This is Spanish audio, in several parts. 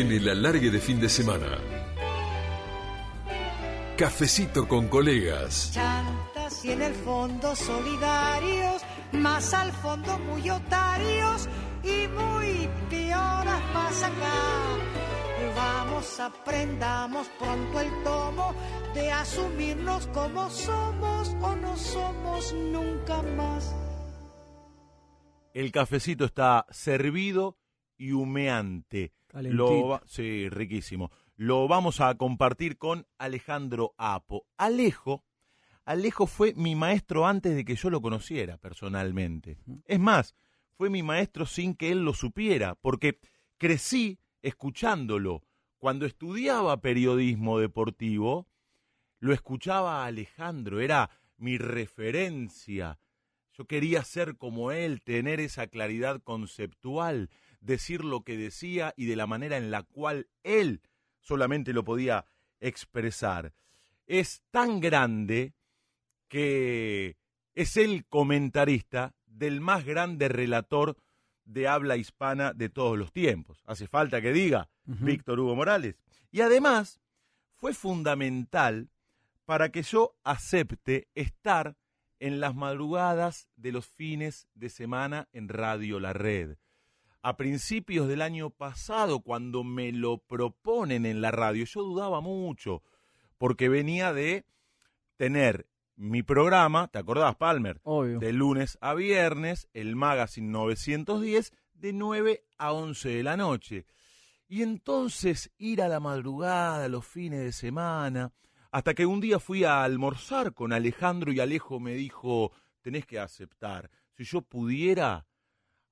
en el alargue de fin de semana. Cafecito con colegas. Chantas y en el fondo solidarios, más al fondo muy otarios y muy pioras más acá. Vamos, aprendamos pronto el tomo de asumirnos como somos o no somos nunca más. El cafecito está servido y humeante. Lo sí, riquísimo. Lo vamos a compartir con Alejandro Apo. Alejo, Alejo fue mi maestro antes de que yo lo conociera personalmente. Es más, fue mi maestro sin que él lo supiera, porque crecí escuchándolo. Cuando estudiaba periodismo deportivo, lo escuchaba a Alejandro, era mi referencia. Yo quería ser como él, tener esa claridad conceptual, decir lo que decía y de la manera en la cual él solamente lo podía expresar. Es tan grande que es el comentarista del más grande relator de habla hispana de todos los tiempos. Hace falta que diga Víctor Hugo Morales. Y además fue fundamental para que yo acepte estar en las madrugadas de los fines de semana en Radio La Red a principios del año pasado, cuando me lo proponen en la radio, yo dudaba mucho, porque venía de tener mi programa, ¿te acordás, Palmer? Obvio. De lunes a viernes, el Magazine 910, de 9 a 11 de la noche. Y entonces ir a la madrugada, los fines de semana, hasta que un día fui a almorzar con Alejandro y Alejo me dijo, tenés que aceptar, si yo pudiera,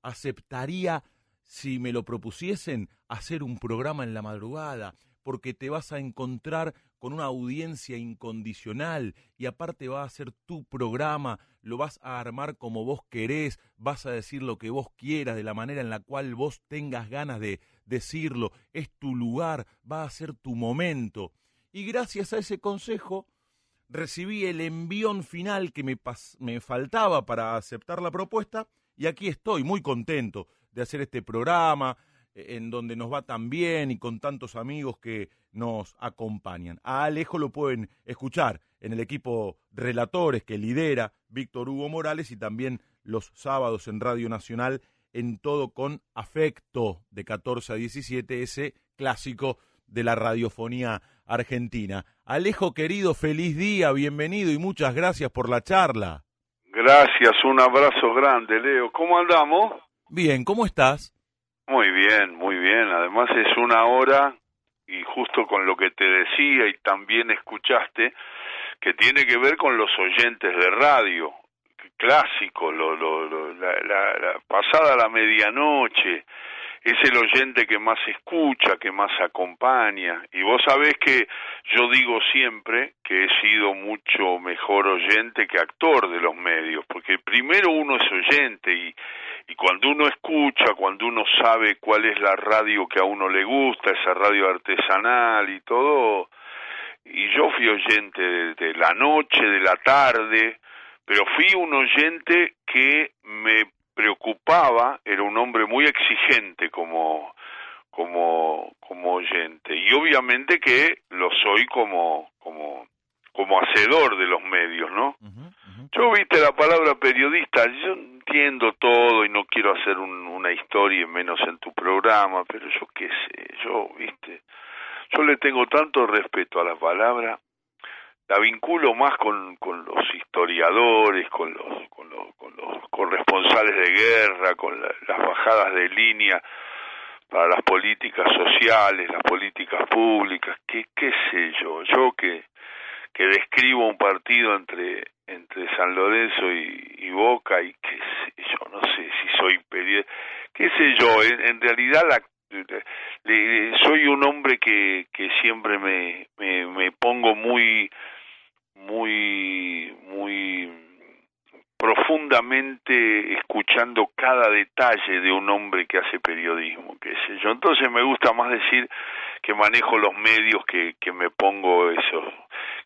aceptaría si me lo propusiesen, hacer un programa en la madrugada, porque te vas a encontrar con una audiencia incondicional y aparte va a ser tu programa, lo vas a armar como vos querés, vas a decir lo que vos quieras, de la manera en la cual vos tengas ganas de decirlo, es tu lugar, va a ser tu momento. Y gracias a ese consejo recibí el envión final que me, me faltaba para aceptar la propuesta y aquí estoy muy contento de hacer este programa, eh, en donde nos va tan bien y con tantos amigos que nos acompañan. A Alejo lo pueden escuchar en el equipo relatores que lidera Víctor Hugo Morales y también los sábados en Radio Nacional en todo con afecto de 14 a 17, ese clásico de la radiofonía argentina. Alejo querido, feliz día, bienvenido y muchas gracias por la charla. Gracias, un abrazo grande, Leo. ¿Cómo andamos? Bien, ¿cómo estás? Muy bien, muy bien. Además es una hora y justo con lo que te decía y también escuchaste, que tiene que ver con los oyentes de radio, clásico, lo, lo, la, la, pasada la medianoche, es el oyente que más escucha, que más acompaña. Y vos sabés que yo digo siempre que he sido mucho mejor oyente que actor de los medios, porque primero uno es oyente y, cuando uno escucha, cuando uno sabe cuál es la radio que a uno le gusta, esa radio artesanal y todo, y yo fui oyente de, la noche, de la tarde, pero fui un oyente que me preocupaba, era un hombre muy exigente como como como oyente y obviamente que lo soy como como como hacedor de los medios, ¿no? Yo viste la palabra periodista, yo entiendo todo y no quiero hacer una historia menos en tu programa, pero yo qué sé, yo, viste, yo le tengo tanto respeto a la palabra, la vinculo más con, con los historiadores, con los, con los, con los corresponsales de guerra, con las bajadas de línea para las políticas sociales, las políticas públicas, qué, qué sé yo, yo que que describo un partido entre entre San Lorenzo y, Boca y qué sé yo, no sé si soy periodista, qué sé yo, en, realidad la, soy un hombre que, que siempre me, me, me pongo muy, muy, muy profundamente escuchando cada detalle de un hombre que hace periodismo, qué sé yo. Entonces me gusta más decir que manejo los medios que, que me pongo eso,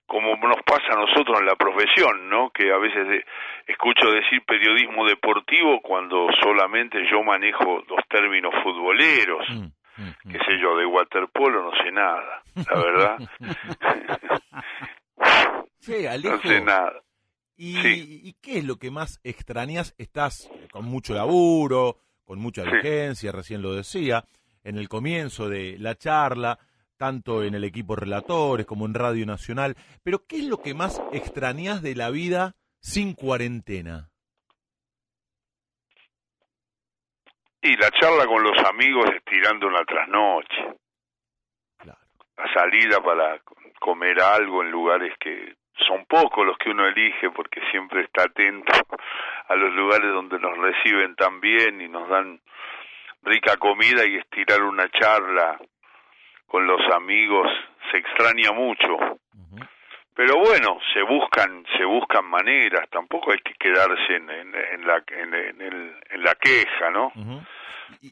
como nos pasa a nosotros en la profesión, ¿no? Que a veces escucho decir periodismo deportivo cuando solamente yo manejo los términos futboleros. Mm, mm. qué sé yo, de waterpolo no sé nada, la verdad. Sí, Alejo. no sé nada. ¿Y, Sí. y qué es lo que más extrañas? Estás con mucho laburo, con mucha Sí. vigencia, recién lo decía, en el comienzo de la charla, tanto en el equipo relatores como en Radio Nacional. Pero ¿qué es lo que más extrañas de la vida sin cuarentena? Y la charla con los amigos estirando una trasnoche, Claro. la salida para comer algo en lugares que son pocos los que uno elige porque siempre está atento a los lugares donde nos reciben tan bien y nos dan rica comida y estirar una charla con los amigos se extraña mucho. Pero bueno, se buscan se buscan maneras, tampoco hay que quedarse en, en, en la en, en el, en la queja, ¿no?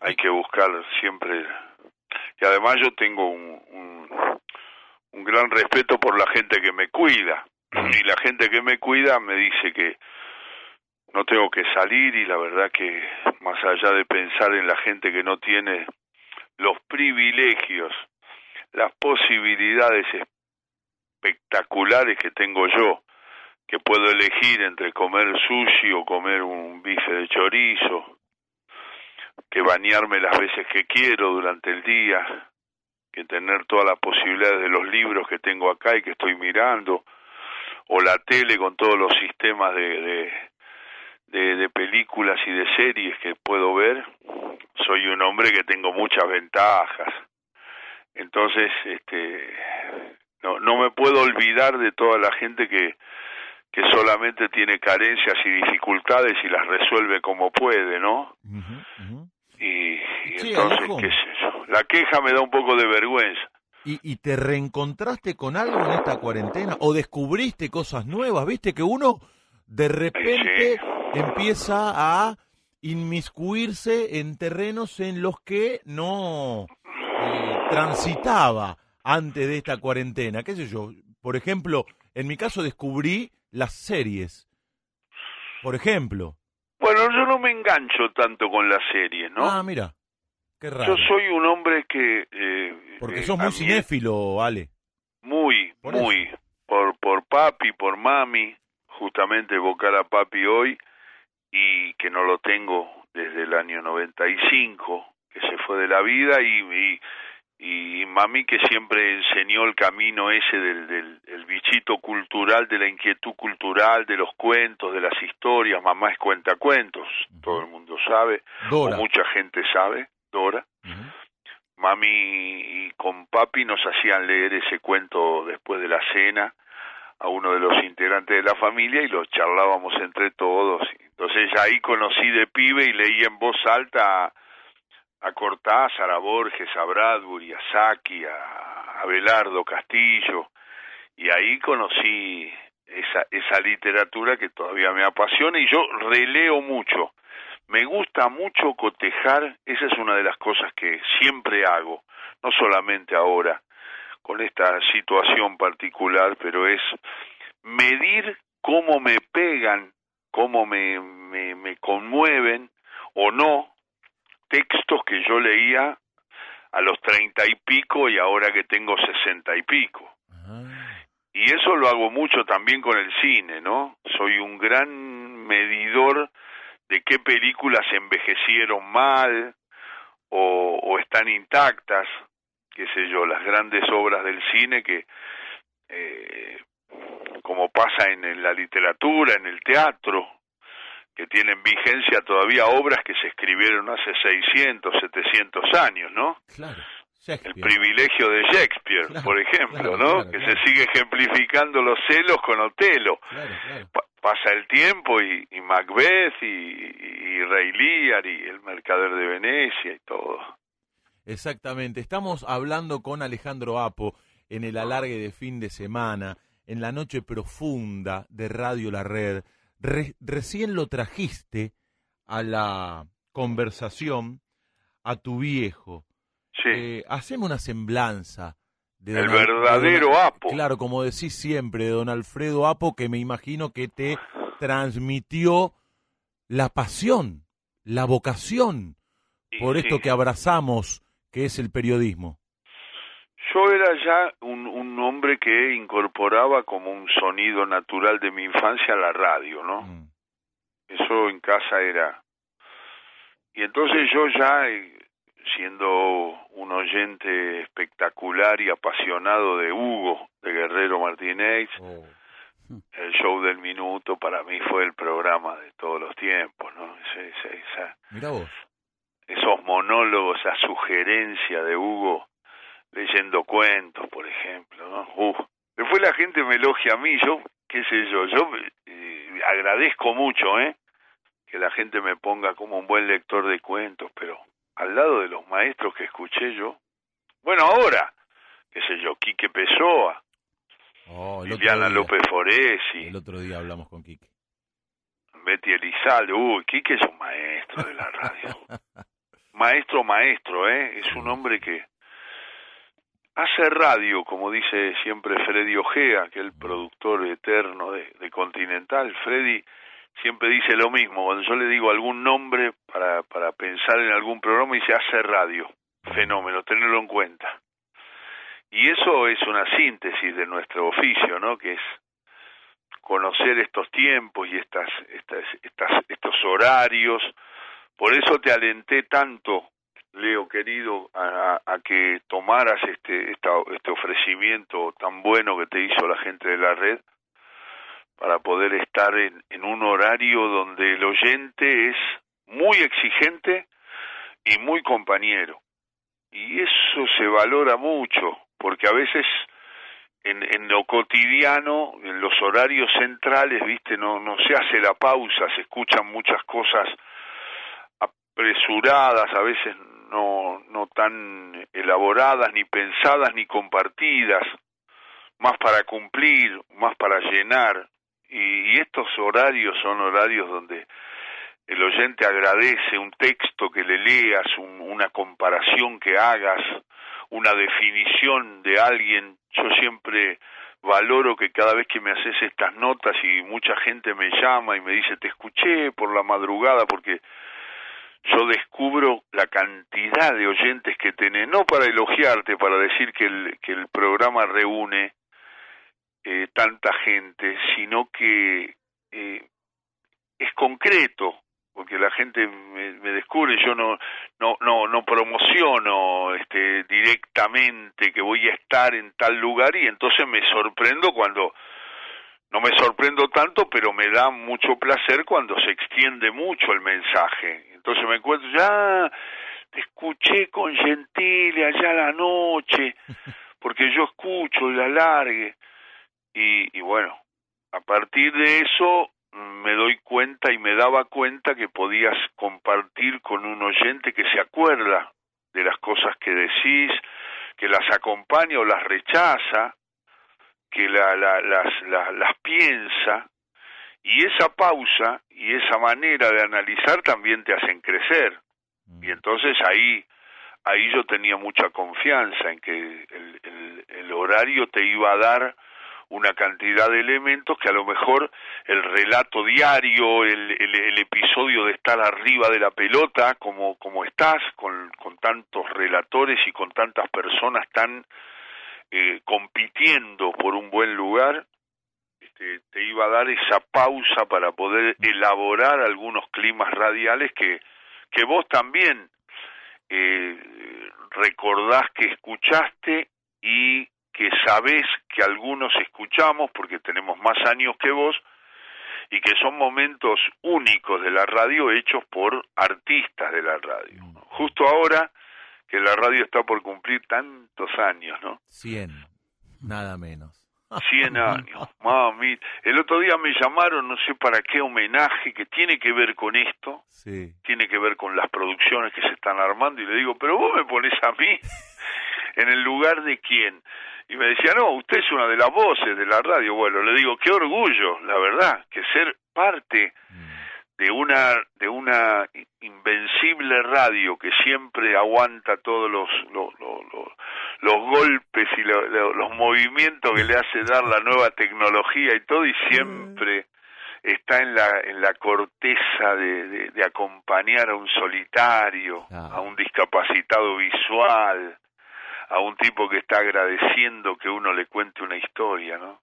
Hay que buscar siempre y además yo tengo un, un, un gran respeto por la gente que me cuida y la gente que me cuida me dice que no tengo que salir y la verdad que más allá de pensar en la gente que no tiene los privilegios las posibilidades espectaculares que tengo yo que puedo elegir entre comer sushi o comer un bife de chorizo que bañarme las veces que quiero durante el día, que tener todas las posibilidades de los libros que tengo acá y que estoy mirando, o la tele con todos los sistemas de, de, de, de películas y de series que puedo ver, soy un hombre que tengo muchas ventajas. Entonces, este, no, no me puedo olvidar de toda la gente que, que solamente tiene carencias y dificultades y las resuelve como puede, ¿no? Ujú. Y, y Sí, entonces, qué sé yo, la queja me da un poco de vergüenza. ¿Y, ¿Y te reencontraste con algo en esta cuarentena? ¿O descubriste cosas nuevas? ¿Viste que uno de repente empieza a inmiscuirse en terrenos en los que no eh, transitaba antes de esta cuarentena? ¿Qué sé yo? Por ejemplo, en mi caso descubrí las series. Por ejemplo. Bueno, yo no me engancho tanto con la serie, ¿no? Ah, mira. Qué raro. yo soy un hombre que... eh, Porque eh, sos muy cinéfilo, Ale. Muy, Por muy. Por, por papi, por mami, justamente evocar a papi hoy y que no lo tengo desde el año 95, que se fue de la vida y, y, y mami que siempre enseñó el camino ese del, del el bichito cultural, de la inquietud cultural, de los cuentos, de las historias. Mamá es cuentacuentos, todo el mundo sabe, Dora. o mucha gente sabe, Dora Ujú. mami y con papi nos hacían leer ese cuento después de la cena a uno de los integrantes de la familia y lo charlábamos entre todos. Entonces ahí conocí de pibe y leí en voz alta a, a Cortázar, a Borges, a Bradbury, a Saki, a Abelardo Castillo y ahí conocí esa, esa literatura que todavía me apasiona y yo releo mucho. Me gusta mucho cotejar, esa es una de las cosas que siempre hago, no solamente ahora con esta situación particular, pero es medir cómo me pegan, cómo me, me, me conmueven o no textos que yo leía a los treinta y pico y ahora que tengo sesenta y pico. Ah. Y eso lo hago mucho también con el cine, ¿no? Soy un gran medidor de qué películas envejecieron mal o, están intactas, qué sé yo, las grandes obras del cine que, eh, como pasa en, en la literatura, en el teatro, que tienen vigencia todavía obras que se escribieron hace 600, 700 años, ¿no? Claro. El privilegio de Shakespeare, Claro, por ejemplo, claro, ¿no? claro, que se sigue ejemplificando los celos con Otelo. Claro, claro. Pa- pasa el tiempo y, y Macbeth y, y Rey Lear y el mercader de Venecia y todo. Exactamente. Estamos hablando con Alejandro Apo en el alargue de fin de semana, en la noche profunda de Radio La Red. Re- recién lo trajiste a la conversación a tu viejo. Sí, Eh, haceme una semblanza. De el don verdadero don- Apo. Claro, como decís siempre, de don Alfredo Apo, que me imagino que te transmitió la pasión, la vocación por esto sí, que abrazamos, ¿Qué es el periodismo? Yo era ya un, un hombre que incorporaba como un sonido natural de mi infancia la radio, ¿no? Mm. Eso en casa era. Y entonces yo ya, eh, siendo un oyente espectacular y apasionado de Hugo, de Guerrero Martínez, Oh. el show del minuto para mí fue el programa de todos los tiempos, ¿no? Esa- vos. esos monólogos, esa sugerencia de Hugo leyendo cuentos, por ejemplo, ¿no? Uf. Después la gente me elogia a mí, yo, qué sé yo, yo eh, agradezco mucho, ¿eh? Que la gente me ponga como un buen lector de cuentos, pero al lado de los maestros que escuché yo, bueno, ahora, qué sé yo, Quique Pessoa, Oh, el día- López Foresi, El otro día hablamos con Quique. Betty Elizalde, uy, Quique es un maestro de la radio. maestro, maestro, ¿eh? Es un hombre que hace radio, como dice siempre Freddy Ojea, aquel productor eterno de, de Continental. Freddy siempre dice lo mismo, cuando yo le digo algún nombre para, para pensar en algún programa, dice hace radio. Fenómeno, tenerlo en cuenta. Y eso es una síntesis de nuestro oficio, ¿no? Que es conocer estos tiempos y estas, estas, estas, estos horarios. Por eso te alenté tanto, Leo querido, a, a que tomaras este, esta, este ofrecimiento tan bueno que te hizo la gente de la red para poder estar en, un horario donde el oyente es muy exigente y muy compañero. Y eso se valora mucho, porque a veces en, en lo cotidiano, en los horarios centrales, viste, no, no se hace la pausa, se escuchan muchas cosas apresuradas, a veces no, no tan elaboradas, ni pensadas, ni compartidas, más para cumplir, más para llenar. Y, y estos horarios son horarios donde el oyente agradece un texto que le leas, un, una comparación que hagas, una definición de alguien. Yo siempre valoro que cada vez que me haces estas notas y mucha gente me llama y me dice te escuché por la madrugada porque yo descubro la cantidad de oyentes que tenés, no para elogiarte, para decir que el, que el programa reúne eh, tanta gente, sino que eh, es concreto, porque la gente me, me descubre, yo no, no, no, no promociono este, directamente que voy a estar en tal lugar y entonces me sorprendo cuando, no me sorprendo tanto, pero me da mucho placer cuando se extiende mucho el mensaje. Entonces me encuentro, ya te escuché con Gentile allá a la noche, porque yo escucho y la largue. Y, y bueno, a partir de eso me doy cuenta y me daba cuenta que podías compartir con un oyente que se acuerda de las cosas que decís, que las acompaña o las rechaza, que la, la, las, la, las piensa, y esa pausa y esa manera de analizar también te hacen crecer. Y entonces ahí, ahí yo tenía mucha confianza en que el, el, el horario te iba a dar una cantidad de elementos que a lo mejor el relato diario, el, el, episodio de estar arriba de la pelota, como, como estás, con, con tantos relatores y con tantas personas tan eh, compitiendo por un buen lugar, este, te iba a dar esa pausa para poder elaborar algunos climas radiales que, que vos también eh, recordás que escuchaste y que sabés que algunos escuchamos porque tenemos más años que vos y que son momentos únicos de la radio hechos por artistas de la radio. Justo ahora que la radio está por cumplir tantos años, ¿no? 100, nada menos. 100 años, mami. El otro día me llamaron, no sé para qué homenaje, que tiene que ver con esto, sí. tiene que ver con las producciones que se están armando, y le digo, pero vos me pones a mí en el lugar de quién. Y me decía, no, usted es una de las voces de la radio. Bueno, le digo, qué orgullo, la verdad, que ser parte de una de una invencible radio que siempre aguanta todos los los, los, los, los golpes y los, los movimientos que le hace dar la nueva tecnología y todo y siempre está en la, en la corteza de, de, acompañar a un solitario, a un discapacitado visual, a un tipo que está agradeciendo que uno le cuente una historia, ¿no?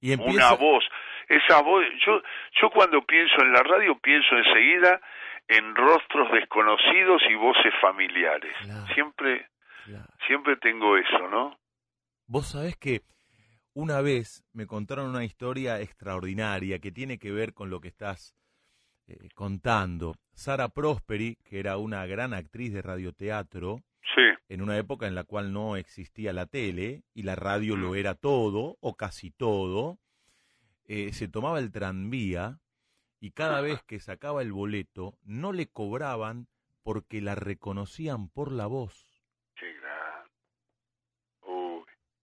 Y Una voz, esa voz, yo, yo cuando pienso en la radio pienso enseguida en rostros desconocidos y voces familiares. Siempre, siempre tengo eso, ¿no? Vos sabés que una vez me contaron una historia extraordinaria que tiene que ver con lo que estás eh, contando. Sara Prosperi, que era una gran actriz de radioteatro, sí. en una época en la cual no existía la tele y la radio lo era todo o casi todo, eh, se tomaba el tranvía y cada vez que sacaba el boleto no le cobraban porque la reconocían por la voz.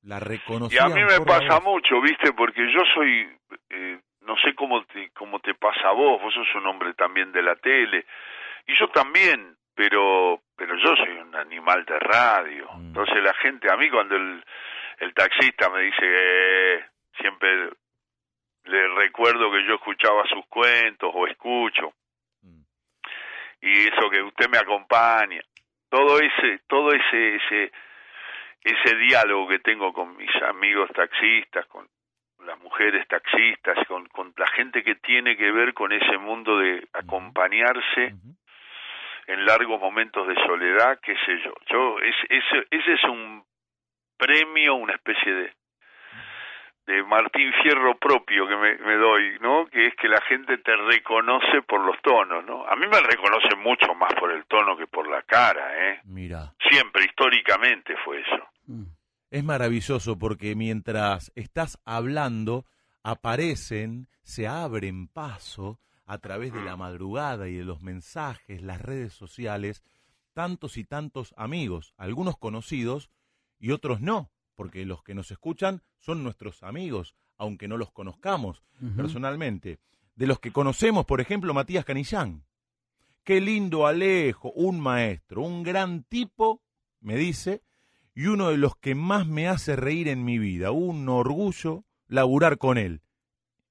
La reconocían. Y a mí me pasa mucho, ¿viste? Porque yo soy, eh, no sé cómo te, cómo te pasa a vos, vos sos un hombre también de la tele, y yo también, pero pero yo soy un animal de radio. Mm. Entonces la gente, a mí cuando el, el taxista me dice, eh, siempre le recuerdo que yo escuchaba sus cuentos o escucho. Mm. Y eso que usted me acompaña, todo ese, todo ese, ese, ese diálogo que tengo con mis amigos taxistas, con las mujeres taxistas, con, con la gente que tiene que ver con ese mundo de acompañarse en largos momentos de soledad, qué sé yo. Yo ese, ese es un premio, una especie de de Martín Fierro propio que me, me, doy, ¿no? Que es que la gente te reconoce por los tonos, ¿no? A mí me reconocen mucho más por el tono que por la cara, ¿eh? Mira. Siempre, históricamente fue eso. Mm. Es maravilloso porque mientras estás hablando, aparecen, se abren paso a través de la madrugada y de los mensajes, las redes sociales, tantos y tantos amigos, algunos conocidos y otros no porque los que nos escuchan son nuestros amigos, aunque no los conozcamos personalmente. De los que conocemos, por ejemplo, Matías Canillán. Qué lindo Alejo, un maestro, un gran tipo, me dice, y uno de los que más me hace reír en mi vida. Un orgullo laburar con él.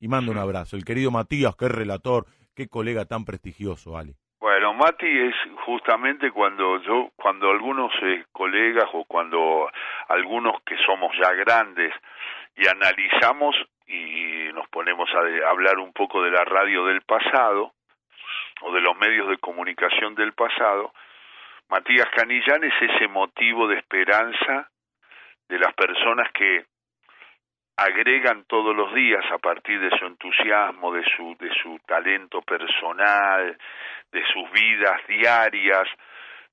Y mando un abrazo. El querido Matías, qué relator, qué colega tan prestigioso, Ale. Bueno, Mati es justamente cuando yo, cuando algunos eh, colegas o cuando algunos que somos ya grandes y analizamos y nos ponemos a, hablar un poco de la radio del pasado o de los medios de comunicación del pasado, Matías Canillán es ese motivo de esperanza de las personas que agregan todos los días a partir de su entusiasmo, de su, de su talento personal, de sus vidas diarias,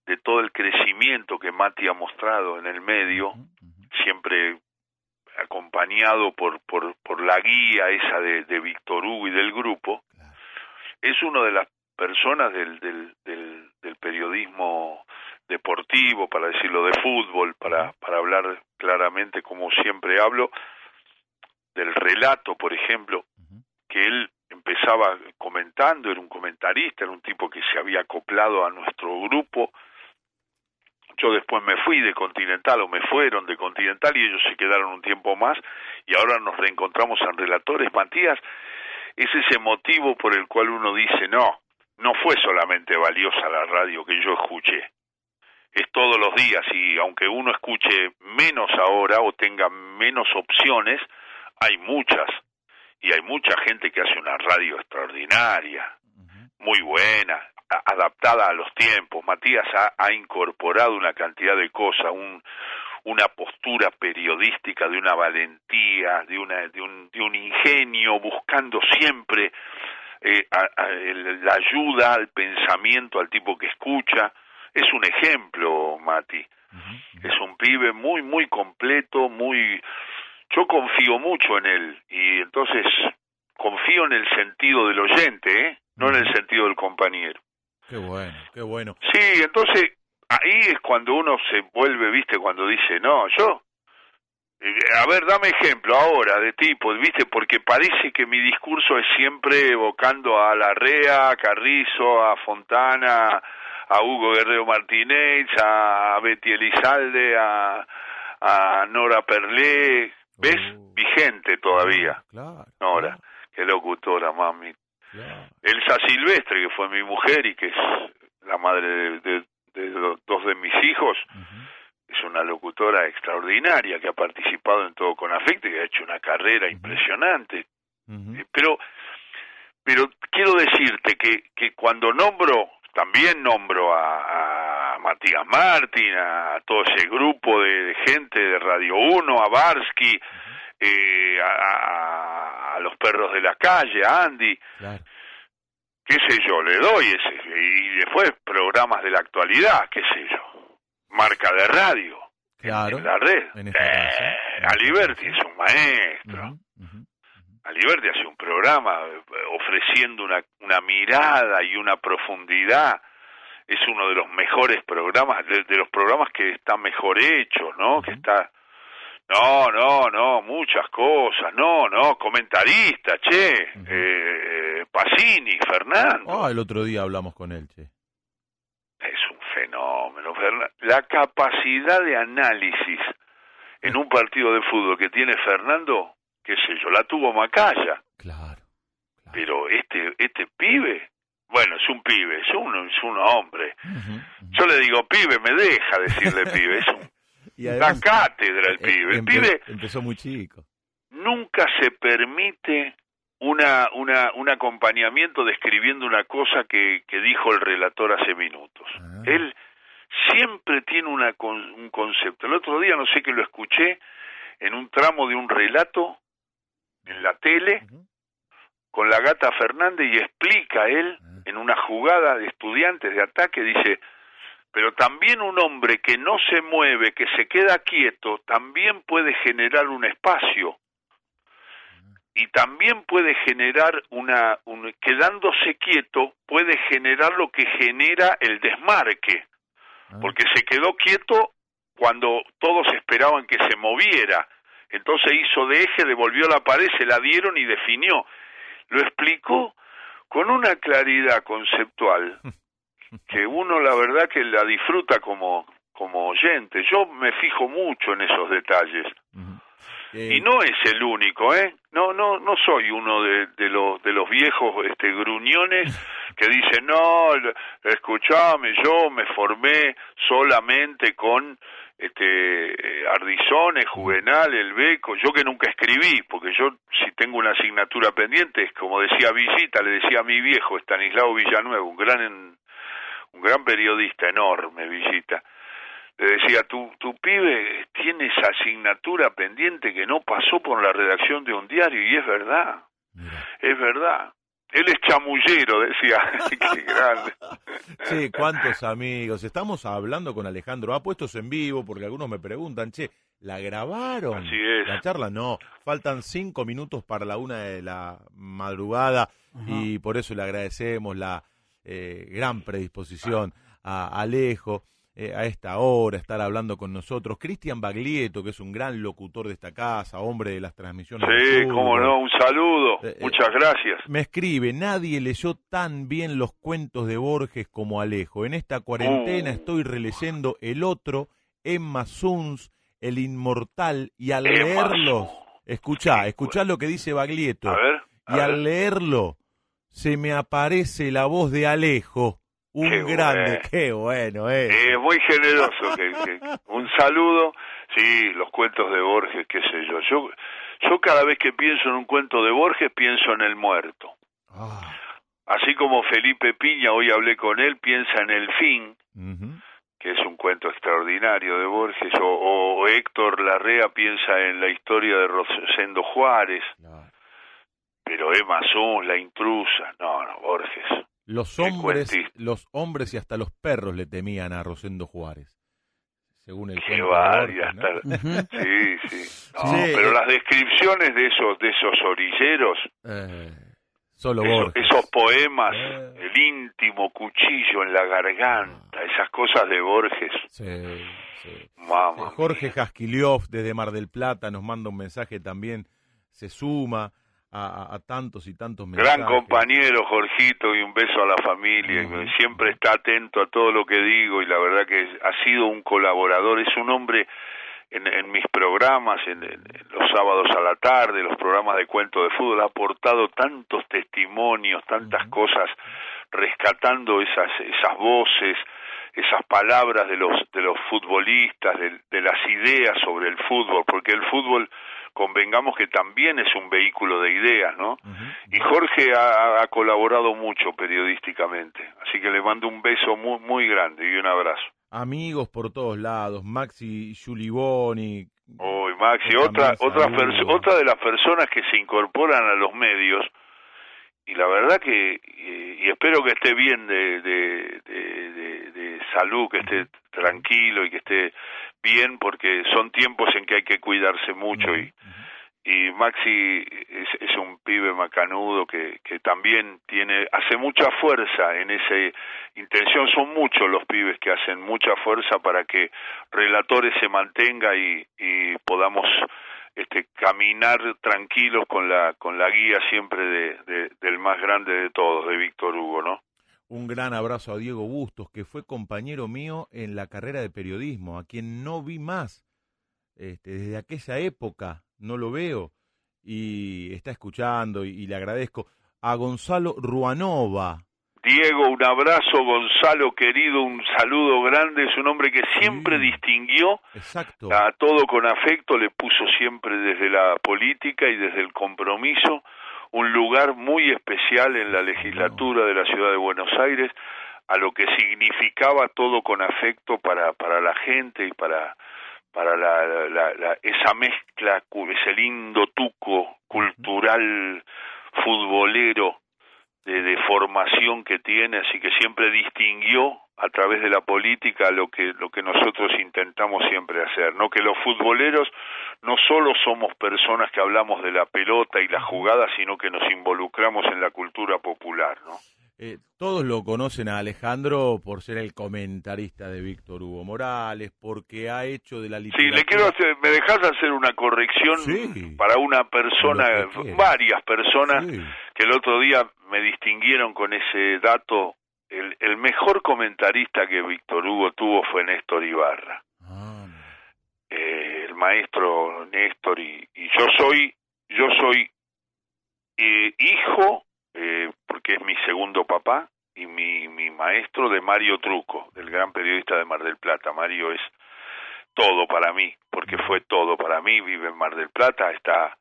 de todo el crecimiento que Mati ha mostrado en el medio, siempre acompañado por, por, por la guía esa de, de Víctor Hugo y del grupo, es una de las personas del, del, del, del, periodismo deportivo, para decirlo de fútbol, para, para hablar claramente como siempre hablo, del relato, por ejemplo, que él empezaba comentando, era un comentarista, era un tipo que se había acoplado a nuestro grupo. Yo después me fui de Continental o me fueron de Continental y ellos se quedaron un tiempo más y ahora nos reencontramos en Relatores. Matías, es ese motivo por el cual uno dice, no, no fue solamente valiosa la radio que yo escuché, es todos los días y aunque uno escuche menos ahora o tenga menos opciones, hay muchas y hay mucha gente que hace una radio extraordinaria, muy buena, adaptada a los tiempos. Matías ha, incorporado una cantidad de cosas, un, una postura periodística, de una valentía, de, una, de, un, de un ingenio, buscando siempre eh, la ayuda al pensamiento, al tipo que escucha. Es un ejemplo, Mati. Es un pibe muy, muy completo, muy yo confío mucho en él y entonces confío en el sentido del oyente, ¿eh? no en el sentido del compañero. Qué bueno, qué bueno. Sí, entonces ahí es cuando uno se vuelve, viste, cuando dice, no, yo, eh, a ver, dame ejemplo ahora de tipo, viste, porque parece que mi discurso es siempre evocando a Larrea, a Carrizo, a Fontana, a Hugo Guerrero Martínez, a Betty Elizalde, a, a Nora Perlé, ¿Ves? Oh. Vigente todavía. Claro. Nora. qué locutora, mami. Elsa Silvestre, que fue mi mujer y que es la madre de, dos de mis hijos, es una locutora extraordinaria que ha participado en todo con afecto y que ha hecho una carrera impresionante. Eh, pero, pero quiero decirte que, que cuando nombro, también nombro a, Matías Martín, a, todo ese grupo de, gente de Radio 1, a Barsky, eh, a, a, los perros de la calle, a Andy. Qué sé yo, le doy ese. Y después programas de la actualidad, qué sé yo. Marca de radio. Claro. En la red. eh, Aliberti es un maestro. Aliberti hace un programa eh, ofreciendo una, una mirada y una profundidad es uno de los mejores programas, de, los programas que está mejor hecho, ¿no? Que está no, no, no, muchas cosas. No, no, comentarista, che. eh, Pacini, Fernando. Ah, el otro día hablamos con él, che. Es un fenómeno. La capacidad de análisis en un partido de fútbol que tiene Fernando, qué sé yo, la tuvo Macaya. Claro. Pero este, este pibe, bueno, es un pibe, es un, es un hombre. Yo le digo pibe, me deja decirle pibe, es un y la cátedra el eh, pibe. El pibe empezó muy chico. Nunca se permite una, una, un acompañamiento describiendo una cosa que, que dijo el relator hace minutos. Ah. Él siempre tiene una, un concepto. El otro día no sé que lo escuché en un tramo de un relato en la tele con la gata Fernández y explica él ah. En una jugada de estudiantes de ataque, dice, pero también un hombre que no se mueve, que se queda quieto, también puede generar un espacio y también puede generar una, quedándose quieto, puede generar lo que genera el desmarque, ah. porque se quedó quieto cuando todos esperaban que se moviera, entonces hizo de eje, devolvió la pared, se la dieron y definió. Lo explicó con una claridad conceptual que uno la verdad que la disfruta como, como oyente. Yo me fijo mucho en esos detalles. Y no es el único, ¿eh? No, no, no soy uno de, de los de los viejos este gruñones que dicen no, escuchame, yo me formé solamente con este Ardizones, Juvenal, El Beco, yo que nunca escribí, porque yo si tengo una asignatura pendiente, es como decía Visita, le decía a mi viejo Estanislao Villanueva, un gran un gran periodista enorme, Visita, le decía, tu, tu pibe tiene esa asignatura pendiente que no pasó por la redacción de un diario, y es verdad, es verdad. Él es chamullero, decía. Qué grande. Sí, cuántos amigos. Estamos hablando con Alejandro. Ha puestos en vivo porque algunos me preguntan, che, ¿la grabaron? Así es. La charla no. Faltan cinco minutos para la una de la madrugada y por eso le agradecemos la eh, gran predisposición a Alejo. Eh, a esta hora, estar hablando con nosotros. Cristian Baglietto, que es un gran locutor de esta casa, hombre de las transmisiones. Sí, cómo no, un saludo. Eh, Muchas gracias. Me escribe, nadie leyó tan bien los cuentos de Borges como Alejo. En esta cuarentena uh. estoy releyendo El Otro, Emma Suns, El Inmortal, y al leerlo, escuchá, escuchá lo que dice Baglietto. y al leerlo, se me aparece la voz de Alejo. Un grande, qué bueno, eh. eh muy generoso. Que, un saludo. Sí, los cuentos de Borges, qué sé yo. Yo, yo cada vez que pienso en un cuento de Borges, pienso en el muerto. Ah. Así como Felipe Piña, hoy hablé con él, piensa en El Fin, que es un cuento extraordinario de Borges, o, Héctor Larrea piensa en la historia de Rosendo Juárez pero Emma Sun, la intrusa, no, no, Borges. Los hombres, los hombres y hasta los perros le temían a Rosendo Juárez, según el Qué Sí, sí. No, pero las descripciones de esos, de esos orilleros, eh, solo Borges. esos poemas, eh. el íntimo cuchillo en la garganta, ah. esas cosas de Borges. Sí, sí. Jorge Jasquiliov desde Mar del Plata nos manda un mensaje también, se suma a, tantos y tantos mensajes. Gran compañero, Jorgito, y un beso a la familia. Siempre está atento a todo lo que digo y la verdad que ha sido un colaborador. Es un hombre en, mis programas, en, los sábados a la tarde, los programas de cuento de fútbol, ha aportado tantos testimonios, tantas cosas, rescatando esas, esas voces, esas palabras de los, de los futbolistas, de, las ideas sobre el fútbol, porque el fútbol convengamos que también es un vehículo de ideas, ¿no? Y Jorge ha, ha, colaborado mucho periodísticamente, así que le mando un beso muy, muy grande y un abrazo amigos por todos lados, Maxi Giuliboni. Uy, Maxi, otra, otra, otra de las personas que se incorporan a los medios, y la verdad que, y, espero que esté bien de, de, de, salud, que esté tranquilo y que esté bien, porque son tiempos en que hay que cuidarse mucho y y Maxi es, es, un pibe macanudo que, que también tiene hace mucha fuerza en esa intención son muchos los pibes que hacen mucha fuerza para que relatores se mantenga y, y podamos este caminar tranquilos con la con la guía siempre de, del más grande de todos de Víctor Hugo no un gran abrazo a Diego Bustos que fue compañero mío en la carrera de periodismo a quien no vi más este, desde aquella época no lo veo y está escuchando y, le agradezco. A Gonzalo Ruanova. Diego, un abrazo, Gonzalo querido, un saludo grande, es un hombre que siempre distinguió Exacto. a todo con afecto, le puso siempre desde la política y desde el compromiso un lugar muy especial en la legislatura de la ciudad de Buenos Aires, a lo que significaba todo con afecto para, para la gente y para, para la, la, esa mezcla, ese lindo tuco cultural futbolero de, de, formación que tiene, así que siempre distinguió a través de la política lo que lo que nosotros intentamos siempre hacer, no que los futboleros no solo somos personas que hablamos de la pelota y la jugada, sino que nos involucramos en la cultura popular, ¿no? Eh, todos lo conocen a Alejandro por ser el comentarista de Víctor Hugo Morales, porque ha hecho de la literatura... Sí, le quiero hacer, ¿me dejas hacer una corrección para una persona, varias personas, que el otro día me distinguieron con ese dato? El, el mejor comentarista que Víctor Hugo tuvo fue Néstor Ibarra. Ah, eh, el maestro Néstor y, y yo soy, yo soy eh, hijo eh, porque es mi segundo papá y mi, mi maestro de Mario Truco, del gran periodista de Mar del Plata. Mario es todo para mí, porque fue todo para mí, vive en Mar del Plata, está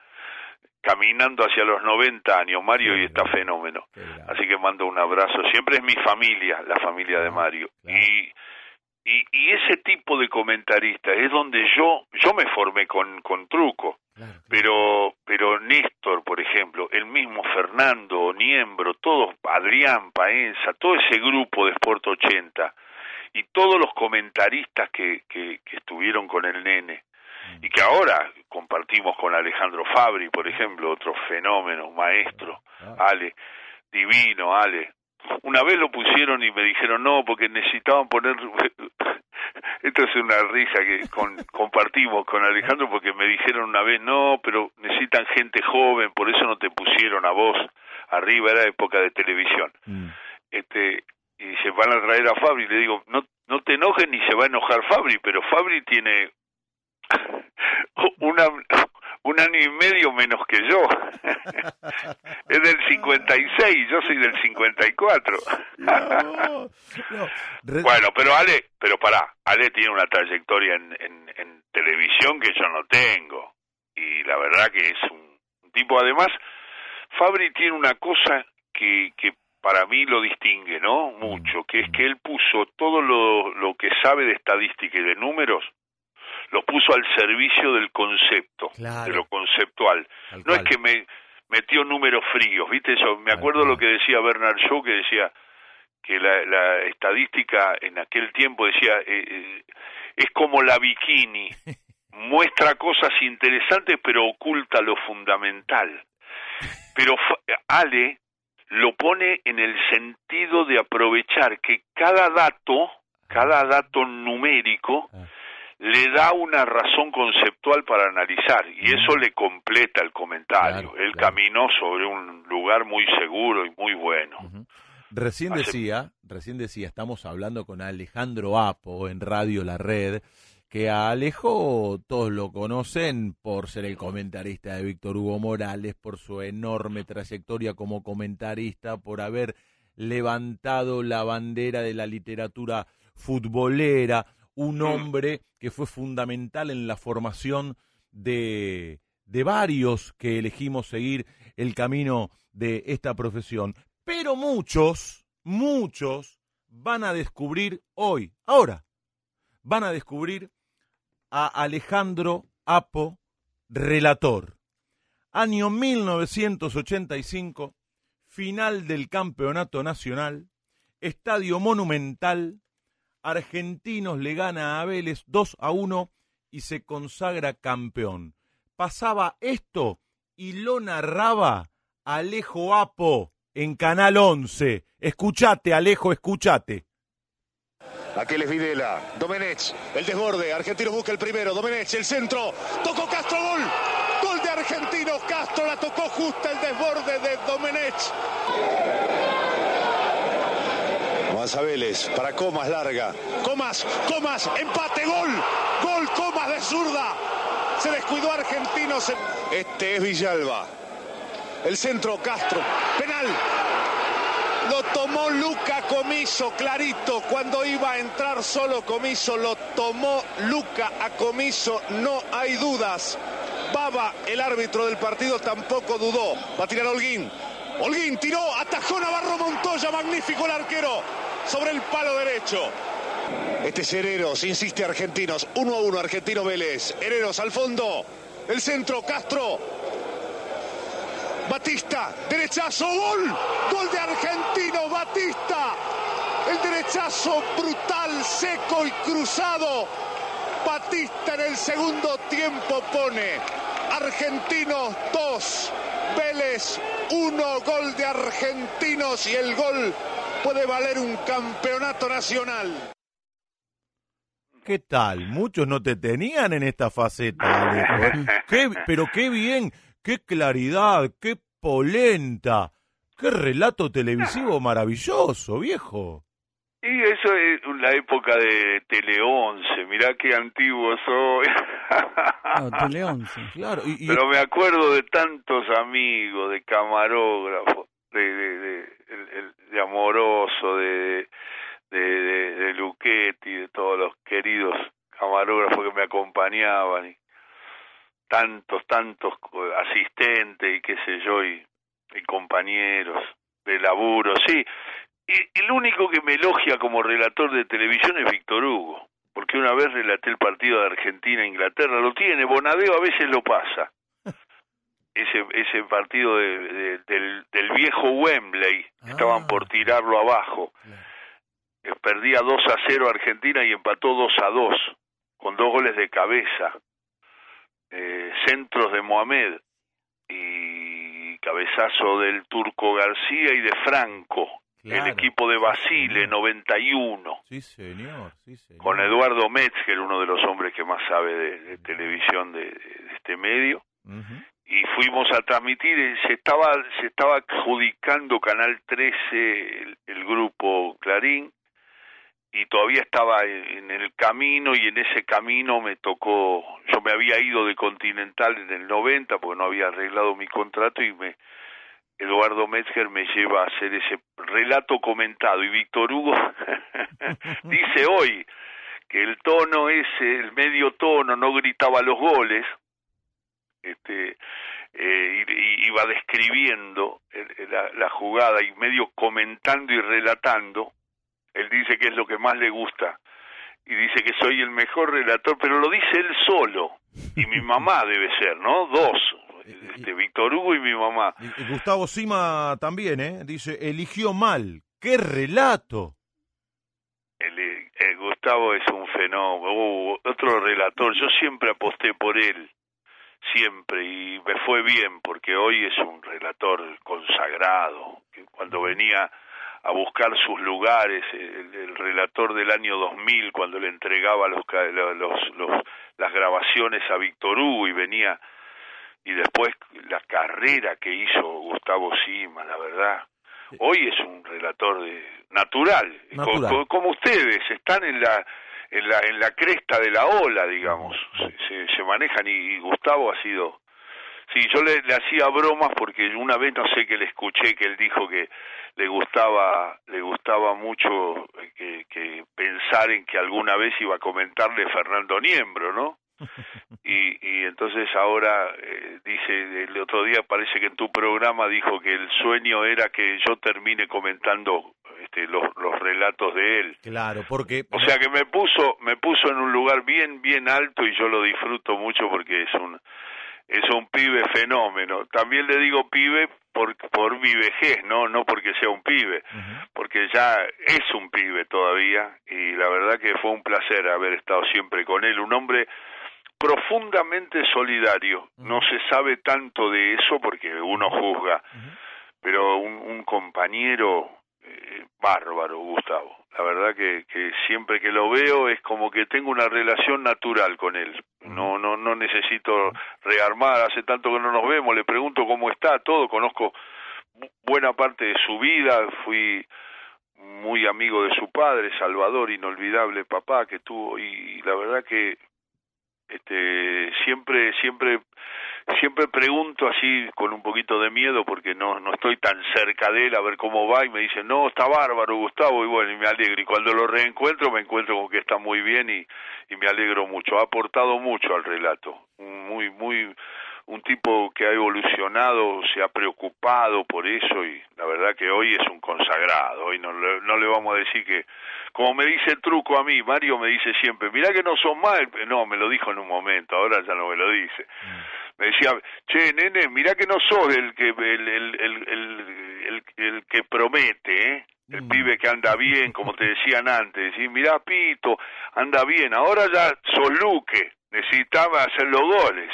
caminando hacia los 90 años Mario y está fenómeno. Así que mando un abrazo. Siempre es mi familia, la familia de Mario. Y, y, y ese tipo de comentarista es donde yo yo me formé con, con Truco. Pero, pero Néstor, por ejemplo, el mismo Fernando, Niembro, todos, Adrián, Paenza, todo ese grupo de Sport 80 y todos los comentaristas que, que, que estuvieron con el nene y que ahora compartimos con Alejandro Fabri, por ejemplo, otro fenómeno, maestro, Ale, divino, Ale, una vez lo pusieron y me dijeron no, porque necesitaban poner... Esto es una risa que compartimos con Alejandro porque me dijeron una vez no, pero necesitan gente joven, por eso no te pusieron a vos arriba, era época de televisión. Mm. Este, y se van a traer a Fabri, le digo, no, no te enojes ni se va a enojar Fabri, pero Fabri tiene una un año y medio menos que yo. es del 56, yo soy del 54. no, Bueno, pero Ale, pero pará, Ale tiene una trayectoria en, en, en, televisión que yo no tengo. Y la verdad que es un, tipo, además, Fabri tiene una cosa que, que para mí lo distingue, ¿no? Mucho, que es que él puso todo lo, lo que sabe de estadística y de números lo puso al servicio del concepto, de lo conceptual. No es que me metió números fríos, ¿viste? Yo me acuerdo lo que decía Bernard Shaw, que decía que la, estadística en aquel tiempo decía, eh, eh, es como la bikini, muestra cosas interesantes pero oculta lo fundamental. Pero Ale lo pone en el sentido de aprovechar que cada dato, cada dato numérico, ah le da una razón conceptual para analizar y eso le completa el comentario. Él caminó sobre un lugar muy seguro y muy bueno. Recién decía, recién decía, estamos hablando con Alejandro Apo en Radio La Red, que a Alejo todos lo conocen por ser el comentarista de Víctor Hugo Morales, por su enorme trayectoria como comentarista, por haber levantado la bandera de la literatura futbolera, un hombre que fue fundamental en la formación de, de varios que elegimos seguir el camino de esta profesión. Pero muchos, muchos van a descubrir hoy, ahora, van a descubrir a Alejandro Apo, relator. Año 1985, final del Campeonato Nacional, Estadio Monumental, Argentinos le gana a Vélez 2 a 1 y se consagra campeón. Pasaba esto y lo narraba Alejo Apo en Canal 11. Escuchate, Alejo, escuchate. Aquel es Videla, Domenech, el desborde, Argentino busca el primero, Domenech, el centro, tocó Castro, gol, gol de Argentinos, Castro la tocó justo el desborde de Domenech. Avanza para Comas larga, Comas, Comas, empate, gol, gol, Comas de zurda, se descuidó Argentinos, este es Villalba, el centro, Castro, penal, lo tomó Luca Comiso, clarito, cuando iba a entrar solo Comiso, lo tomó Luca a Comiso, no hay dudas. Baba, el árbitro del partido, tampoco dudó. Va a tirar Holguín. Holguín tiró, atajó Navarro Montoya, magnífico el arquero, sobre el palo derecho. Este es Hereros, insiste Argentinos, 1 a 1 Argentino Vélez. Hereros al fondo, el centro, Castro, Batista, derechazo, gol, gol de Argentino, Batista. El derechazo brutal, seco y cruzado. Batista en el segundo tiempo pone Argentinos 2, Vélez 1, gol de Argentinos y el gol puede valer un campeonato nacional. ¿Qué tal? Muchos no te tenían en esta faceta, Alejo. ¿Qué, pero qué bien qué claridad, qué polenta, qué relato televisivo maravilloso, viejo. Y eso es la época de Tele 11, mirá qué antiguo soy. No, Tele 11, claro. Y, y... Pero me acuerdo de tantos amigos, de camarógrafos, de, de, de, de, de Amoroso, de, de, de, de de todos los queridos camarógrafos que me acompañaban. Y, tantos, tantos asistentes y qué sé yo, y, y compañeros de laburo, sí. Y el único que me elogia como relator de televisión es Víctor Hugo, porque una vez relaté el partido de Argentina-Inglaterra, lo tiene, Bonadeo a veces lo pasa. Ese, ese partido de, de, del, del, viejo Wembley, ah, estaban por tirarlo abajo. Claro. Perdía 2 a 0 Argentina y empató 2 a 2, con dos goles de cabeza eh, centros de Mohamed y cabezazo del turco García y de Franco, claro. el equipo de Basile, 91. Sí, señor, sí, señor. Con Eduardo Metzger, uno de los hombres que más sabe de, de televisión de, de, este medio. Uh -huh. Y fuimos a transmitir, se estaba, se estaba adjudicando Canal 13 el, grupo Clarín, y todavía estaba en el camino y en ese camino me tocó, yo me había ido de Continental en el 90 porque no había arreglado mi contrato y me Eduardo Metzger me lleva a hacer ese relato comentado y Víctor Hugo dice hoy que el tono ese, el medio tono, no gritaba los goles, este eh, y, iba describiendo la, la jugada y medio comentando y relatando él dice que es lo que más le gusta y dice que soy el mejor relator, pero lo dice él solo y mi mamá debe ser, ¿no? Dos, este, Víctor Hugo y mi mamá. Y Gustavo Sima también, ¿eh? Dice, eligió mal, qué relato. El, el Gustavo es un fenómeno, uh, otro relator, yo siempre aposté por él, siempre, y me fue bien, porque hoy es un relator consagrado, que cuando venía a buscar sus lugares, el, el, relator del año 2000 cuando le entregaba los, los, los, las grabaciones a Víctor Hugo y venía y después la carrera que hizo Gustavo Sima, la verdad. Hoy es un relator de, natural, natural. Como, como, ustedes están en la en la en la cresta de la ola, digamos, se, se, manejan y, Gustavo ha sido Sí, yo le, le, hacía bromas porque una vez no sé que le escuché que él dijo que le gustaba le gustaba mucho que, que pensar en que alguna vez iba a comentarle Fernando Niembro, ¿no? Y, y entonces ahora eh, dice, el otro día parece que en tu programa dijo que el sueño era que yo termine comentando este, los, los relatos de él. Claro, porque... O sea que me puso, me puso en un lugar bien, bien alto y yo lo disfruto mucho porque es un, es un pibe fenómeno. También le digo pibe por, por mi vejez, no, no porque sea un pibe, porque ya es un pibe todavía y la verdad que fue un placer haber estado siempre con él, un hombre profundamente solidario. No se sabe tanto de eso porque uno juzga, pero un, un compañero eh, bárbaro, Gustavo. La verdad que, que siempre que lo veo es como que tengo una relación natural con él. No, no, no necesito rearmar. Hace tanto que no nos vemos. Le pregunto cómo está, todo. Conozco buena parte de su vida. Fui muy amigo de su padre, Salvador, inolvidable papá que tuvo. Y la verdad que este siempre siempre siempre pregunto así con un poquito de miedo porque no no estoy tan cerca de él a ver cómo va y me dice no está bárbaro Gustavo y bueno y me alegro y cuando lo reencuentro me encuentro con que está muy bien y, y me alegro mucho. Ha aportado mucho al relato muy muy un tipo que ha evolucionado, se ha preocupado por eso y la verdad que hoy es un consagrado, hoy no, no le vamos a decir que, como me dice el truco a mí, Mario me dice siempre, mirá que no son mal, no, me lo dijo en un momento, ahora ya no me lo dice. Mm. Me decía, che, nene, mirá que no sos el que, el, el, el, el, que promete, ¿eh? el mm. pibe que anda bien, como te decían antes, y mirá Pito, anda bien, ahora ya sos Luque, necesitaba hacer los goles,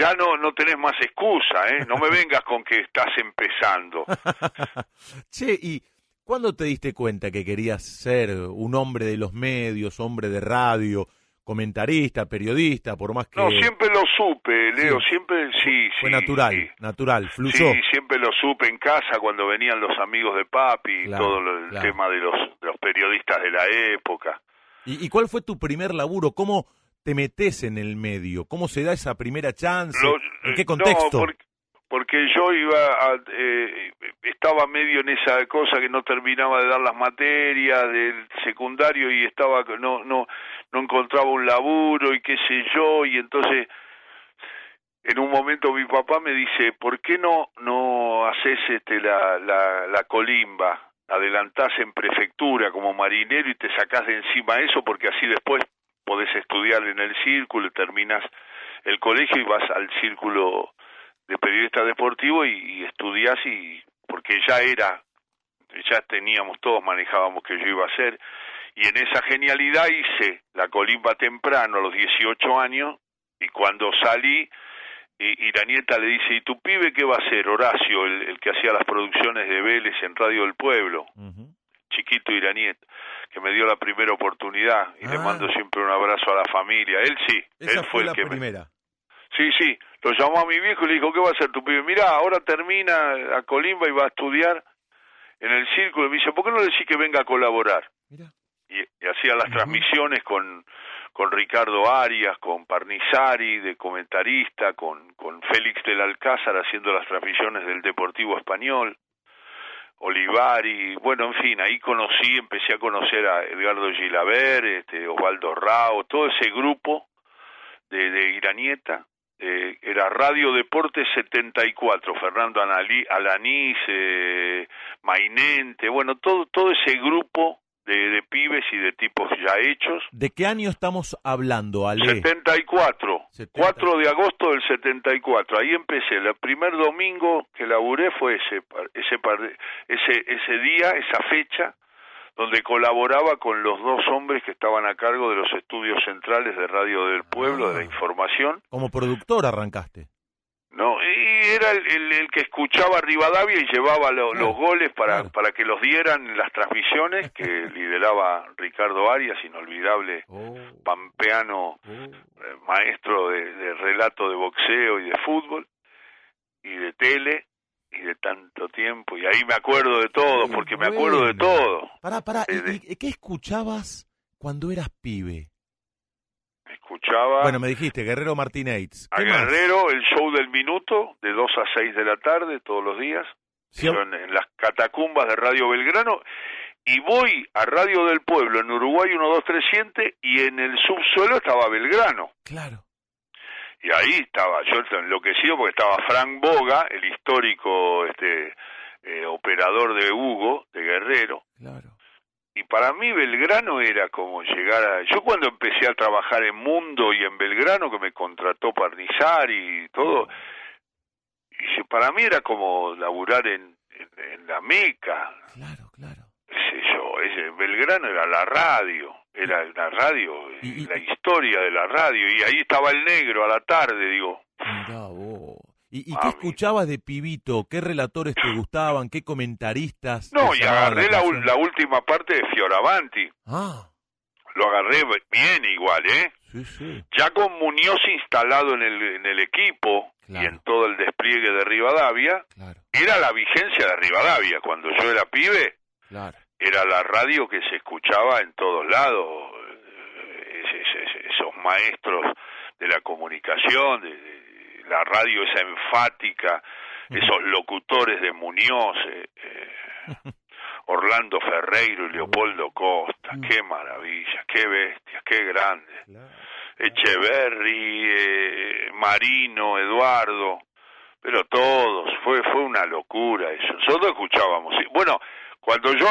ya no, no tenés más excusa, ¿eh? No me vengas con que estás empezando. che, ¿y cuándo te diste cuenta que querías ser un hombre de los medios, hombre de radio, comentarista, periodista, por más que... No, siempre lo supe, Leo, siempre, sí, Fue natural, natural, fluyó. Sí, siempre lo supe en casa cuando venían los amigos de papi, y todo el tema de los, de los periodistas de la época. ¿Y, ¿Y cuál fue tu primer laburo? ¿Cómo te metes en el medio? ¿Cómo se da esa primera chance? ¿En qué contexto? No, porque, yo iba a, eh, estaba medio en esa cosa que no terminaba de dar las materias del secundario y estaba no no no encontraba un laburo y qué sé yo y entonces en un momento mi papá me dice ¿por qué no no haces este la la, la colimba adelantás en prefectura como marinero y te sacás de encima eso porque así después podés estudiar en el círculo, terminas el colegio y vas al círculo de periodista deportivo y, estudias y porque ya era, ya teníamos todos, manejábamos que yo iba a hacer y en esa genialidad hice la colimba temprano a los 18 años y cuando salí y, la nieta le dice, ¿y tu pibe qué va a hacer? Horacio, el, que hacía las producciones de Vélez en Radio del Pueblo, chiquito y la nieta que me dio la primera oportunidad y le ah. mando siempre un abrazo a la familia. Él sí, él fue, el que primera. Sí, sí, lo llamó a mi viejo y le dijo, ¿qué va a hacer tu pibe? Mira, ahora termina a Colimba y va a estudiar en el círculo. Y me dice, ¿por qué no le decís que venga a colaborar? Y, hacía las transmisiones con, con Ricardo Arias, con Parnizari de comentarista, con, con Félix del Alcázar haciendo las transmisiones del Deportivo Español. Olivari, bueno, en fin, ahí conocí, empecé a conocer a Edgardo Gilaber, este, Osvaldo Rao, todo ese grupo de, de Iranieta, eh, era Radio Deportes 74, Fernando Analí, Alanís, eh, Mainente, bueno, todo, todo ese grupo de, pibes y de tipos ya hechos. ¿De qué año estamos hablando, Ale? 74, 4 de agosto del 74. Ahí empecé. El primer domingo que laburé fue ese, ese, ese, ese día, esa fecha, donde colaboraba con los dos hombres que estaban a cargo de los estudios centrales de Radio del Pueblo, de la ah. información. Como productor arrancaste. No, y era el, el, que escuchaba a Rivadavia y llevaba los goles para, para que los dieran en las transmisiones que lideraba Ricardo Arias, inolvidable oh. pampeano, oh. Eh, maestro de, de, relato de boxeo y de fútbol y de tele y de tanto tiempo. Y ahí me acuerdo de todo, porque me acuerdo de todo. Pará, pará, ¿y, qué escuchabas cuando eras pibe? Escuchaba Bueno, me dijiste, Guerrero Martínez. a. Guerrero el show del minuto de 2 a 6 de la tarde todos los días. Sí, en las catacumbas de Radio Belgrano y voy a Radio del Pueblo en Uruguay 12300 y en el subsuelo estaba Belgrano. Claro. Y ahí estaba, yo enloquecido porque estaba Frank Boga, el histórico este eh, operador de Hugo, de Guerrero. Claro. Y para mí Belgrano era como llegar a... Yo cuando empecé a trabajar en Mundo y en Belgrano, que me contrató Parnizar y todo, y para mí era como laburar en, en, en la Meca, Claro, claro. sé yo, ese, Belgrano era la radio, era la radio, y- la historia de la radio, y ahí estaba el negro a la tarde, digo, Mirá vos. ¿Y, y qué escuchabas de pibito? ¿Qué relatores te gustaban? ¿Qué comentaristas? no, y agarré la, última parte de Fioravanti, Ah, lo agarré bien igual, ¿eh? sí, sí. ya con Muñoz instalado en el, en el equipo Claro. y en todo el despliegue de Rivadavia, Claro, era la vigencia de Rivadavia. Cuando yo era pibe, claro. era la radio que se escuchaba en todos lados. Eh, esos maestros de la comunicación, de, de la radio esa enfática, esos locutores de Muñoz, eh, eh, Orlando Ferreiro y Leopoldo Costa, qué maravilla, qué bestias, qué grandes. Echeverry, eh, Marino, Eduardo, pero todos, fue fue una locura eso. Nosotros escuchábamos. Bueno, cuando yo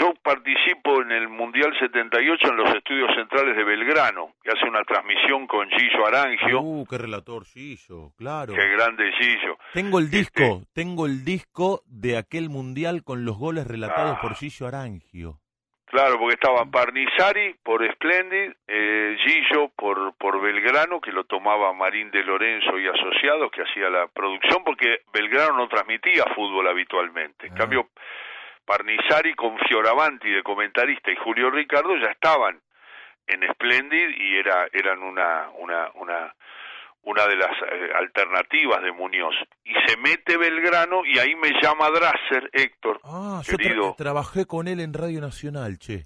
yo participo en el Mundial 78 en los estudios centrales de Belgrano, que hace una transmisión con Gillo Arangio, Uh, qué relator, Gillo, claro. qué grande Gillo. Tengo el disco, Este- tengo el disco de aquel mundial con los goles relatados Ah. por Gillo Arangio. Claro, porque estaban Parnizari por Splendid, eh, Gillo por, por Belgrano, que lo tomaba Marín de Lorenzo y asociados, que hacía la producción, porque Belgrano no transmitía fútbol habitualmente. En Ah. cambio, Parnizari con Fioravanti de comentarista y Julio Ricardo ya estaban en Splendid y era, eran una, una, una, una de las eh, alternativas de Muñoz. Y se mete Belgrano y ahí me llama Drasser, Héctor, Ah, yo tra- querido. trabajé con él en Radio Nacional, che.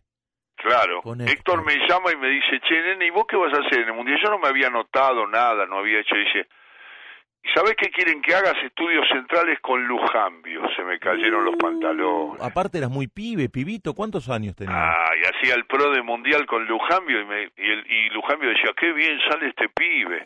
Claro, Con Héctor Héctor. me llama y me dice, che, nene, ¿y vos qué vas a hacer en el Mundial? Yo no me había notado nada, no había hecho, dice, ¿y sabés qué quieren que hagas estudios centrales con Lujambio? Se me cayeron los pantalones. Aparte eras muy pibe, pibito, ¿cuántos años tenías? Ah, y hacía el pro de Mundial con Lujambio y, me, y, el, y Lujambio decía, qué bien sale este pibe.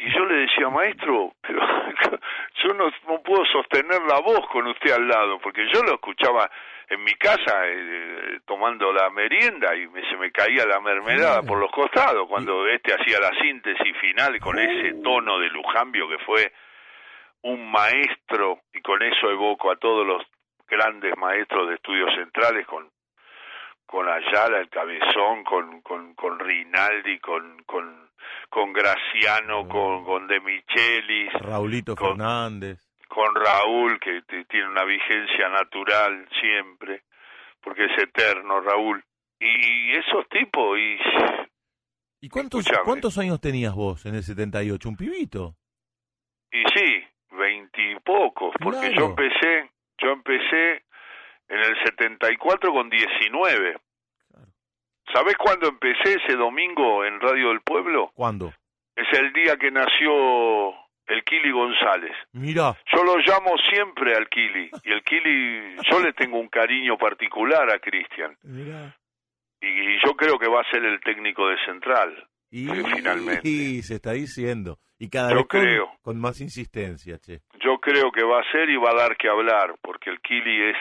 Y yo le decía, maestro, pero yo no, no puedo sostener la voz con usted al lado, porque yo lo escuchaba en mi casa eh, tomando la merienda y me, se me caía la mermelada por los costados cuando este hacía la síntesis final con ese tono de Lujambio que fue un maestro y con eso evoco a todos los grandes maestros de estudios centrales con con Ayala, el Cabezón, con, con, con Rinaldi, con, con, con Graciano, con, con De Michelis, Raulito con- Fernández. Con Raúl, que tiene una vigencia natural siempre, porque es eterno Raúl. Y esos tipos, y ¿Y cuántos, Escuchame. cuántos años tenías vos en el 78? ¿Un pibito? Y sí, veintipocos, porque Claro. yo empecé, yo empecé en el 74 con 19. Claro. ¿Sabés cuándo empecé ese domingo en Radio del Pueblo? ¿Cuándo? Es el día que nació el Kili González. Mirá, Yo lo llamo siempre al Kili, y el Kili, yo le tengo un cariño particular a Cristian, mirá. y, y yo creo que va a ser el técnico de Central. Y, finalmente. y se está diciendo. Y cada Yo vez con, creo. con más insistencia, che. yo creo que va a ser y va a dar que hablar, porque el Kili es,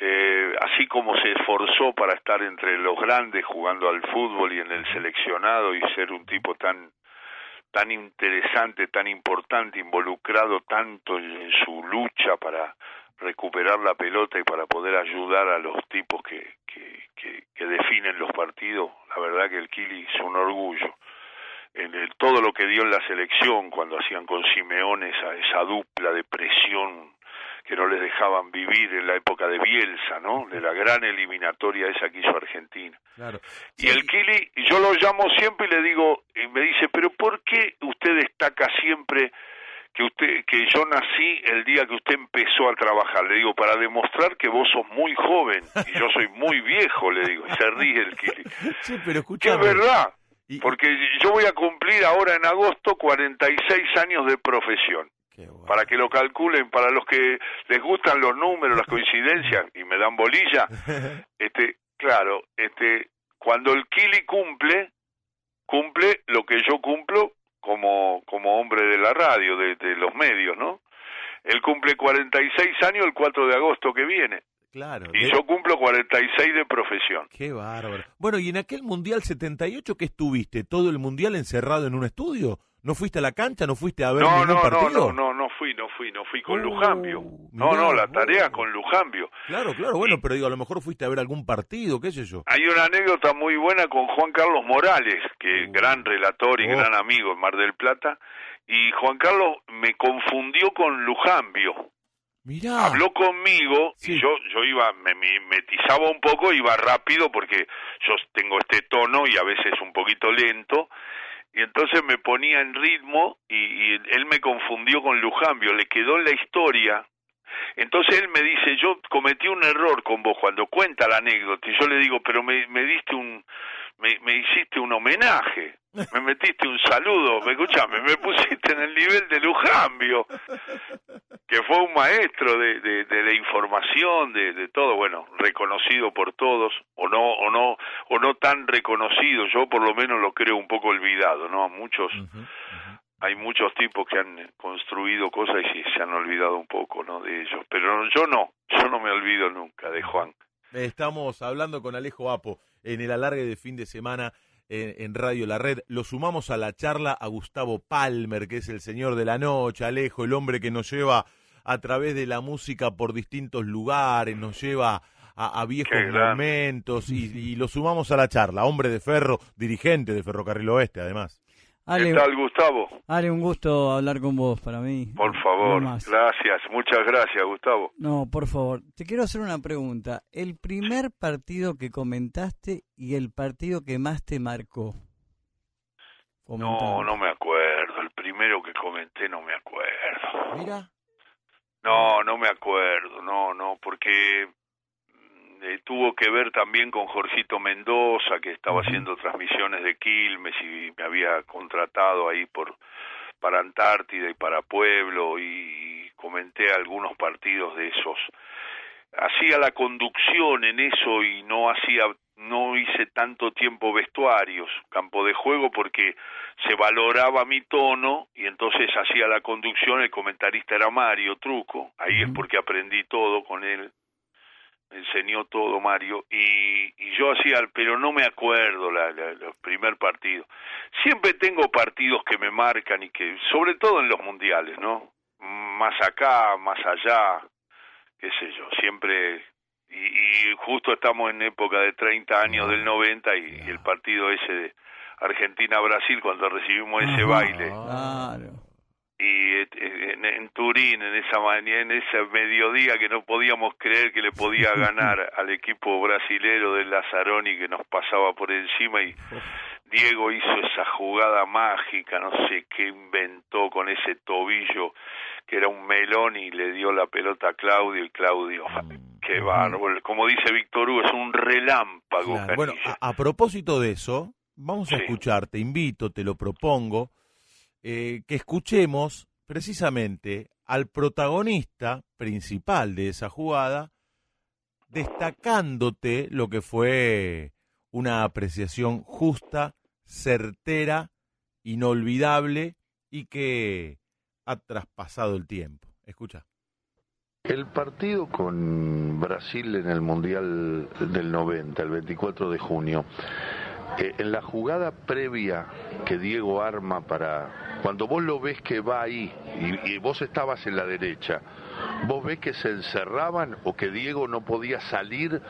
eh, así como se esforzó para estar entre los grandes jugando al fútbol y en el seleccionado y ser un tipo tan tan interesante, tan importante, involucrado tanto en, su lucha para recuperar la pelota y para poder ayudar a los tipos que, que, que, que definen los partidos, la verdad que el Kili es un orgullo. En el, todo lo que dio en la selección cuando hacían con Simeone esa, esa dupla de presión que no les dejaban vivir en la época de Bielsa, ¿no? De la gran eliminatoria esa que hizo Argentina. Claro. Y el Kili, yo lo llamo siempre y le digo, y me dice, pero ¿por qué usted destaca siempre que usted que yo nací el día que usted empezó a trabajar. Le digo, para demostrar que vos sos muy joven y yo soy muy viejo, le digo. Y se ríe el Kili. Sí, pero Que escuchame. es verdad. Porque yo voy a cumplir ahora en agosto 46 años de profesión. Bueno. Para que lo calculen, para los que les gustan los números, las coincidencias y me dan bolilla, este, claro, este, cuando el Kili cumple, cumple lo que yo cumplo como, como hombre de la radio, de, de los medios, ¿no? Él cumple 46 años el 4 de agosto que viene Claro. y de- yo cumplo 46 de profesión. Qué bárbaro. Bueno, y en aquel Mundial 78, ¿qué estuviste? ¿Todo el Mundial encerrado en un estudio? ¿No fuiste a la cancha? ¿No fuiste a ver No, ningún no, no, partido? no, no, no fui, no fui, no fui con Uh, Lujambio. No, mirá, no, la tarea vos. con Lujambio. Claro, claro, bueno, pero digo, a lo mejor fuiste a ver algún partido, qué sé yo. Hay una anécdota muy buena con Juan Carlos Morales, que Uh. gran relator y Oh. gran amigo en Mar del Plata, y Juan Carlos me confundió con Lujambio. Mirá. Habló conmigo. Sí. y yo yo iba me mimetizaba un poco, iba rápido porque yo tengo este tono y a veces un poquito lento y entonces me ponía en ritmo y, y él me confundió con Lujambio, le quedó en la historia. Entonces él me dice, yo cometí un error con vos cuando cuenta la anécdota y yo le digo, pero me, me diste un, me, me hiciste un homenaje, me metiste un saludo, me escuchame, me pusiste en el nivel de Lujambio que fue un maestro de, de, de la información, de, de todo, bueno, reconocido por todos, o no, o no, o no tan reconocido, yo por lo menos lo creo un poco olvidado, ¿no? A muchos, hay muchos tipos que han construido cosas y se han olvidado un poco, ¿no? De ellos, pero yo no, yo no me olvido nunca de Juan. Estamos hablando con Alejo Apo en el alargue de fin de semana en, Radio La Red. Lo sumamos a la charla a Gustavo Palmer, que es el señor de la noche, Alejo, el hombre que nos lleva a través de la música por distintos lugares, nos lleva a, a viejos momentos y, y lo sumamos a la charla. Hombre de ferro, dirigente de Ferrocarril Oeste, además. ¿Qué tal, Gustavo? Ale, un gusto hablar con vos para mí. Por favor, gracias, muchas gracias, Gustavo. No, por favor. Te quiero hacer una pregunta. El primer partido que comentaste y el partido que más te marcó. No, Comentame. no me acuerdo, el primero que comenté no me acuerdo. Mira. No, no me acuerdo, no, no, porque eh, tuvo que ver también con Jorgito Mendoza, que estaba haciendo transmisiones de Quilmes y me había contratado ahí por para Antártida y para Pueblo y comenté algunos partidos de esos. Hacía la conducción en eso y no hacía no hice tanto tiempo vestuarios, campo de juego porque se valoraba mi tono y entonces hacía la conducción, el comentarista era Mario Truco, ahí es porque aprendí todo con él, enseñó todo Mario y, y yo hacía, pero no me acuerdo la, la- el primer partido. Siempre tengo partidos que me marcan y que, sobre todo en los mundiales, ¿no? Más acá, más allá, qué sé yo, siempre y, y justo estamos en época de 30 años del 90 y, y el partido ese de Argentina-Brasil cuando recibimos ese baile Claro. Y eh, en, en Turín en esa mañana en ese mediodía que no podíamos creer que le podía ganar al equipo brasilero de Lazzaroni que nos pasaba por encima y Diego hizo esa jugada mágica, no sé qué inventó con ese tobillo que era un melón y le dio la pelota a Claudio y Claudio, qué bárbaro, como dice Víctor Hugo, es un relámpago. Claro. Bueno, a propósito de eso, vamos a Sí. escuchar, te invito, te lo propongo, eh, que escuchemos precisamente al protagonista principal de esa jugada, destacándote lo que fue una apreciación justa, certera, inolvidable y que ha traspasado el tiempo. Escucha. El partido con Brasil en el Mundial del 90, el 24 de junio, eh, en la jugada previa que Diego arma para... Cuando vos lo ves que va ahí y, vos estabas en la derecha, ¿vos ves que se encerraban o que Diego no podía salir,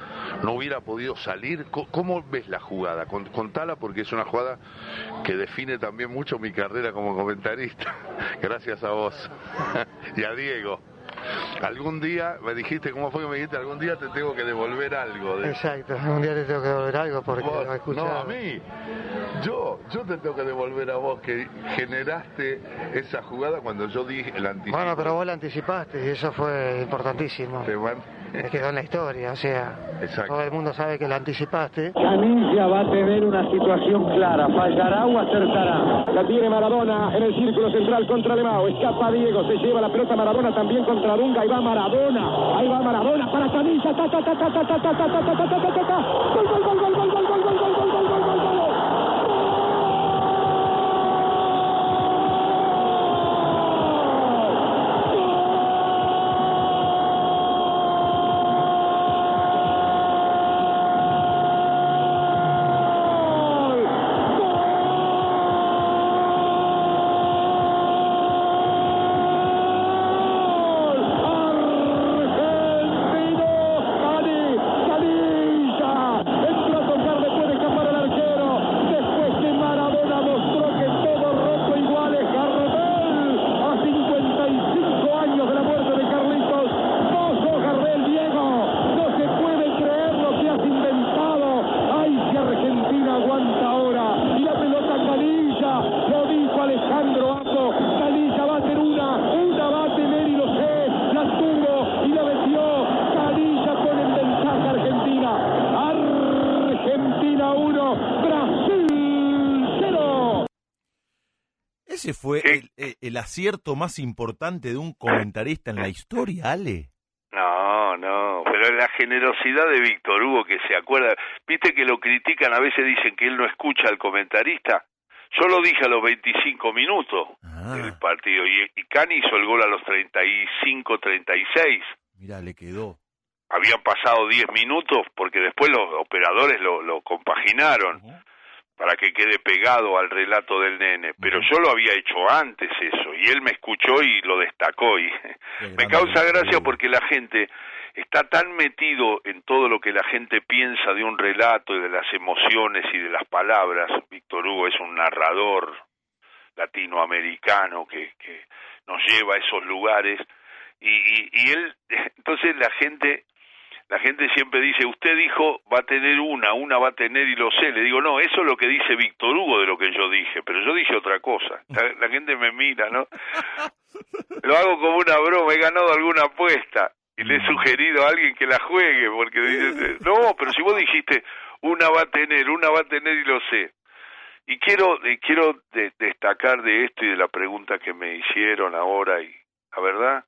no hubiera podido salir? Co- ¿Cómo ves la jugada? Con- Contala porque es una jugada que define también mucho mi carrera como comentarista. Gracias a vos y a Diego. Algún día, me dijiste, ¿cómo fue que me dijiste? Algún día te tengo que devolver algo. De... Exacto, un día te tengo que devolver algo porque Vos- no escuchado. no, a mí. Yo, yo te tengo que devolver a vos que generaste esa jugada cuando yo dije el anticipo. Bueno, pero vos la anticipaste y eso fue importantísimo. Te Me quedó en la historia, o sea, Exacto. todo el mundo sabe que la anticipaste. Canilla va a tener una situación clara. ¿Fallará o acertará? La tiene Maradona en el círculo central contra Lemao. Escapa Diego, se lleva la pelota Maradona también contra Dunga. Ahí va Maradona. Ahí va Maradona para Canilla. Ta, ta, ta, ta, ta, ta, ta, ta, ta, ta, ta, ta, ta, ta. Gol, gol, gol, gol, gol, gol, gol, gol, gol, gol, gol, gol, gol, gol. Argentino, Cali, Canilla, entró a tocar después de escapar al arquero, después que Maradona mostró que todo roto igual es Gardel, a 55 años de la muerte de Carlitos, vos sos Gardel, Diego, no se puede creer lo que has inventado, ay si Argentina aguanta ahora, y la pelota Canilla, lo dijo Alejandro Apo, Canilla va a tener una, una va a tener y lo sé, la tuvo y la metió, Canilla pone en ventaja a Argentina, Argentina 1, Brasil 0. Ese fue el, acierto más importante de un comentarista en la historia, Ale. No, no, pero es la generosidad de Víctor Hugo que se acuerda. Viste que lo critican, a veces dicen que él no escucha al comentarista. Yo lo dije a los 25 minutos Ah, del partido y, y Cani hizo el gol a los 35, 36. mira, le quedó. Habían pasado 10 minutos porque después los operadores lo, lo compaginaron. Para que quede pegado al relato del nene. Pero yo lo había hecho antes eso y él me escuchó y lo destacó y me causa gracia porque la gente está tan metido en todo lo que la gente piensa de un relato y de las emociones y de las palabras. Víctor Hugo es un narrador latinoamericano que, que nos lleva a esos lugares y, y, y él, entonces la gente la gente siempre dice, usted dijo va a tener una, una va a tener y lo sé. Le digo, no, eso es lo que dice Víctor Hugo de lo que yo dije, pero yo dije otra cosa. La, la gente me mira, ¿no? Lo hago como una broma, he ganado alguna apuesta y le he sugerido a alguien que la juegue, porque dice, no, pero si vos dijiste, una va a tener, una va a tener y lo sé. Y quiero, y quiero de- destacar de esto y de la pregunta que me hicieron ahora, y la verdad,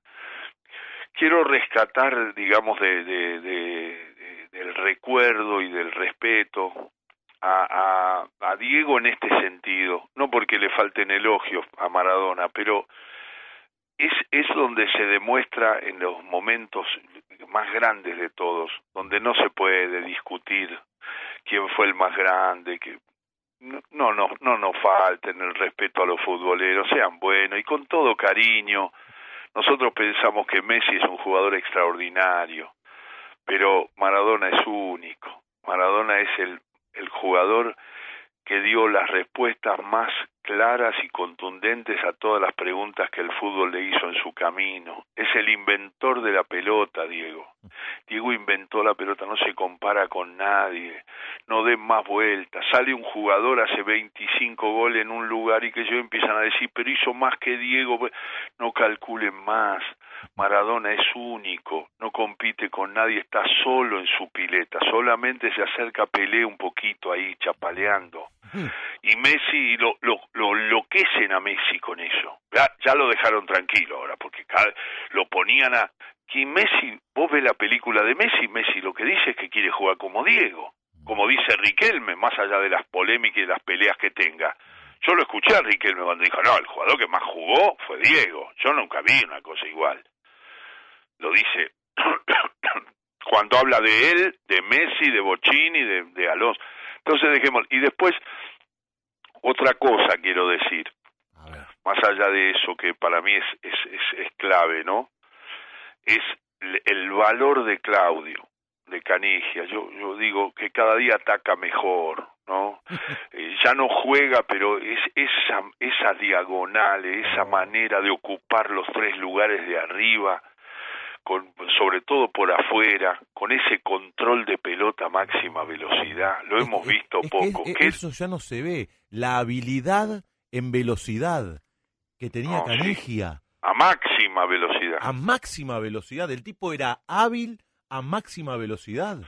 quiero rescatar, digamos, de, de- de- de- del recuerdo y del respeto a, a, a Diego en este sentido, no porque le falten elogios a Maradona, pero es, es donde se demuestra en los momentos más grandes de todos, donde no se puede discutir quién fue el más grande, que no, no, no, no nos falten el respeto a los futboleros, sean buenos y con todo cariño. Nosotros pensamos que Messi es un jugador extraordinario, pero Maradona es único. Maradona es el, el jugador que dio las respuestas más claras y contundentes a todas las preguntas que el fútbol le hizo en su camino. Es el inventor de la pelota, Diego. Diego inventó la pelota, no se compara con nadie, no den más vueltas. Sale un jugador, hace 25 goles en un lugar y que ellos empiezan a decir, pero hizo más que Diego, no calculen más. Maradona es único, no compite con nadie, está solo en su pileta, solamente se acerca, pelea un poquito ahí, chapaleando. Y Messi lo, lo, lo enloquecen a Messi con eso. Ya, ya lo dejaron tranquilo ahora, porque cada- lo ponían a... Que Messi, vos ves la película de Messi, Messi lo que dice es que quiere jugar como Diego, como dice Riquelme, más allá de las polémicas y las peleas que tenga. Yo lo escuché a Riquelme cuando dijo, no, el jugador que más jugó fue Diego. Yo nunca vi una cosa igual. Lo dice cuando habla de él, de Messi, de Bochini, de, de Alonso. Entonces dejemos, y después otra cosa quiero decir, A ver. más allá de eso que para mí es, es, es, es clave, ¿no? Es el, el valor de Claudio, de Canigia. Yo, yo digo que cada día ataca mejor, ¿no? Eh, ya no juega, pero es esa, esa diagonal, esa manera de ocupar los tres lugares de arriba, con, sobre todo por afuera, con ese control de pelota a máxima velocidad. Lo hemos es- visto es poco. es- ¿Qué- eso ya no se ve. La habilidad en velocidad que tenía No, sí. Canigia a máxima velocidad. a máxima velocidad. El tipo era hábil a máxima velocidad.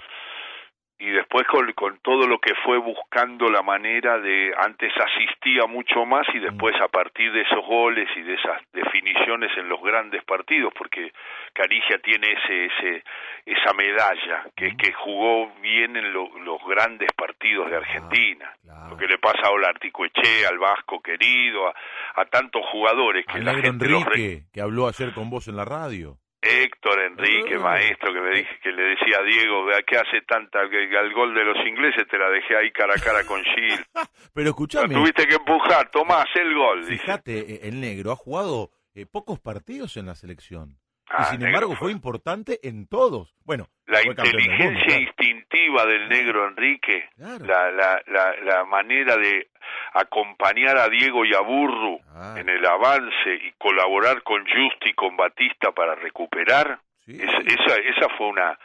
y después con, con todo lo que fue buscando la manera de antes asistía mucho más y después a partir de esos goles y de esas definiciones en los grandes partidos porque Canigia tiene ese ese esa medalla que es que jugó bien en lo- los grandes partidos de Argentina claro. lo que le pasa a Olarticoechea al Vasco querido a, a tantos jugadores que Al la gente re- Enrique, que habló ayer con vos en la radio. Héctor Enrique, Ah. maestro, que me dije que le decía a Diego, qué hace tanta que al gol de los ingleses te la dejé ahí cara a cara con Gil. Pero escuchame, tuviste que empujar, Tomás, el gol. fíjate, eh, el negro ha jugado eh, pocos partidos en la selección. Ah, y sin negro embargo fue- importante en todos. Bueno, La mundo, inteligencia claro. instintiva del negro Enrique, Claro. la, la, la, la manera de acompañar a Diego y a Burru Ah. en el avance y colaborar con Justi y con Batista para recuperar, Sí. es- esa, esa fue una,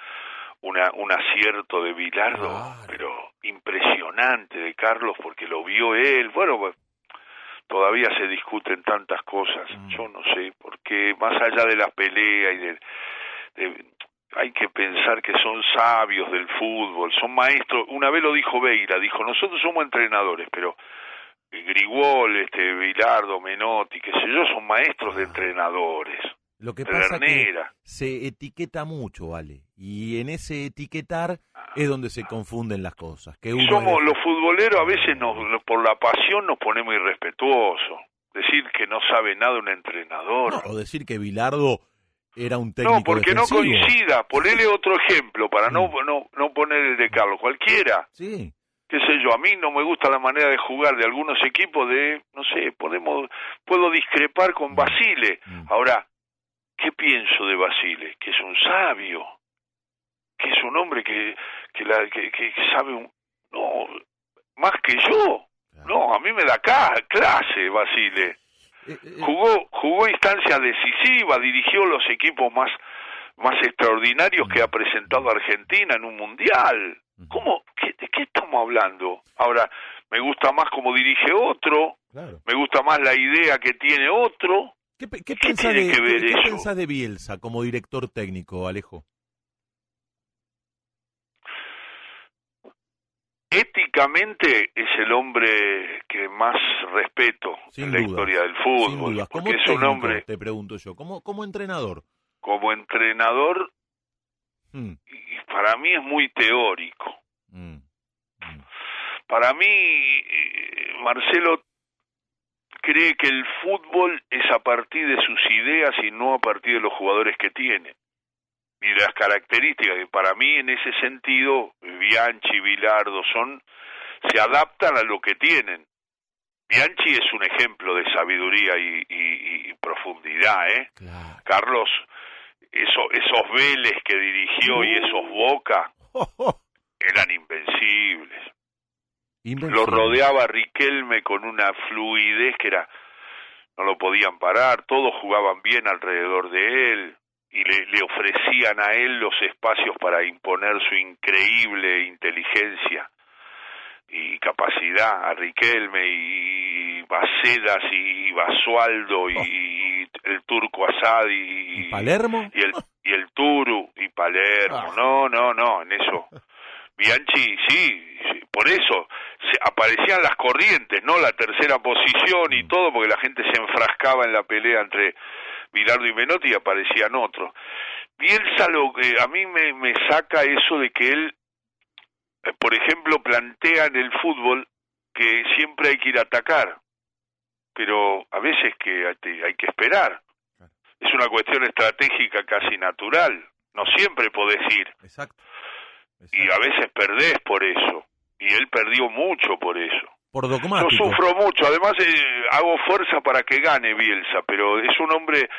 una, un acierto de Bilardo, Claro. pero impresionante de Carlos porque lo vio él. Bueno, pues, todavía se discuten tantas cosas. Mm. Yo no sé, porque más allá de la pelea y de, de- hay que pensar que son sabios del fútbol, son maestros. Una vez lo dijo Beira, dijo, nosotros somos entrenadores, pero Grigol, este, Bilardo, Menotti, qué sé yo, son maestros de entrenadores. Lo que pasa que Pedernera. se etiqueta mucho, ¿vale? Y en ese etiquetar es donde se confunden las cosas. Que uno Somos los futboleros a veces nos, por la pasión nos ponemos irrespetuosos. Decir que no sabe nada un entrenador. No, o decir que Bilardo era un técnico No, porque no defensivo. coincida. Ponele otro ejemplo para no, Mm. no, no poner el de Carlos. Cualquiera. Sí, qué sé yo, a mí no me gusta la manera de jugar de algunos equipos de, no sé, podemos, puedo discrepar con Basile. Mm. Ahora, ¿qué pienso de Basile? Que es un sabio, que es un hombre que, que, la, que, que sabe, un, no, más que yo. No, a mí me da clase Basile. Eh, eh, Jugó, jugó instancias decisivas, dirigió los equipos más, más extraordinarios que ha presentado Argentina en un mundial. ¿Cómo? ¿Qué- ¿De qué estamos hablando? Ahora, me gusta más cómo dirige otro, claro. me gusta más la idea que tiene otro. ¿Qué, qué ¿Qué pensás tiene de, qué- Bielsa como director técnico, Alejo? Éticamente es el hombre que más respeto Sin en la historia del Sin fútbol. Como porque es un hombre te pregunto yo, como, como entrenador. como entrenador Mm, y para mí es muy teórico. mm, mm. Para mí, eh, Marcelo cree que el fútbol es a partir de sus ideas y no a partir de los jugadores que tiene. Y de las características que para mí en ese sentido, Bianchi, Bilardo, son, se adaptan a lo que tienen. Bianchi es un ejemplo de sabiduría y, y- y profundidad, ¿eh? Claro. Carlos, eso, esos Vélez que dirigió y esos Boca eran invencibles. Lo rodeaba Riquelme con una fluidez que era no lo podían parar, todos jugaban bien alrededor de él y le, le ofrecían a él los espacios para imponer su increíble inteligencia y capacidad a Riquelme y Bacedas y Basualdo y, y el turco Asad y, Oh. ¿Y Palermo? y el y el Turu y Palermo. Ah. No, no, no, en eso. Bianchi, sí, por eso se aparecían las corrientes, ¿no? La tercera posición Mm. y todo, porque la gente se enfrascaba en la pelea entre Bilardo y Menotti y aparecían otros. Bielsa lo que a mí me, me saca eso de que él, eh, por ejemplo, plantea en el fútbol que siempre hay que ir a atacar, pero a veces que hay que- hay que esperar. Es una cuestión estratégica casi natural. No siempre podés ir Exacto. Y a veces perdés por eso. Y él perdió mucho por eso. Por Yo dogmático. sufro mucho, además eh, hago fuerza para que gane Bielsa, pero es un hombre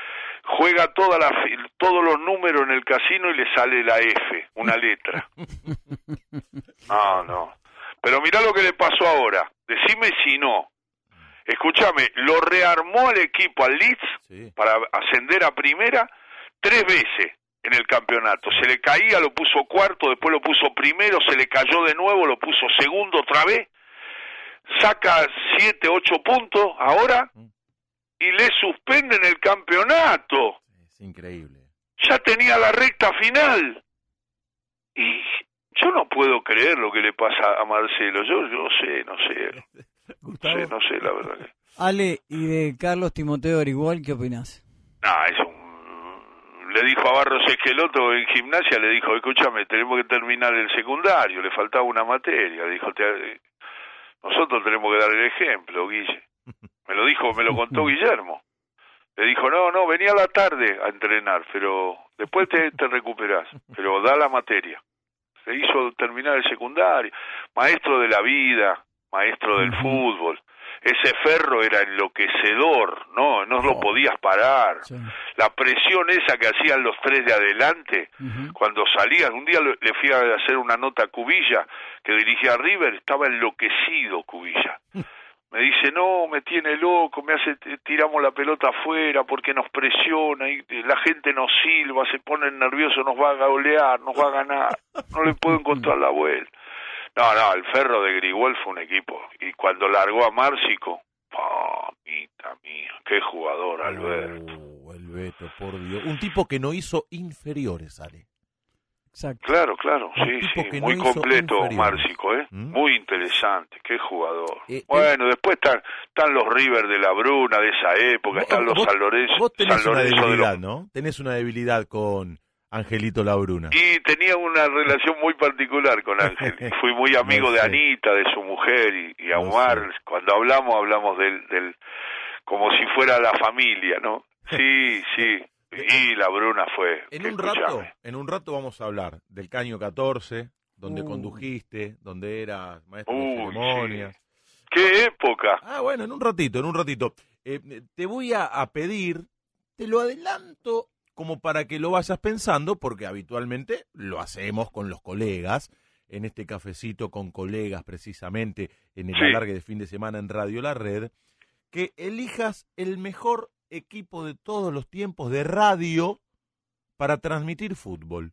juega toda la todos los números en el casino y le sale la F, una letra. No, no. Pero mirá lo que le pasó ahora. Decime si no. Escúchame, lo rearmó al equipo al Leeds Sí. para ascender a primera tres veces. En el campeonato. Se le caía, lo puso cuarto, después lo puso primero, se le cayó de nuevo, lo puso segundo otra vez. Saca siete, ocho puntos ahora y le suspenden el campeonato. Es increíble. Ya tenía la recta final. Y yo no puedo creer lo que le pasa a Marcelo. Yo, yo sé, no sé. No sé, no sé, la verdad. que- Ale, y de Carlos Timoteo igual, ¿qué opinas? No, es un... Le dijo a Barros Esqueloto en gimnasia, le dijo, escúchame, tenemos que terminar el secundario, le faltaba una materia. Le dijo, "Te- nosotros tenemos que dar el ejemplo, Guille. Me lo dijo, me lo contó Guillermo. Le dijo, no, no, venía a la tarde a entrenar, pero después te, te recuperás, pero da la materia. Se hizo terminar el secundario, maestro de la vida, maestro del fútbol. Ese ferro era enloquecedor, ¿no? No lo podías parar. Sí. La presión esa que hacían los tres de adelante, cuando salían, un día le fui a hacer una nota a Cubilla, que dirigía a River, estaba enloquecido Cubilla. Me dice, no, me tiene loco, me hace, tiramos la pelota afuera porque nos presiona y y la gente nos silba, se pone nervioso, nos va a golear, nos va a ganar, no le puedo encontrar la vuelta. No, no, el Ferro de Grigol fue un equipo. Y cuando largó a Márcico, mamita mía, qué jugador, Alberto. Oh, el Beto, por Dios. Un tipo que no hizo inferiores, Ale. Exacto. Claro, claro, sí, sí, que muy no completo. Márcico, ¿eh? ¿Mm? Muy interesante, qué jugador. Eh, bueno, después están, están los River de la Bruna de esa época, están los vos, San Lorenzo, vos tenés San una Lorenzo de debilidad, los... ¿no? Tenés una debilidad con Angelito Labruna. Y tenía una relación muy particular con Ángel. Fui muy amigo de. Anita, de su mujer y, y a Omar. sé. Cuando hablamos, hablamos del, del, como si fuera la familia, ¿no? Sí, sí. Y la Bruna fue. En un rato, en un rato vamos a hablar del Caño 14, donde Uh. condujiste, donde eras maestro Uy, de ceremonias. ¡Qué época! Ah, bueno, en un ratito, en un ratito. Eh, te voy a, a pedir, te lo adelanto como para que lo vayas pensando, porque habitualmente lo hacemos con los colegas, en este cafecito con colegas precisamente, en el Sí. alargue de fin de semana en Radio La Red, que elijas el mejor equipo de todos los tiempos de radio para transmitir fútbol.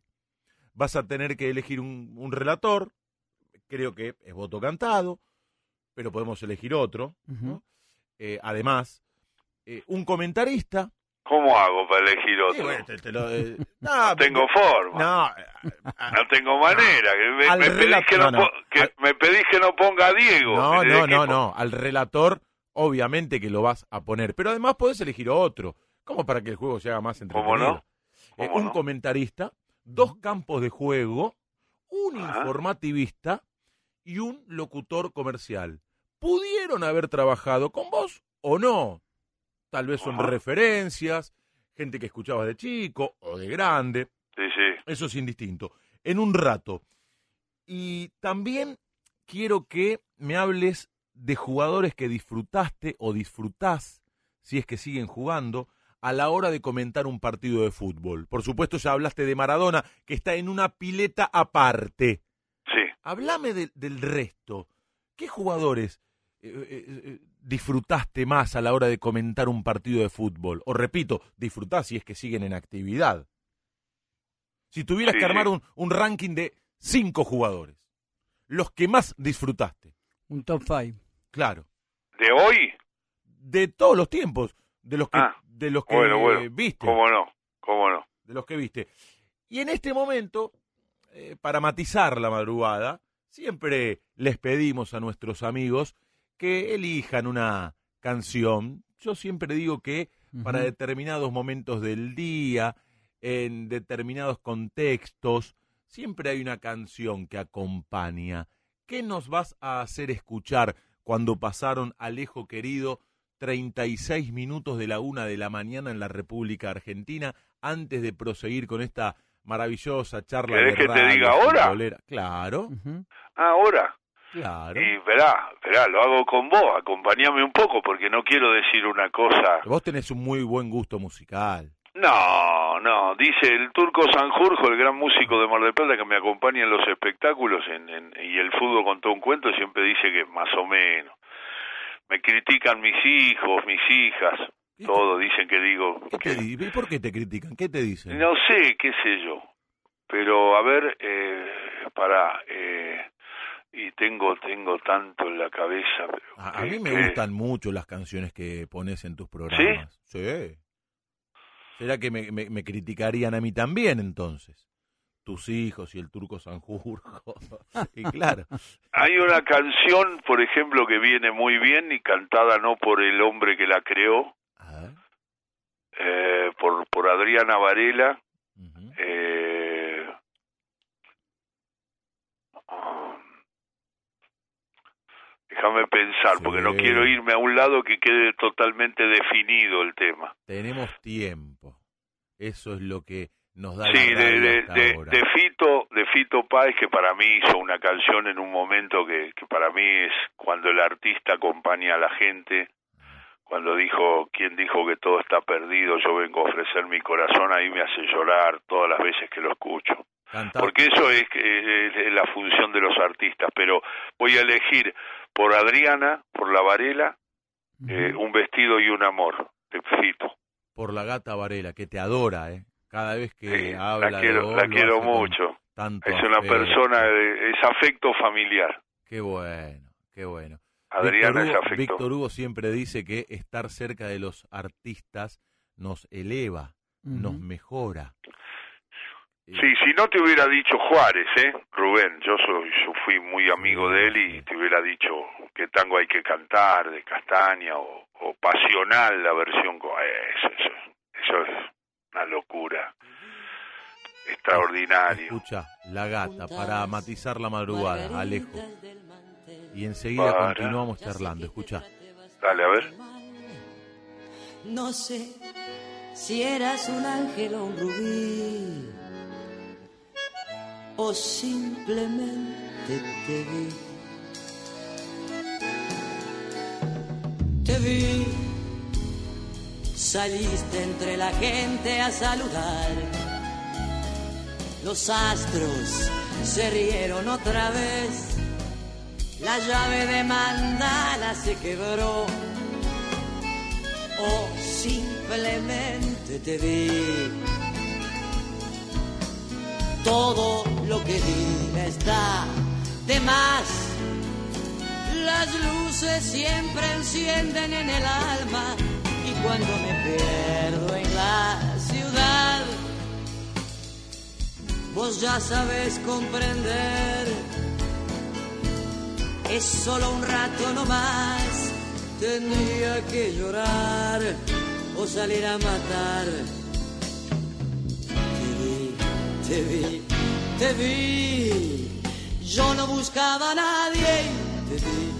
Vas a tener que elegir un, un relator, creo que es voto cantado, pero podemos elegir otro. Eh, además, eh, un comentarista. ¿Cómo hago para elegir otro? bueno, te- te lo- eh, no tengo forma. No, No tengo manera. me, pedís que no, me pedís que no ponga a Diego. no, no, no, no. Al relator, obviamente que lo vas a poner. Pero además podés elegir otro. Como para que el juego se haga más entretenido. ¿Cómo no? Eh, ¿Cómo un no? comentarista, dos campos de juego, un Ajá. informativista y un locutor comercial. ¿Pudieron haber trabajado con vos o no? Tal vez son Ajá. referencias, gente que escuchabas de chico o de grande. Sí, sí. Eso es indistinto. En un rato. Y también quiero que me hables de jugadores que disfrutaste o disfrutás, si es que siguen jugando, a la hora de comentar un partido de fútbol. Por supuesto, ya hablaste de Maradona, que está en una pileta aparte. Sí. Hablame de- del resto. ¿Qué jugadores eh, eh, eh, disfrutaste más a la hora de comentar un partido de fútbol? O repito, disfrutás si es que siguen en actividad. Si tuvieras Sí, que armar sí. un, un ranking de cinco jugadores, los que más disfrutaste, Un top 5. claro, ¿De hoy? de todos los tiempos, de los que, Ah, de los que bueno, bueno. viste. ¿Cómo no? ¿Cómo no? de los que viste. Y en este momento, eh, para matizar la madrugada, siempre les pedimos a nuestros amigos que elijan una canción. Yo siempre digo que para determinados momentos del día, en determinados contextos, siempre hay una canción que acompaña. ¿Qué nos vas a hacer escuchar cuando pasaron Alejo querido 36 minutos de la una de la mañana en la República Argentina antes de proseguir con esta maravillosa charla ¿Querés de que te diga ahora? Claro, Ujú. Ahora. Claro. Y verá, verá, lo hago con vos, acompañame un poco porque no quiero decir una cosa. Vos tenés un muy buen gusto musical. No, no, dice el turco Sanjurjo, el gran músico de Mar del Plata que me acompaña en los espectáculos en, en- y el fútbol contó un cuento, siempre dice que más o menos. Me critican mis hijos, mis hijas, todo, dicen que digo... ¿Qué te di- ¿Y por qué te critican? ¿Qué te dicen? No sé, qué sé yo. Pero a ver, eh, para... Eh, y tengo tengo tanto en la cabeza. pero A, mí me que- gustan mucho las canciones que pones en tus programas. Sí. ¿Será que me, me- me criticarían a mí también entonces? Tus hijos y el turco Sanjurjo. y claro. Hay una canción, por ejemplo, que viene muy bien y cantada no por el hombre que la creó, eh, por, por Adriana Varela. eh, ah, déjame pensar, Sí. porque no quiero irme a un lado que quede totalmente definido el tema. Tenemos tiempo. Eso es lo que nos da Sí, la de, de, de, Fito, de Fito Páez, que para mí hizo una canción en un momento que, que para mí es cuando el artista acompaña a la gente, cuando dijo, quien dijo que todo está perdido, yo vengo a ofrecer mi corazón, ahí me hace llorar todas las veces que lo escucho. Cantar- Porque eso es, es- es la función de los artistas, pero voy a elegir por Adriana, por la Varela, eh, un vestido y un amor, de Fito. por la gata Varela, que te adora, ¿eh? Cada vez que Sí, habla la de quiero, vos, la quiero mucho. tanto Es una afecto. persona, de, es afecto familiar. Qué bueno, qué bueno. Adriana Víctor es Hugo, afecto. Víctor Hugo siempre dice que estar cerca de los artistas nos eleva, nos mejora. Sí, si no te hubiera dicho Juárez, ¿eh? Rubén, yo soy, yo fui muy amigo de él y te hubiera dicho que tango hay que cantar de Castaña o, o Pasional, la versión con eso, eso, eso es una locura, extraordinario. Escucha, la gata, para matizar la madrugada, Alejo. Y enseguida Para. continuamos charlando, escucha. Dale, a ver. No sé si eras un ángel o un rubí, o simplemente te vi. Te vi, saliste entre la gente a saludar. Los astros se rieron otra vez, la llave de mandala se quebró o simplemente te vi. Todo lo que diga está de más. Las luces siempre encienden en el alma y cuando me pierdo en la ciudad, vos ya sabes comprender. Es solo un rato nomás tendría que llorar o salir a matar. Te vi, te vi, te vi. Yo no buscaba a nadie, te vi.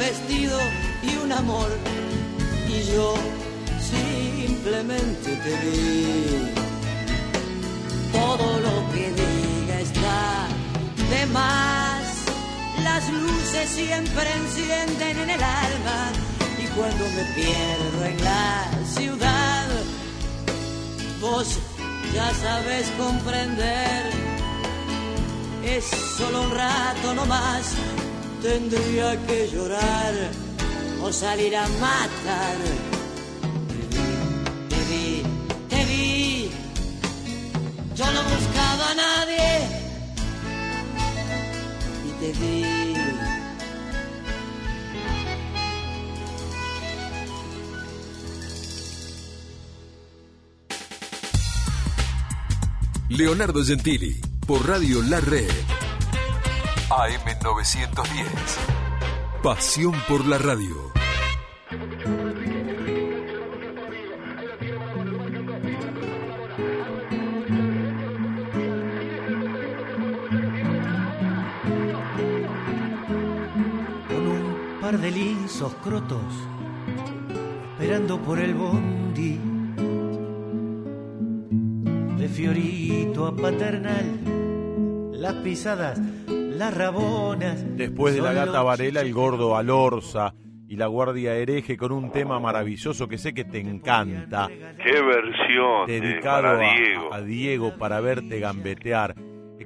vestido y un amor, y yo simplemente te vi. Todo lo que diga está de más. Las luces siempre encienden en el alma, y cuando me pierdo en la ciudad, vos ya sabes comprender. Es solo un rato nomás, tendría que llorar o salir a matar. Te vi, te vi, te vi. Yo no buscaba a nadie y te vi. Leonardo Gentili, por Radio La Red. AM910. Pasión por la radio. con un par de lisos crotos, esperando por el bondi. De Fiorito a Paternal, las pisadas, las rabonas. Después de la gata Varela, el gordo Alorza y la guardia hereje con un tema maravilloso que sé que te encanta. Qué versión de- dedicado para a- Diego. A, Diego para verte gambetear.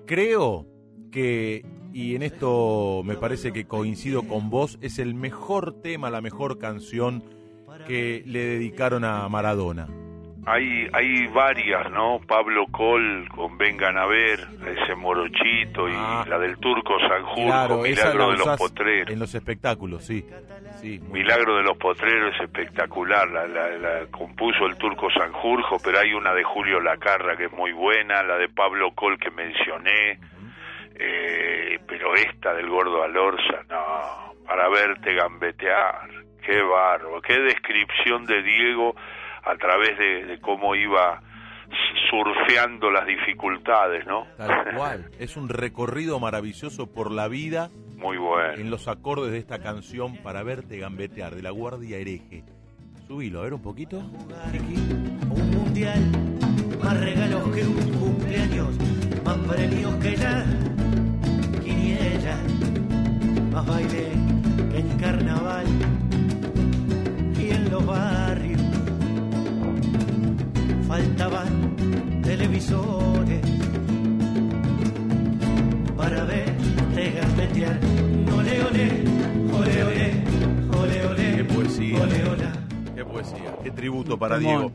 Creo que, y en esto me parece que coincido con vos, es el mejor tema, la mejor canción que le dedicaron a Maradona. Hay, hay varias, ¿no? Pablo Col con Vengan a ver, ese morochito y la del turco Sanjurjo, Ah. Claro, Milagro la de los Potreros. en los espectáculos, sí. sí Milagro de los Potreros es espectacular, la, la- la compuso el turco Sanjurjo, pero hay una de Julio Lacarra que es muy buena, la de Pablo Col que mencioné, eh, pero esta del gordo Alorza, no, para verte gambetear, qué barro, qué descripción de Diego a través de, de cómo iba surfeando las dificultades, ¿no? Tal cual. Es un recorrido maravilloso por la vida Muy bueno. en los acordes de esta canción para verte gambetear de la guardia hereje. Subilo, a ver un poquito. Un mundial, más regalos que un cumpleaños, más premios que la quiniela, más baile que en carnaval y en los barrios. Faltaban televisores para verte gambetear. Ole, ole, ole, ole, ole, ole. Qué poesía. Ole, ole. Qué poesía. Qué tributo para. Diego.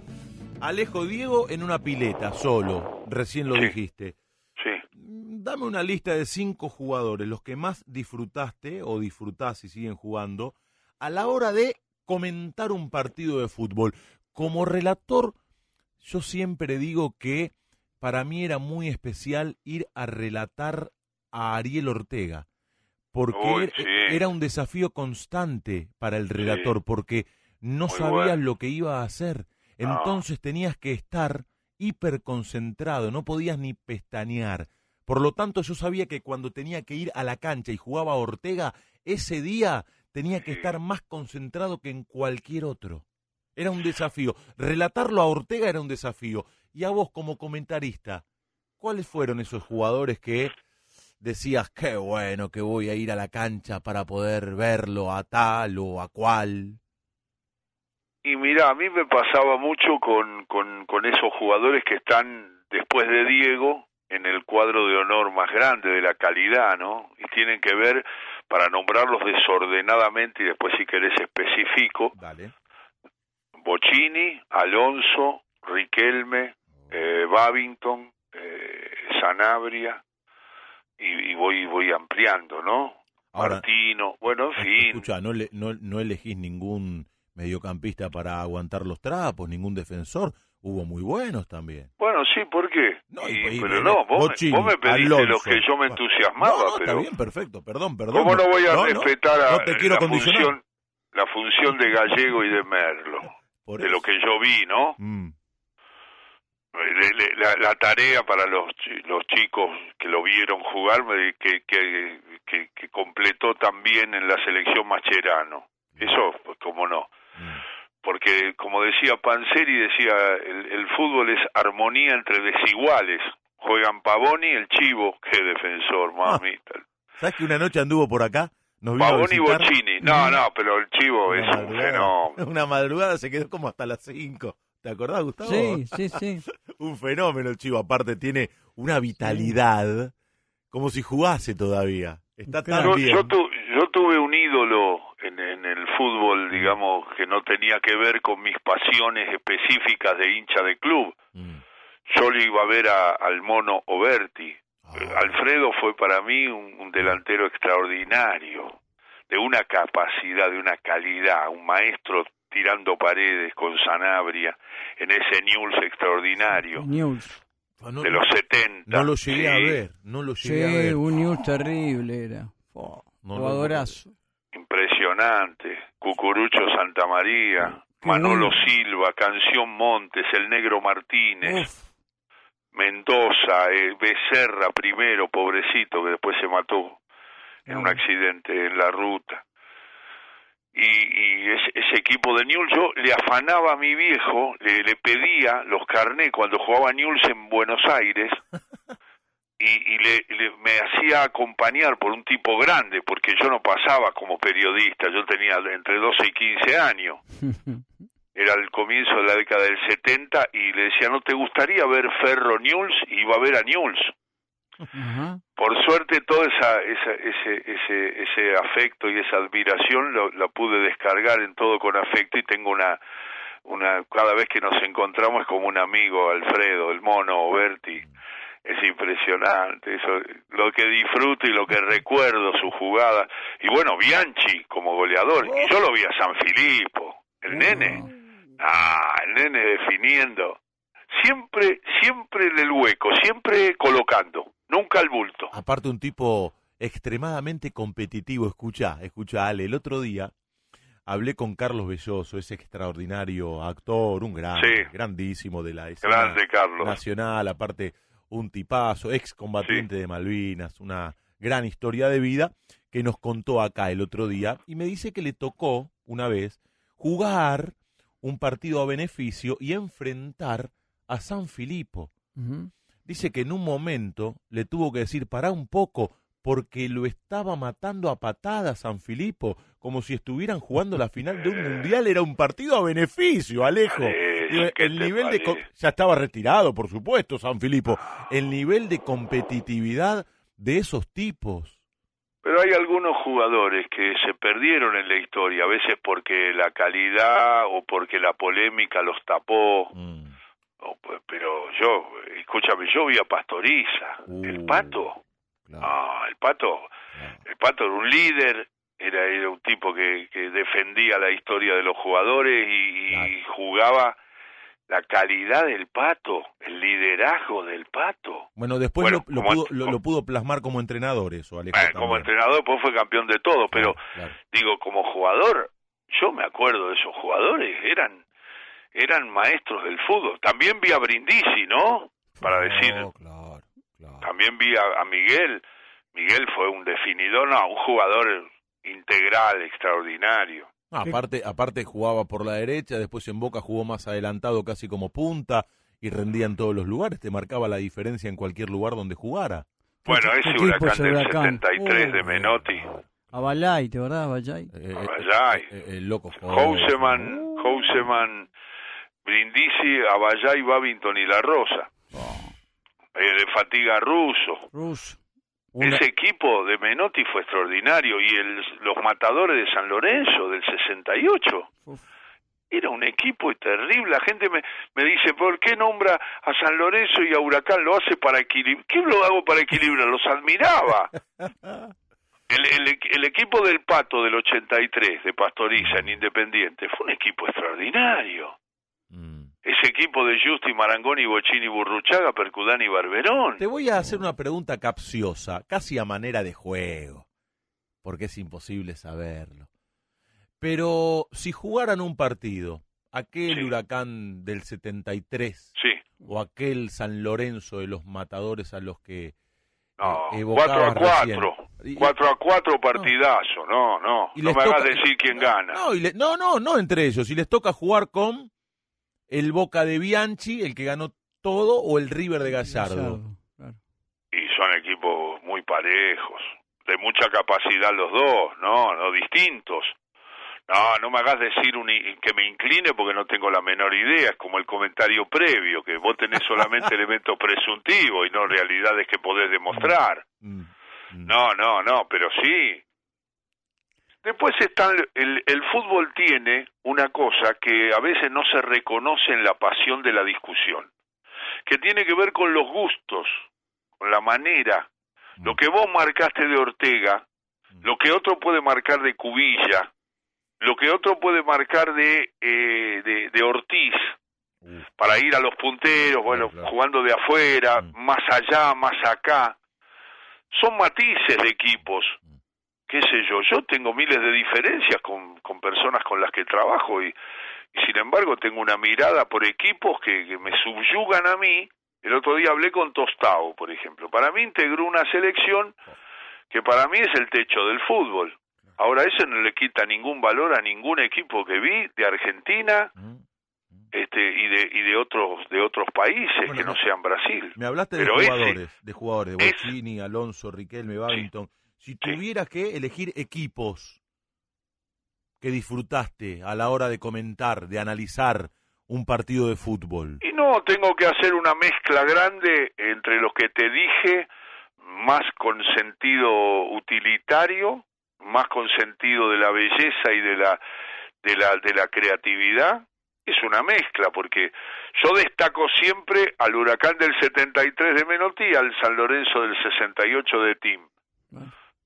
Alejo Diego en una pileta, solo. Recién lo dijiste. Sí. Dame una lista de cinco jugadores, los que más disfrutaste o disfrutás y siguen jugando, a la hora de comentar un partido de fútbol. Como relator, yo siempre digo que para mí era muy especial ir a relatar a Ariel Ortega, porque Uy, era- sí. era un desafío constante para el relator, porque no Muy sabías bueno. lo que iba a hacer. No. Entonces tenías que estar hiper concentrado, no podías ni pestañear. Por lo tanto, yo sabía que cuando tenía que ir a la cancha y jugaba Ortega, ese día tenía que estar más concentrado que en cualquier otro. Era un desafío. Relatarlo a Ortega era un desafío. Y a vos como comentarista, ¿cuáles fueron esos jugadores que decías, qué bueno que voy a ir a la cancha para poder verlo a tal o a cual? Y mira, a mí me pasaba mucho con, con, con esos jugadores que están después de Diego en el cuadro de honor más grande de la calidad, ¿no? Y tienen que ver, para nombrarlos desordenadamente y después si querés especifico, Dale. Bocini, Alonso, Riquelme, eh, Babington, eh, Sanabria, y, y voy, voy ampliando, ¿no? Ahora- Martino, bueno, en fin. Escucha, no, le- no, no elegís ningún mediocampista para aguantar los trapos, ningún defensor. Hubo muy buenos también. Bueno, sí, ¿por qué? No, Y- y- y- pero no, vos, me, vos me pediste Alonso. lo que yo me entusiasmaba, No, no, pero está bien, perfecto, perdón, perdón. ¿cómo no voy a respetar a no te quiero la condicionar. función la función de Gallego y de Merlo? Por de eso. lo que yo vi, ¿no? Mm. Le- La, la tarea para los los chicos que lo vieron jugar, me- que, que, que, que completó también en la selección Mascherano. Eso, pues cómo no. Porque, como decía Panzeri, decía, el, el fútbol es armonía entre desiguales. Juegan Pavoni y el Chivo, qué defensor, mamita. ¿Sabes que una noche anduvo por acá? Nos vino y. Bocini. No, no, pero el Chivo Una es un madrugada. fenómeno. Una madrugada se quedó como hasta las 5. ¿Te acordás, Gustavo? Sí, sí, sí. un fenómeno el chivo. Aparte tiene una vitalidad como si jugase todavía. Está tan Yo, bien. yo, tu- yo tuve un ídolo en, en el fútbol, digamos, que no tenía que ver con mis pasiones específicas de hincha de club. Mm. Yo le iba a ver a- al mono Oberti. Ah. Alfredo fue para mí un, un delantero extraordinario, de una capacidad, de una calidad, un maestro tirando paredes con Sanabria en ese News extraordinario. News. no, de los 70. No lo llegué sí. a ver, no lo llegué a Sí, ver. un news terrible era. Oh, No lo- jugadorazo. Impresionante. Cucurucho Santa María, Manolo Silva, Canción Montes, El Negro Martínez, Mendoza, eh, Becerra primero, pobrecito, que después se mató en un accidente en la ruta. Y, y ese, ese equipo de Newell's, yo le afanaba a mi viejo, le, le pedía los carnés cuando jugaba Newell's en Buenos Aires y, y le, le- me hacía acompañar por un tipo grande, porque yo no pasaba como periodista, yo tenía entre 12 y 15 años. Era el comienzo de la década del 70 y le decía, ¿no te gustaría ver Ferro Newell's? Y iba a ver a Newell's. Por suerte toda esa, esa- ese, ese, ese afecto y esa admiración lo, la pude descargar en todo con afecto y tengo una, una, cada vez que nos encontramos es como un amigo, Alfredo, el mono, Berti, es impresionante, eso, lo que disfruto y lo que recuerdo su jugada, y bueno, Bianchi como goleador, y yo lo vi a San Filippo, el nene, ah, el nene definiendo, siempre, siempre en el hueco, siempre colocando, nunca al bulto. Aparte un tipo extremadamente competitivo, escucha, escucha Ale, el otro día hablé con Carlos Belloso, ese extraordinario actor, un gran, Sí. grandísimo de la escena Grande, Carlos. nacional, aparte un tipazo, ex combatiente de Malvinas, una gran historia de vida que nos contó acá el otro día y me dice que le tocó una vez jugar un partido a beneficio y enfrentar a San Filipo. Dice que en un momento le tuvo que decir, pará un poco, porque lo estaba matando a patadas San Filipo, como si estuvieran jugando la final de un mundial, era un partido a beneficio, Alejo. Digo, ¿qué el nivel de ya estaba retirado, por supuesto, San Filipo. El nivel de competitividad de esos tipos. Pero hay algunos jugadores que se perdieron en la historia, a veces porque la calidad o porque la polémica los tapó. O, pues, pero yo, escúchame, yo vi a Pastoriza, el pato. Ah, el pato, el pato era un líder, era, era un tipo que, que defendía la historia de los jugadores y, y jugaba la calidad del pato, el liderazgo del pato. Bueno, después Bueno, lo, lo como- pudo, lo- lo pudo plasmar como entrenador eso, Alejo. Eh, como entrenador pues fue campeón de todo, pero claro. digo como jugador, yo me acuerdo de esos jugadores, eran eran maestros del fútbol. También vi a Brindisi, ¿no? Para decir, también vi a, a Miguel. Miguel fue un definidor, no, un jugador integral, extraordinario. No, aparte, aparte jugaba por la derecha, después en Boca jugó más adelantado casi como punta y rendía en todos los lugares, te marcaba la diferencia en cualquier lugar donde jugara. Bueno, ese huracán del Huracán? 73 de Uh. Menotti, A Balay, ¿te acordás, Balay? Abayay, el loco Houseman, Houseman, Brindisi, Abayay, Babington y La Rosa. Eh, de Fatiga Russo. Ese equipo de Menotti fue extraordinario y el, los matadores de San Lorenzo del 68 era un equipo terrible. La gente me, me dice, ¿por qué nombra a San Lorenzo y a Huracán? Lo hace para equilibrar. ¿Qué lo hago para equilibrar? Los admiraba. El, el, el equipo del Pato del 83 de Pastoriza en Independiente fue un equipo extraordinario. Ese equipo de Justi, Marangoni, Bochini, Burruchaga, Percudani y Barberón. Te voy a hacer una pregunta capciosa, casi a manera de juego, porque es imposible saberlo. Pero si jugaran un partido, aquel huracán del 73 Sí. o aquel San Lorenzo de los matadores a los que No, eh, 4 a evocabas recién. 4. 4 a 4 partidazo. No, no. No me hagas toca- decir quién gana. No, y le- no, no, no entre ellos. Y les toca jugar con el Boca de Bianchi, el que ganó todo, o el River de Gallardo. Y son equipos muy parejos. De mucha capacidad los dos, ¿no? No distintos. No, no me hagas decir un que me incline porque no tengo la menor idea. Es como el comentario previo, que vos tenés solamente elementos presuntivos y no realidades que podés demostrar. No, no, no, pero sí. Después está el, el, fútbol tiene una cosa que a veces no se reconoce en la pasión de la discusión, que tiene que ver con los gustos, con la manera. Lo que vos marcaste de Ortega, lo que otro puede marcar de Cubilla, lo que otro puede marcar de, eh, de, de Ortiz, para ir a los punteros, bueno, jugando de afuera, más allá, más acá. Son matices de equipos, qué sé yo, yo tengo miles de diferencias con, con personas con las que trabajo y, y sin embargo tengo una mirada por equipos que, que me subyugan a mí. El otro día hablé con Tostao, por ejemplo. Para mí integró una selección que para mí es el techo del fútbol. Ahora eso no le quita ningún valor a ningún equipo que vi de Argentina este y de y de otros de otros países que no sean Brasil. Me hablaste de Pero jugadores, ese- de jugadores, Bochini, Alonso, Riquelme, Babington. Si tuvieras que elegir equipos que disfrutaste a la hora de comentar, de analizar un partido de fútbol. Y no, tengo que hacer una mezcla grande entre los que te dije, más con sentido utilitario, más con sentido de la belleza y de la de la de la creatividad. Es una mezcla porque yo destaco siempre al Huracán del 73 de Menotti y al San Lorenzo del 68 de Tim.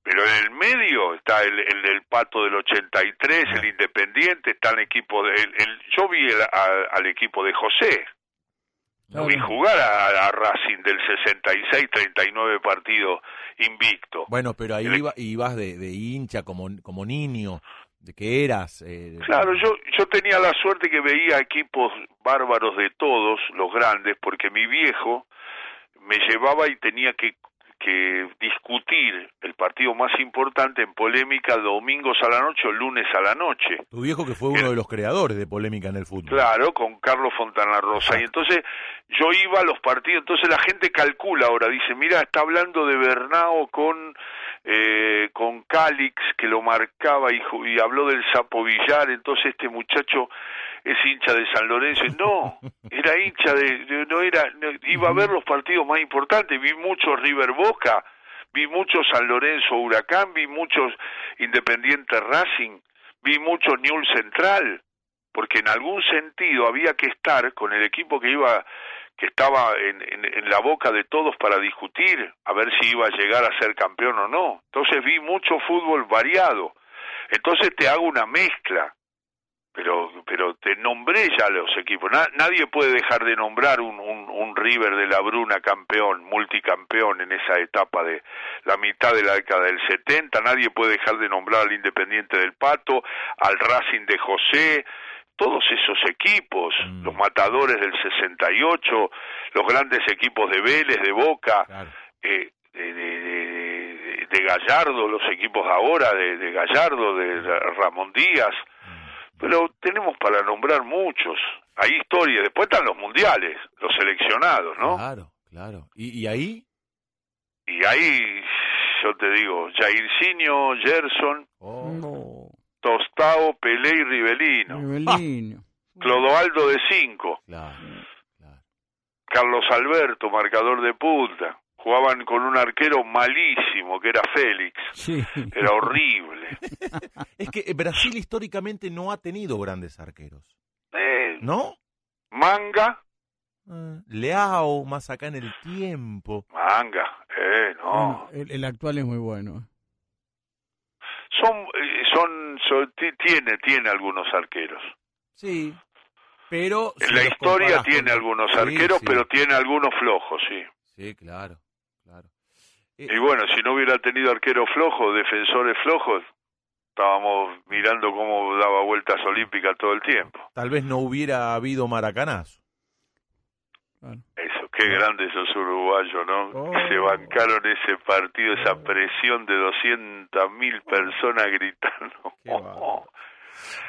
Pero en el medio está el, el del Pato del 83, el Independiente, está el equipo de... el- el- yo vi el- al equipo de José, lo vi jugar a, a Racing del 66, 39 partidos invicto. Bueno, pero ahí iba, ibas de, de hincha como, como niño, de que eras. eh, Claro, yo, yo tenía la suerte que veía equipos bárbaros de todos, los grandes, porque mi viejo me llevaba y tenía que, que discutir el partido más importante en polémica domingos a la noche o lunes a la noche. Tu viejo que fue uno de los creadores de polémica en el fútbol. Claro, con Carlos Fontana Rosa. Y entonces yo iba a los partidos, entonces la gente calcula ahora, dice, mira, está hablando de Bernao con eh, con Calix, que lo marcaba y, y habló del Sapo Villar, entonces este muchacho es hincha de San Lorenzo. No, era hincha de, de- no era, no, iba a ver los partidos más importantes, vi mucho River Boca, vi mucho San Lorenzo Huracán, vi muchos Independiente Racing, vi mucho Newell Central, porque en algún sentido había que estar con el equipo que iba que estaba en, en, en la boca de todos para discutir a ver si iba a llegar a ser campeón o no. Entonces vi mucho fútbol variado. Entonces te hago una mezcla, pero pero te nombré ya los equipos. Na- nadie puede dejar de nombrar un, un, un River de la Bruna campeón, multicampeón en esa etapa de la mitad de la década del 70. Nadie puede dejar de nombrar al Independiente del Pato, al Racing de José, todos esos equipos, los matadores del 68, los grandes equipos de Vélez, de Boca, eh, de, de- de- de Gallardo, los equipos ahora de Gallardo, de Ramón Díaz, pero tenemos para nombrar muchos. Hay historias, después están los mundiales, los seleccionados, ¿no? Claro, claro. ¿Y, y ahí? Y ahí, yo te digo, Jairzinho, Gerson, No, Tostao, Pelé y Rivelino. Rivelino. Clodoaldo de 5. Claro. Carlos Alberto, marcador de punta. Jugaban con un arquero malísimo, que era Félix. Sí. Era horrible. Es que eh, Brasil históricamente no ha tenido grandes arqueros. Eh, ¿No? Manga, Ah, Leao, más acá en el tiempo. manga, eh, no. El, el actual es muy bueno. Son, eh, son, son- ti- tiene, tiene algunos arqueros. Sí. Pero. si En la historia tiene con- algunos Sí, arqueros, sí. pero tiene algunos flojos, sí. Sí, claro. Y bueno, si no hubiera tenido arqueros flojos, defensores flojos, estábamos mirando cómo daba vueltas olímpicas todo el tiempo. Tal vez no hubiera habido maracanazo. Eso, qué grandes esos uruguayos, ¿no? Oh. Que se bancaron ese partido, esa presión de 200.000 personas gritando.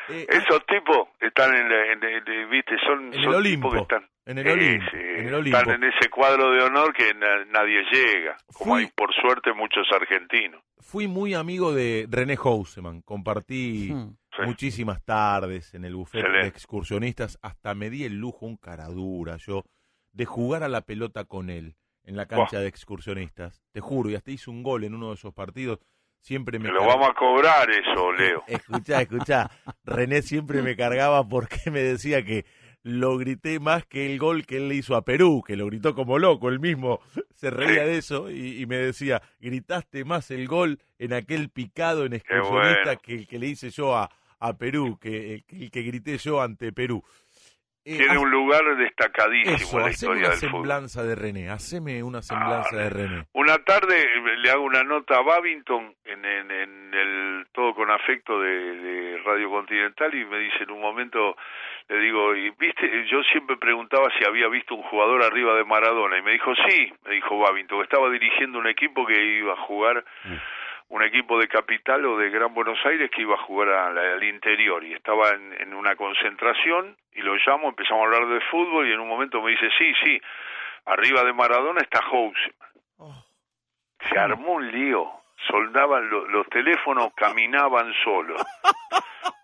Esos tipos están en, la- en- en- viste, son, En el son Olimpo, tipos que están en el Olimpo, sí, en el Olimpo. están en ese cuadro de honor que na- nadie llega, como hay por suerte muchos argentinos. Fui muy amigo de René Houseman. Compartí muchísimas tardes en el buffet de Excelente. excursionistas. Hasta me di el lujo, un cara dura, yo, de jugar a la pelota con él en la cancha de excursionistas. Te juro, y hasta hice un gol en uno de esos partidos. Siempre me lo vamos a cobrar eso, Leo. Escuchá, escuchá. René siempre me cargaba porque me decía que lo grité más que el gol que él le hizo a Perú, que lo gritó como loco, él mismo se reía de eso y, y me decía, gritaste más el gol en aquel picado en excursionista bueno. que el que le hice yo a, a Perú, que el, que el que grité yo ante Perú. Eh, Tiene un lugar destacadísimo Eso, en la haceme historia una del fútbol. semblanza de René, haceme una semblanza de René. Una tarde le hago una nota a Babington en, en, en el Todo con Afecto de, de Radio Continental y me dice en un momento, le digo, y viste, yo siempre preguntaba si había visto un jugador arriba de Maradona y me dijo, sí, me dijo Babington, que estaba dirigiendo un equipo que iba a jugar, un equipo de capital o de Gran Buenos Aires que iba a jugar al, al interior y estaba en, en una concentración y lo llamo, empezamos a hablar de fútbol y en un momento me dice, sí, sí, arriba de Maradona está Houseman. Se armó un lío, soldaban lo- los teléfonos, caminaban solos.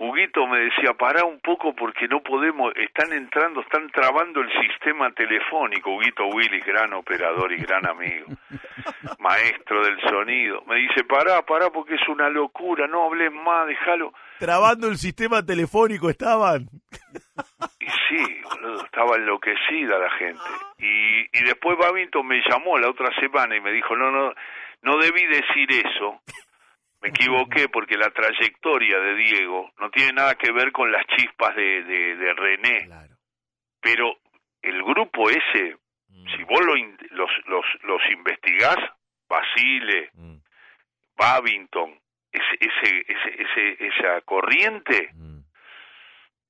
Huguito me decía, pará un poco porque no podemos, están entrando, están trabando el sistema telefónico. Huguito Willis, gran operador y gran amigo, maestro del sonido. Me dice, pará, pará porque es una locura, no hables más, déjalo. Trabando el sistema telefónico estaban. Y sí, boludo, estaba enloquecida la gente. Y, y después Babington me llamó la otra semana y me dijo, no, no, no debí decir eso. Me equivoqué porque la trayectoria de Diego no tiene nada que ver con las chispas de, de, de René. Pero el grupo ese, si vos lo los, los, los investigás, Basile, Babington, ese, ese, ese, ese- esa corriente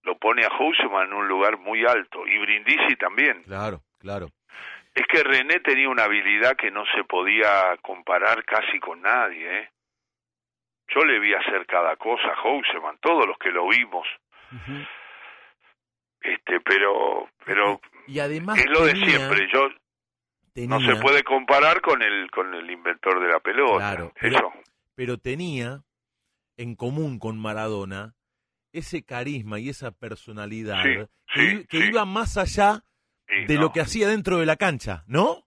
lo pone a Houseman en un lugar muy alto y Brindisi también. Claro, claro. Es que René tenía una habilidad que no se podía comparar casi con nadie, ¿eh? Yo le vi hacer cada cosa a Houseman, todos los que lo vimos. Este, pero, pero Y además es lo de siempre. Yo no se puede comparar con el con el inventor de la pelota. Claro, Eso. pero, pero tenía en común con Maradona ese carisma y esa personalidad Sí, que, sí, iba más allá de no. lo que hacía dentro de la cancha, ¿no?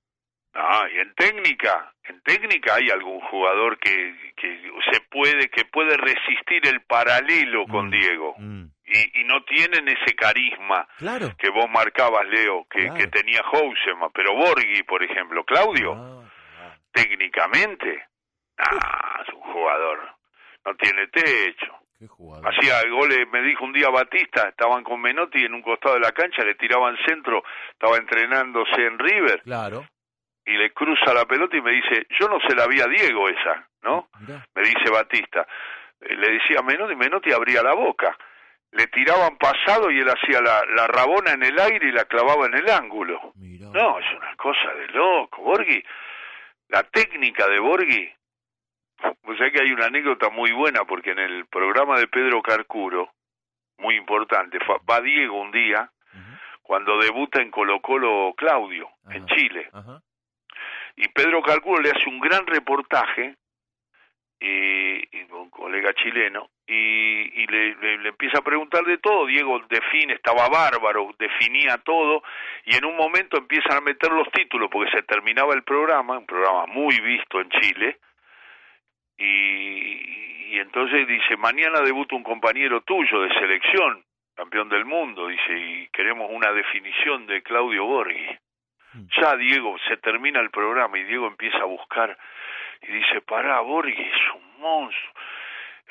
Ah, y en técnica, en técnica hay algún jugador que, que se puede, que puede resistir el paralelo con Mm. Diego. Y, y no tienen ese carisma Claro. que vos marcabas, Leo, que, Claro. que tenía Housema, pero Borghi, por ejemplo, Claudio, Ah, técnicamente, ah, es un jugador, no tiene techo. Qué. Hacía goles, me dijo un día Batista, estaban con Menotti en un costado de la cancha, le tiraban centro, estaba entrenándose en River, Claro. Y le cruza la pelota y me dice, yo no se la vi a Diego esa, ¿no? Mirá. Me dice Batista. Eh, Le decía Menotti, Menotti abría la boca. Le tiraban pasado y él hacía la, la rabona en el aire y la clavaba en el ángulo. No, es una cosa de loco. Borghi, la técnica de Borghi, pues sé que hay una anécdota muy buena porque en el programa de Pedro Carcuro, muy importante, fue- va Diego un día, cuando debuta en Colo Colo Claudio, en Chile. Y Pedro Carcuro le hace un gran reportaje, y, y un colega chileno, y, y le, le- le empieza a preguntar de todo. Diego define, estaba bárbaro, definía todo, y en un momento empiezan a meter los títulos porque se terminaba el programa, un programa muy visto en Chile, y, y entonces dice, mañana debuta un compañero tuyo de selección, campeón del mundo, dice, y queremos una definición de Claudio Borghi. Ya Diego, se termina el programa y Diego empieza a buscar y dice, pará, Borghi es un monstruo.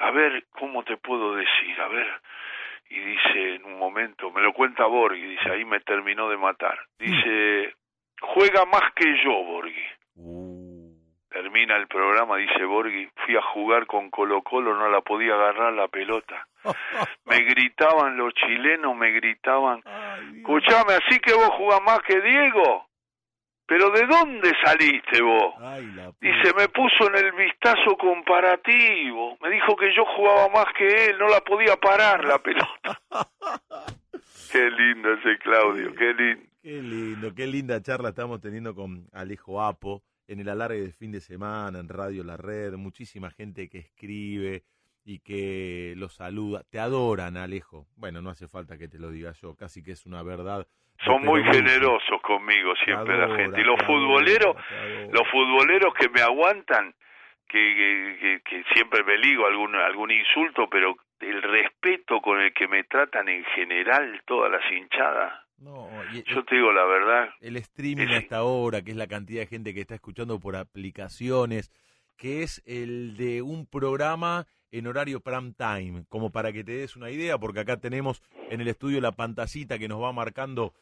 A ver, ¿cómo te puedo decir? A ver. Y dice en un momento, me lo cuenta Borghi, dice, ahí me terminó de matar. Dice, juega más que yo, Borghi. Termina el programa, dice Borghi, fui a jugar con Colo Colo, no la podía agarrar la pelota. Me gritaban los chilenos, me gritaban, escuchame, así que vos jugás más que Diego. Pero ¿de dónde saliste vos? Dice, me puso en el vistazo comparativo. Me dijo que yo jugaba más que él, no la podía parar la pelota. qué lindo ese Claudio, qué lindo. Qué lindo, qué linda charla estamos teniendo con Alejo Apo en el alargue de fin de semana, en Radio La Red, muchísima gente que escribe y que lo saluda. Te adoran, Alejo. Bueno, no hace falta que te lo diga yo, casi que es una verdad. Son muy generosos conmigo siempre la gente. Y los futboleros, adora, los futboleros que me aguantan, que, que, siempre me ligo algún, algún insulto, pero el respeto con el que me tratan en general todas las hinchadas. No, y- Yo te digo la verdad. el streaming hasta ahora, que es la cantidad de gente que está escuchando por aplicaciones, que es el de un programa en horario prime time, como para que te des una idea, porque acá tenemos en el estudio la pantacita que nos va marcando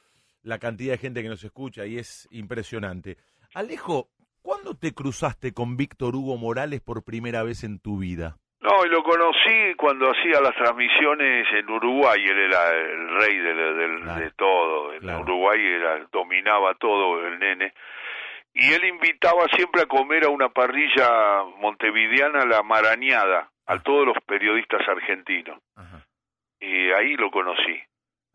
la cantidad de gente que nos escucha y es impresionante. Alejo, ¿cuándo te cruzaste con Víctor Hugo Morales por primera vez en tu vida? No, y lo conocí cuando hacía las transmisiones en Uruguay, él era el rey de, de, de todo, en Uruguay era, dominaba todo el nene, y él invitaba siempre a comer a una parrilla montevideana, la marañada, a todos los periodistas argentinos. Y ahí lo conocí.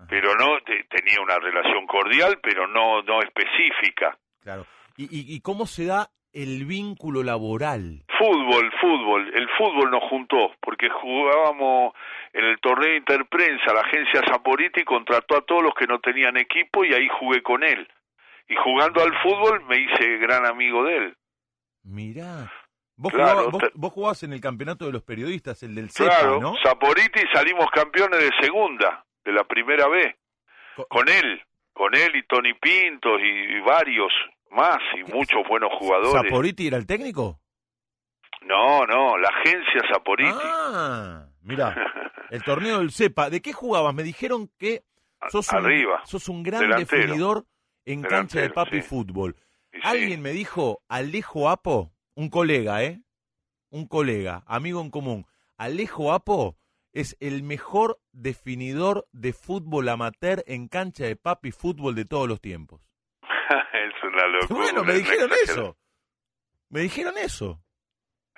Pero no, tenía una relación cordial, pero no, no específica. Claro. ¿Y, y, cómo se da el vínculo laboral? Fútbol, fútbol. El fútbol nos juntó, porque jugábamos en el torneo Interprensa, la agencia Saporiti contrató a todos los que no tenían equipo y ahí jugué con él. Y jugando al fútbol me hice gran amigo de él. Mirá. Vos, jugabas, en el campeonato de los periodistas, el del CEPA, claro, ¿no? Saporiti salimos campeones de segunda, de la primera vez. Con, él, con él y Tony Pintos y, varios más y muchos buenos jugadores. ¿Saporiti era el técnico? No, no, la agencia Saporiti. Ah, mira, el torneo del CEPA. ¿De qué jugabas? Me dijeron que sos un, Arriba, sos un gran definidor en cancha de papi fútbol. Alguien me dijo, Alejo Apo, un colega, ¿eh? Un colega, amigo en común. Alejo Apo es el mejor definidor de fútbol amateur en cancha de papi fútbol de todos los tiempos. es una locura. Bueno, me dijeron eso. Me dijeron eso.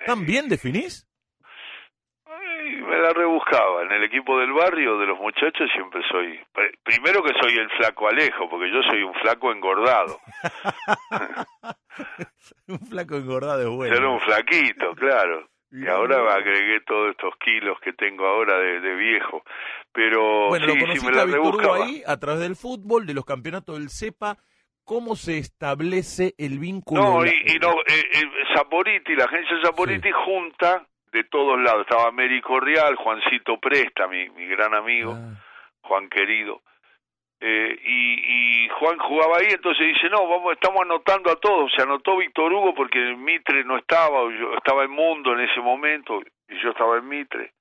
¿Tan bien definís? me la rebuscaba. En el equipo del barrio, de los muchachos, siempre soy. Primero que soy el flaco Alejo, porque yo soy un flaco engordado. un flaco engordado es bueno. Era un flaquito, claro. Y ahora agregué todos estos kilos que tengo ahora de, viejo. Pero bueno, sí, lo sí me la ahí a través del fútbol, de los campeonatos del CEPA. ¿Cómo se establece el vínculo? No, y, y no, eh, eh, la agencia Saporiti junta de todos lados. Estaba Américo Real, Juancito Presta, mi, mi gran amigo, ah. Juan querido. Eh, y, Juan jugaba ahí, entonces dice, no, vamos, estamos anotando a todos. Se anotó Víctor Hugo porque Mitre no estaba, yo estaba en Mundo en ese momento, y yo estaba en Mitre.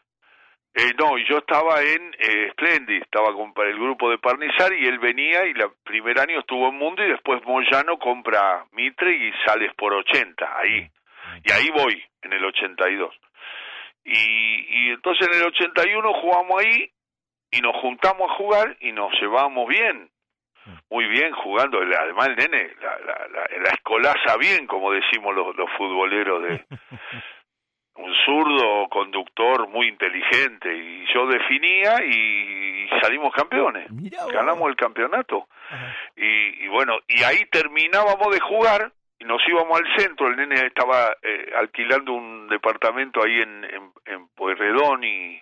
Eh, no, y yo estaba en eh, Splendid, estaba con el grupo de Parnizar y él venía y el primer año estuvo en Mundo y después Moyano compra Mitre y sales por 80, ahí. Y ahí voy, en el 82. Y, y entonces en el 81 jugamos ahí y nos juntamos a jugar y nos llevamos bien, muy bien jugando. Además el nene la, la, la, escolaza bien, como decimos los, los futboleros de un zurdo conductor muy inteligente. Y yo definía y salimos campeones, ganamos el campeonato. Y, y bueno y ahí terminábamos de jugar y nos íbamos al centro, el nene estaba eh, alquilando un departamento ahí en, en, en Pueyrredón y,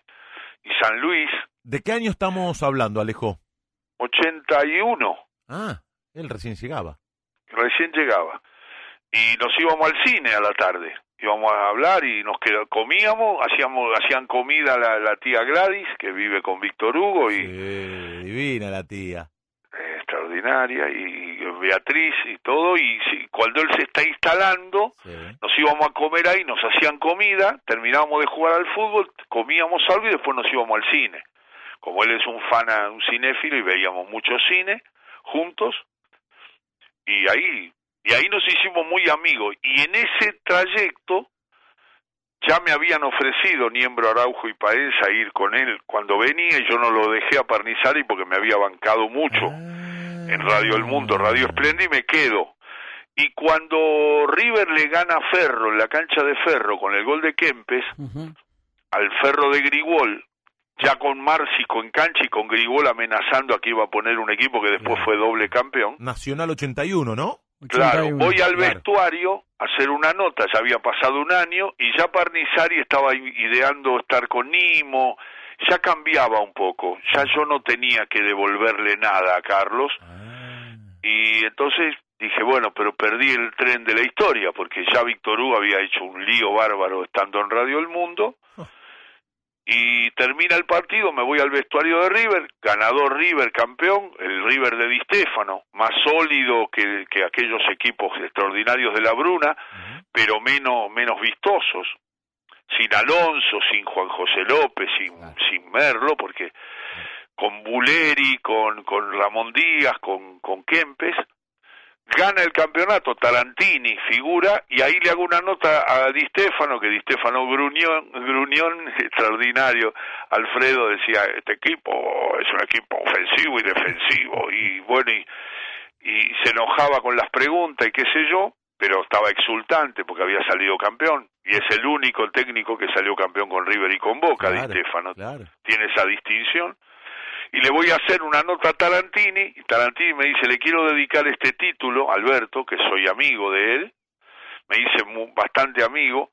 y, San Luis. ¿De qué año estamos hablando, Alejo? 81. Ah, él recién llegaba. Recién llegaba. Y nos íbamos al cine a la tarde. Íbamos a hablar y nos comíamos, hacíamos, hacían comida la, la tía Gladys, que vive con Víctor Hugo. y Divina la tía extraordinaria y Beatriz y todo y cuando él se está instalando nos íbamos a comer ahí nos hacían comida terminábamos de jugar al fútbol comíamos algo y después nos íbamos al cine. Como él es un fan un cinéfilo y veíamos mucho cine juntos y ahí y ahí nos hicimos muy amigos. Y en ese trayecto ya me habían ofrecido Niembro Araujo y Paenza ir con él. Cuando venía y yo no lo dejé a Parnizari porque me había bancado mucho. Ah. En Radio El Mundo, Radio Esplendid y me quedo. Y cuando River le gana a Ferro en la cancha de Ferro con el gol de Kempes, al Ferro de Grigol, ya con Márcico en cancha y con Grigol amenazando a que iba a poner un equipo que después fue doble campeón. Nacional 81, ¿no? Claro, voy al vestuario a hacer una nota, ya había pasado un año y ya Parnizari estaba ideando estar con Nimo, ya cambiaba un poco, ya yo no tenía que devolverle nada a Carlos. Ah. y entonces dije, bueno, pero perdí el tren de la historia porque ya Víctor Hugo había hecho un lío bárbaro estando en Radio El Mundo. Y termina el partido, me voy al vestuario de River, ganador River, campeón, el River de Di Stéfano, más sólido que, que aquellos equipos extraordinarios de la Bruna, pero menos, menos vistosos, sin Alonso, sin Juan José López, sin, sin Merlo, porque con Buleri, con, con Ramón Díaz, con, con Kempes, gana el campeonato, Tarantini figura, y ahí le hago una nota a Di Stefano, que Di Stefano gruñón, gruñón extraordinario, Alfredo decía, este equipo es un equipo ofensivo y defensivo, y bueno, y, y se enojaba con las preguntas y qué sé yo, pero estaba exultante porque había salido campeón, y es el único técnico que salió campeón con River y con Boca, Di Stefano, tiene esa distinción, y le voy a hacer una nota a Tarantini, y Tarantini me dice, le quiero dedicar este título, Alberto, que soy amigo de él, me dice bastante amigo,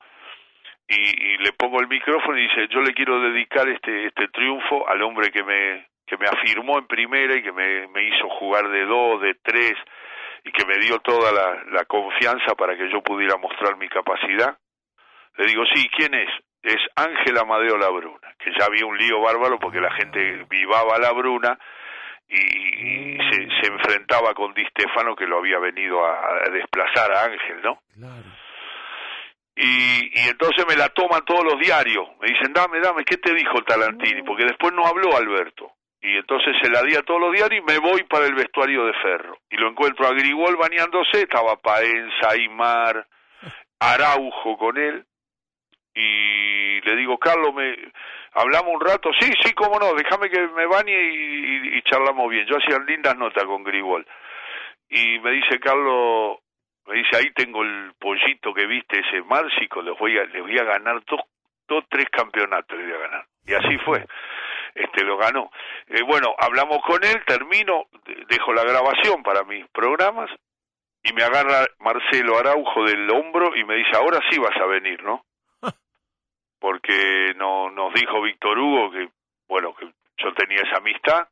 y, y, le pongo el micrófono y dice, yo le quiero dedicar este, este triunfo al hombre que me, que me afirmó en primera y que me, me hizo jugar de dos, de tres, y que me dio toda la, la confianza para que yo pudiera mostrar mi capacidad. Le digo, sí, ¿quién es? es Ángel Amadeo Labruna, que ya había un lío bárbaro porque la gente vivaba a Labruna y, se, se, enfrentaba con Di Stefano que lo había venido a, desplazar a Ángel, ¿no? Y, y entonces me la toman todos los diarios, me dicen, dame, dame, ¿qué te dijo Talantini? Porque después no habló Alberto. Y entonces se la di a todos los diarios y me voy para el vestuario de Ferro. Y lo encuentro a Grigol bañándose, estaba Paenza, Aymar, Araujo con él y le digo, Carlos, me hablamos un rato, sí, sí, cómo no, déjame que me bañe y, charlamos bien. Yo hacía lindas notas con Grigol. Y me dice Carlos, me dice, ahí tengo el pollito que viste, ese Márcico, les voy a, les voy a ganar dos, dos, tres campeonatos, les voy a ganar. Y así fue, este lo ganó. Eh, bueno, hablamos con él, termino, dejo la grabación para mis programas, y me agarra Marcelo Araujo del hombro y me dice, ahora sí vas a venir, ¿no? Porque no, nos dijo Víctor Hugo que, bueno, que yo tenía esa amistad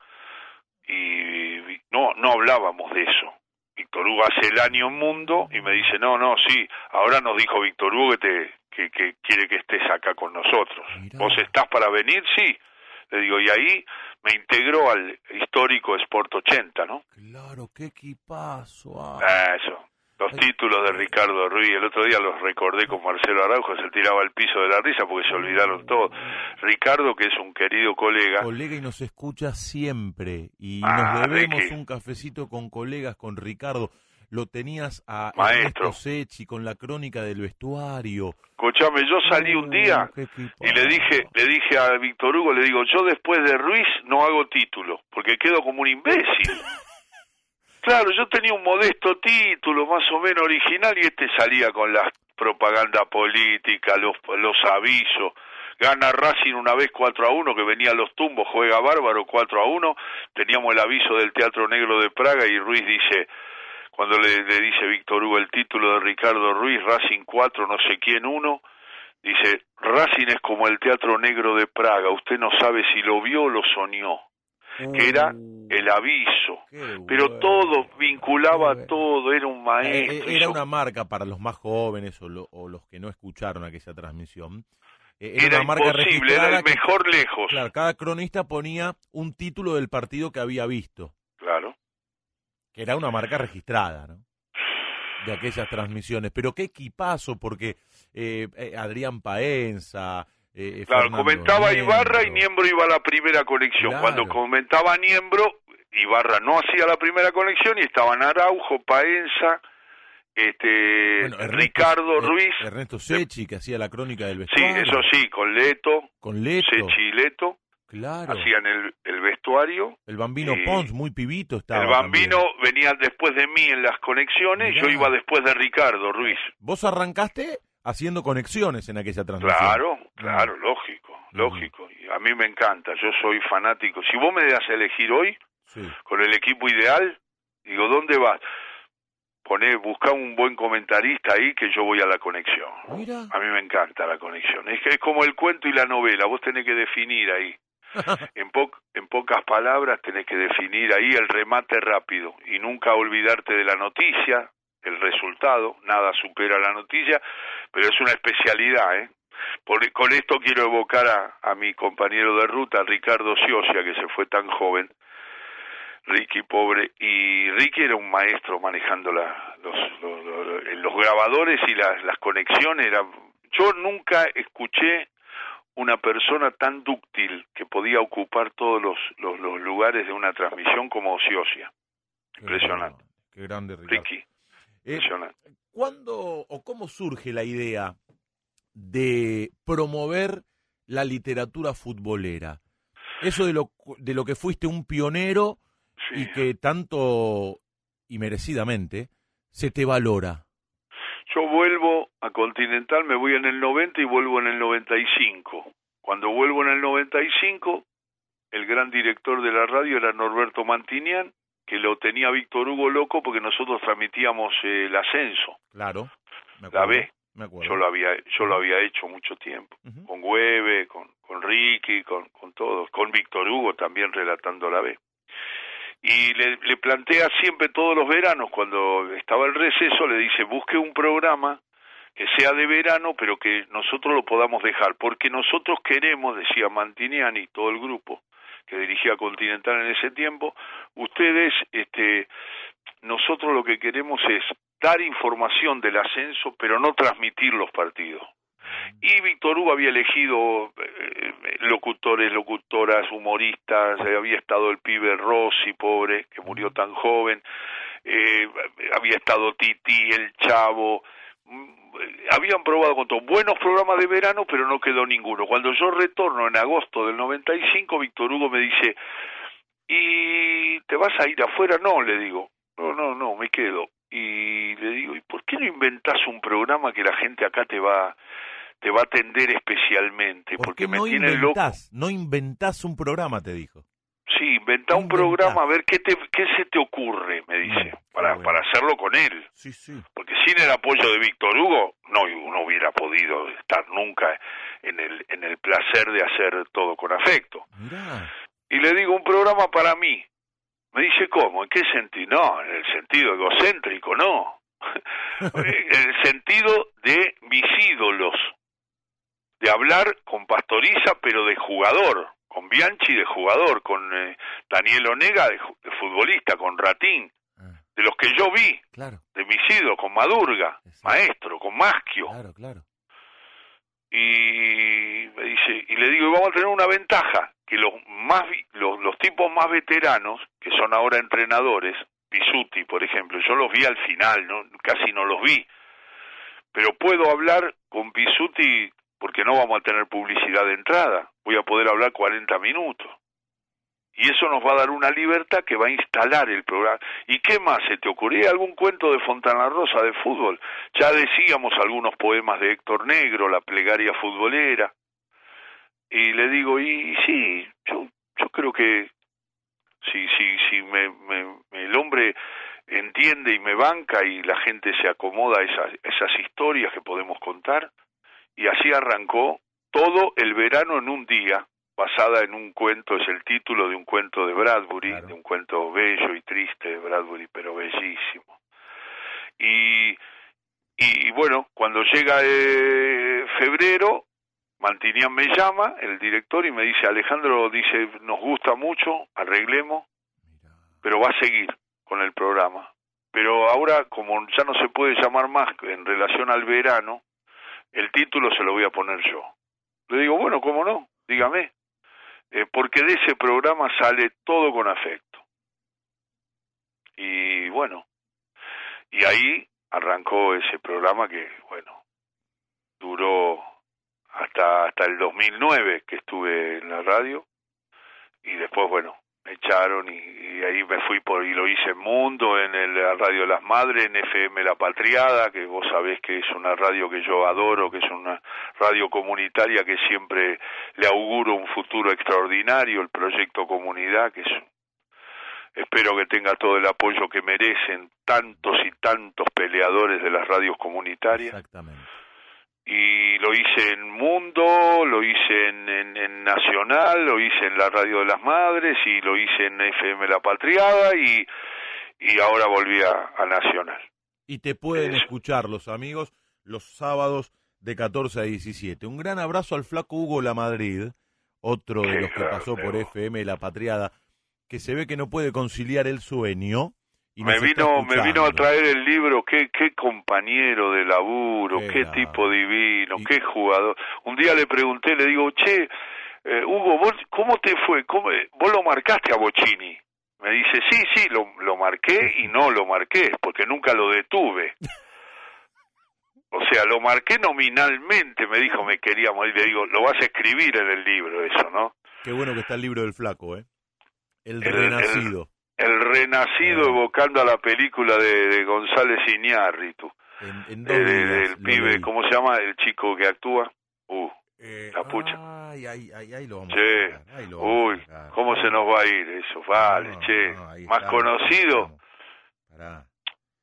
y no, no hablábamos de eso. Víctor Hugo hace el año en mundo y me dice, no, no, sí, ahora nos dijo Víctor Hugo que, te, que, que quiere que estés acá con nosotros. ¿Vos estás para venir? Sí. Le digo, y ahí me integró al histórico Sport 80, ¿no? Claro, qué equipazo. Ah. Eso. Los títulos de Ricardo Ruiz, el otro día los recordé con Marcelo Araujo, se tiraba al piso de la risa porque se olvidaron todos. Ricardo, que es un querido colega. Colega y nos escucha siempre. Y nos debemos un cafecito con colegas, con Ricardo. Lo tenías a Maestro Sechi con la crónica del vestuario. Escuchame, yo salí un día y le dije, le dije a Víctor Hugo, le digo, yo después de Ruiz no hago título, porque quedo como un imbécil. Claro, yo tenía un modesto título, más o menos original, y este salía con la propaganda política, los, los avisos. Gana Racing una vez 4 a 1, que venía a los tumbos, juega bárbaro 4 a 1. Teníamos el aviso del Teatro Negro de Praga y Ruiz dice, cuando le, le dice Víctor Hugo el título de Ricardo Ruiz, Racing 4, no sé quién 1, dice, Racing es como el Teatro Negro de Praga, usted no sabe si lo vio o lo soñó que era Uh. el aviso. Pero todo, vinculaba todo, era un Eh, maestro. eh, Era hizo- una marca para los más jóvenes o, lo- o los que no escucharon aquella transmisión. Eh, Era una marca imposible, era el que- mejor lejos. Claro, cada cronista ponía un título del partido que había visto, Claro. que era una marca registrada, ¿no? De aquellas transmisiones. Pero qué equipazo, porque eh, eh, Adrián Paenza. Eh, Claro, Fernando comentaba Niembro. Ibarra y Niembro iba a la primera conexión. Claro. Cuando comentaba Niembro, Ibarra no hacía la primera conexión y estaban Araujo, Paenza, este Bueno, Ernesto- Ricardo Ruiz. Ernesto Sechi, que hacía la crónica del Sí, vestuario. eso sí, con Leto, Con Leto. Sechi y Leto, Claro. hacían el, el vestuario. El bambino Pons, muy pibito estaba. el bambino venía después de mí en las conexiones, Mirá. yo iba después de Ricardo Ruiz. Vos arrancaste haciendo conexiones en aquella transmisión. Claro, claro, lógico, lógico. Y a mí me encanta, yo soy fanático. Si vos me das a elegir hoy, Sí. con el equipo ideal, digo, ¿dónde vas? Poné, busca un buen comentarista ahí que yo voy a la conexión. Mira. A mí me encanta la conexión. Es que es como el cuento y la novela, vos tenés que definir ahí. En, po- en pocas palabras tenés que definir ahí el remate rápido y nunca olvidarte de la noticia, el resultado, nada supera la noticia, pero es una especialidad, ¿eh? Por- con esto quiero evocar a, a mi compañero de ruta, Ricardo Siosia, que se fue tan joven, Ricky pobre, y Ricky era un maestro manejando la, los, los, los- los grabadores y las, las conexiones. Era, yo nunca escuché una persona tan dúctil que podía ocupar todos los, los, los lugares de una transmisión como Siosia. Impresionante. Qué grande. Ricky, Eh. ¿Cuándo o cómo surge la idea de promover la literatura futbolera? Eso de lo, de lo que fuiste un pionero y que tanto y merecidamente se te valora. Yo vuelvo a Continental, me voy en el 90 y vuelvo en el 95. Cuando vuelvo en el 95, el gran director de la radio era Norberto Mantinian, que lo tenía Víctor Hugo loco porque nosotros transmitíamos eh, el ascenso, Claro. Me la B. Me acuerdo. Yo lo había, yo lo había hecho mucho tiempo, con Hueve, con, con Ricky, con, con todos, con Víctor Hugo también relatando la B. Y le, le plantea siempre todos los veranos, cuando estaba el receso, le dice, busque un programa que sea de verano, pero que nosotros lo podamos dejar, porque nosotros queremos, decía Mantiniani y todo el grupo que dirigía Continental en ese tiempo, ustedes, este, nosotros lo que queremos es dar información del ascenso, pero no transmitir los partidos. Y Víctor Hugo había elegido eh, locutores, locutoras, humoristas, eh, había estado el pibe Rossi, pobre, que murió tan joven, eh, había estado Titi, el Chavo, habían probado con todo. buenos programas de verano, pero no quedó ninguno. Cuando yo retorno en agosto del 95, Víctor Hugo me dice, ¿y te vas a ir afuera? No, le digo, no, no, no, me quedo. Y le digo, ¿y por qué no inventás un programa que la gente acá te va te va a atender especialmente? ¿Por Porque me no tiene loco. inventás? No inventás un programa, te dijo. Sí, inventá un programa, a ver qué, te, qué se te ocurre, me dice, para, para hacerlo con él. Sí, sí. Porque sin el apoyo de Víctor Hugo, no, no hubiera podido estar nunca en el, en el placer de hacer todo con afecto. Mirá. Y le digo, un programa para mí. Me dice, ¿cómo? ¿En qué sentido? No, en el sentido egocéntrico, no. en el sentido de mis ídolos. De hablar con Pastoriza, pero de jugador. Con Bianchi de jugador. Con eh, Daniel Onega de, futbolista. Con Ratín. De los que yo vi. Claro. De mis ídolos. Con Madurga. Maestro. Con Maschio. Claro, claro. y me dice y le digo vamos a tener una ventaja que los más los, los tipos más veteranos que son ahora entrenadores Pisuti por ejemplo yo los vi al final no casi no los vi pero puedo hablar con Pisuti porque no vamos a tener publicidad de entrada voy a poder hablar 40 minutos y eso nos va a dar una libertad que va a instalar el programa. ¿Y qué más se te ocurría? ¿Algún cuento de Fontana Rosa de fútbol? Ya decíamos algunos poemas de Héctor Negro, la plegaria futbolera. Y le digo, y sí, yo, yo creo que si, si, si me, me- el hombre entiende y me banca y la gente se acomoda a esas historias que podemos contar, y así arrancó todo el verano en un día, basada en un cuento, es el título de un cuento de Bradbury, de un cuento bello y triste de Bradbury, pero bellísimo. Y, y bueno, cuando llega eh, febrero, Mantinian me llama, el director, y me dice, Alejandro, dice, nos gusta mucho, arreglemos, pero va a seguir con el programa. Pero ahora, como ya no se puede llamar más en relación al verano, el título se lo voy a poner yo. Le digo, bueno, ¿cómo no? Dígame. Eh, porque de ese programa sale todo con afecto. Y bueno, y ahí arrancó ese programa que, bueno, duró hasta, hasta el 2009 que estuve en la radio y después, bueno, echaron y, y ahí me fui por y lo hice en Mundo, en el, la Radio Las Madres, en FM La Patriada, que vos sabés que es una radio que yo adoro, que es una radio comunitaria que siempre le auguro un futuro extraordinario, el proyecto Comunidad, que es espero que tenga todo el apoyo que merecen tantos y tantos peleadores de las radios comunitarias. Exactamente. Y lo hice en Mundo, lo hice en, en- en Nacional, lo hice en la Radio de las Madres y lo hice en FM La Patriada y, y ahora volví a, a Nacional. Y te pueden escuchar los amigos los sábados de 14 a 17. Un gran abrazo al flaco Hugo La Madrid, otro de Qué los que pasó por FM La Patriada, que se ve que no puede conciliar el sueño. Y me vino, me vino a traer el libro, qué, qué compañero de laburo, Qué tipo divino, qué jugador. Un día le pregunté, le digo, che, eh, Hugo, ¿vos, ¿cómo te fue? ¿Cómo, eh, ¿Vos lo marcaste a Bocini? Me dice, sí, sí, lo, lo marqué y no lo marqué, porque nunca lo detuve. O sea, lo marqué nominalmente, me dijo, me quería morir. Le digo, lo vas a escribir en el libro, eso, ¿no? Qué bueno que está el libro del flaco, ¿eh? El, El- renacido. El renacido evocando a la película de, de González Iñárritu. En, en de- dos de- días del pibe, leí. ¿cómo se llama? El chico que actúa. Uh, Eh, la pucha. Ay, ay, ay, ahí lo vamos Che, a ahí lo vamos uy, a. ¿cómo se nos va a ir eso? Vale, No, che. no, ahí Más conocido. Pará.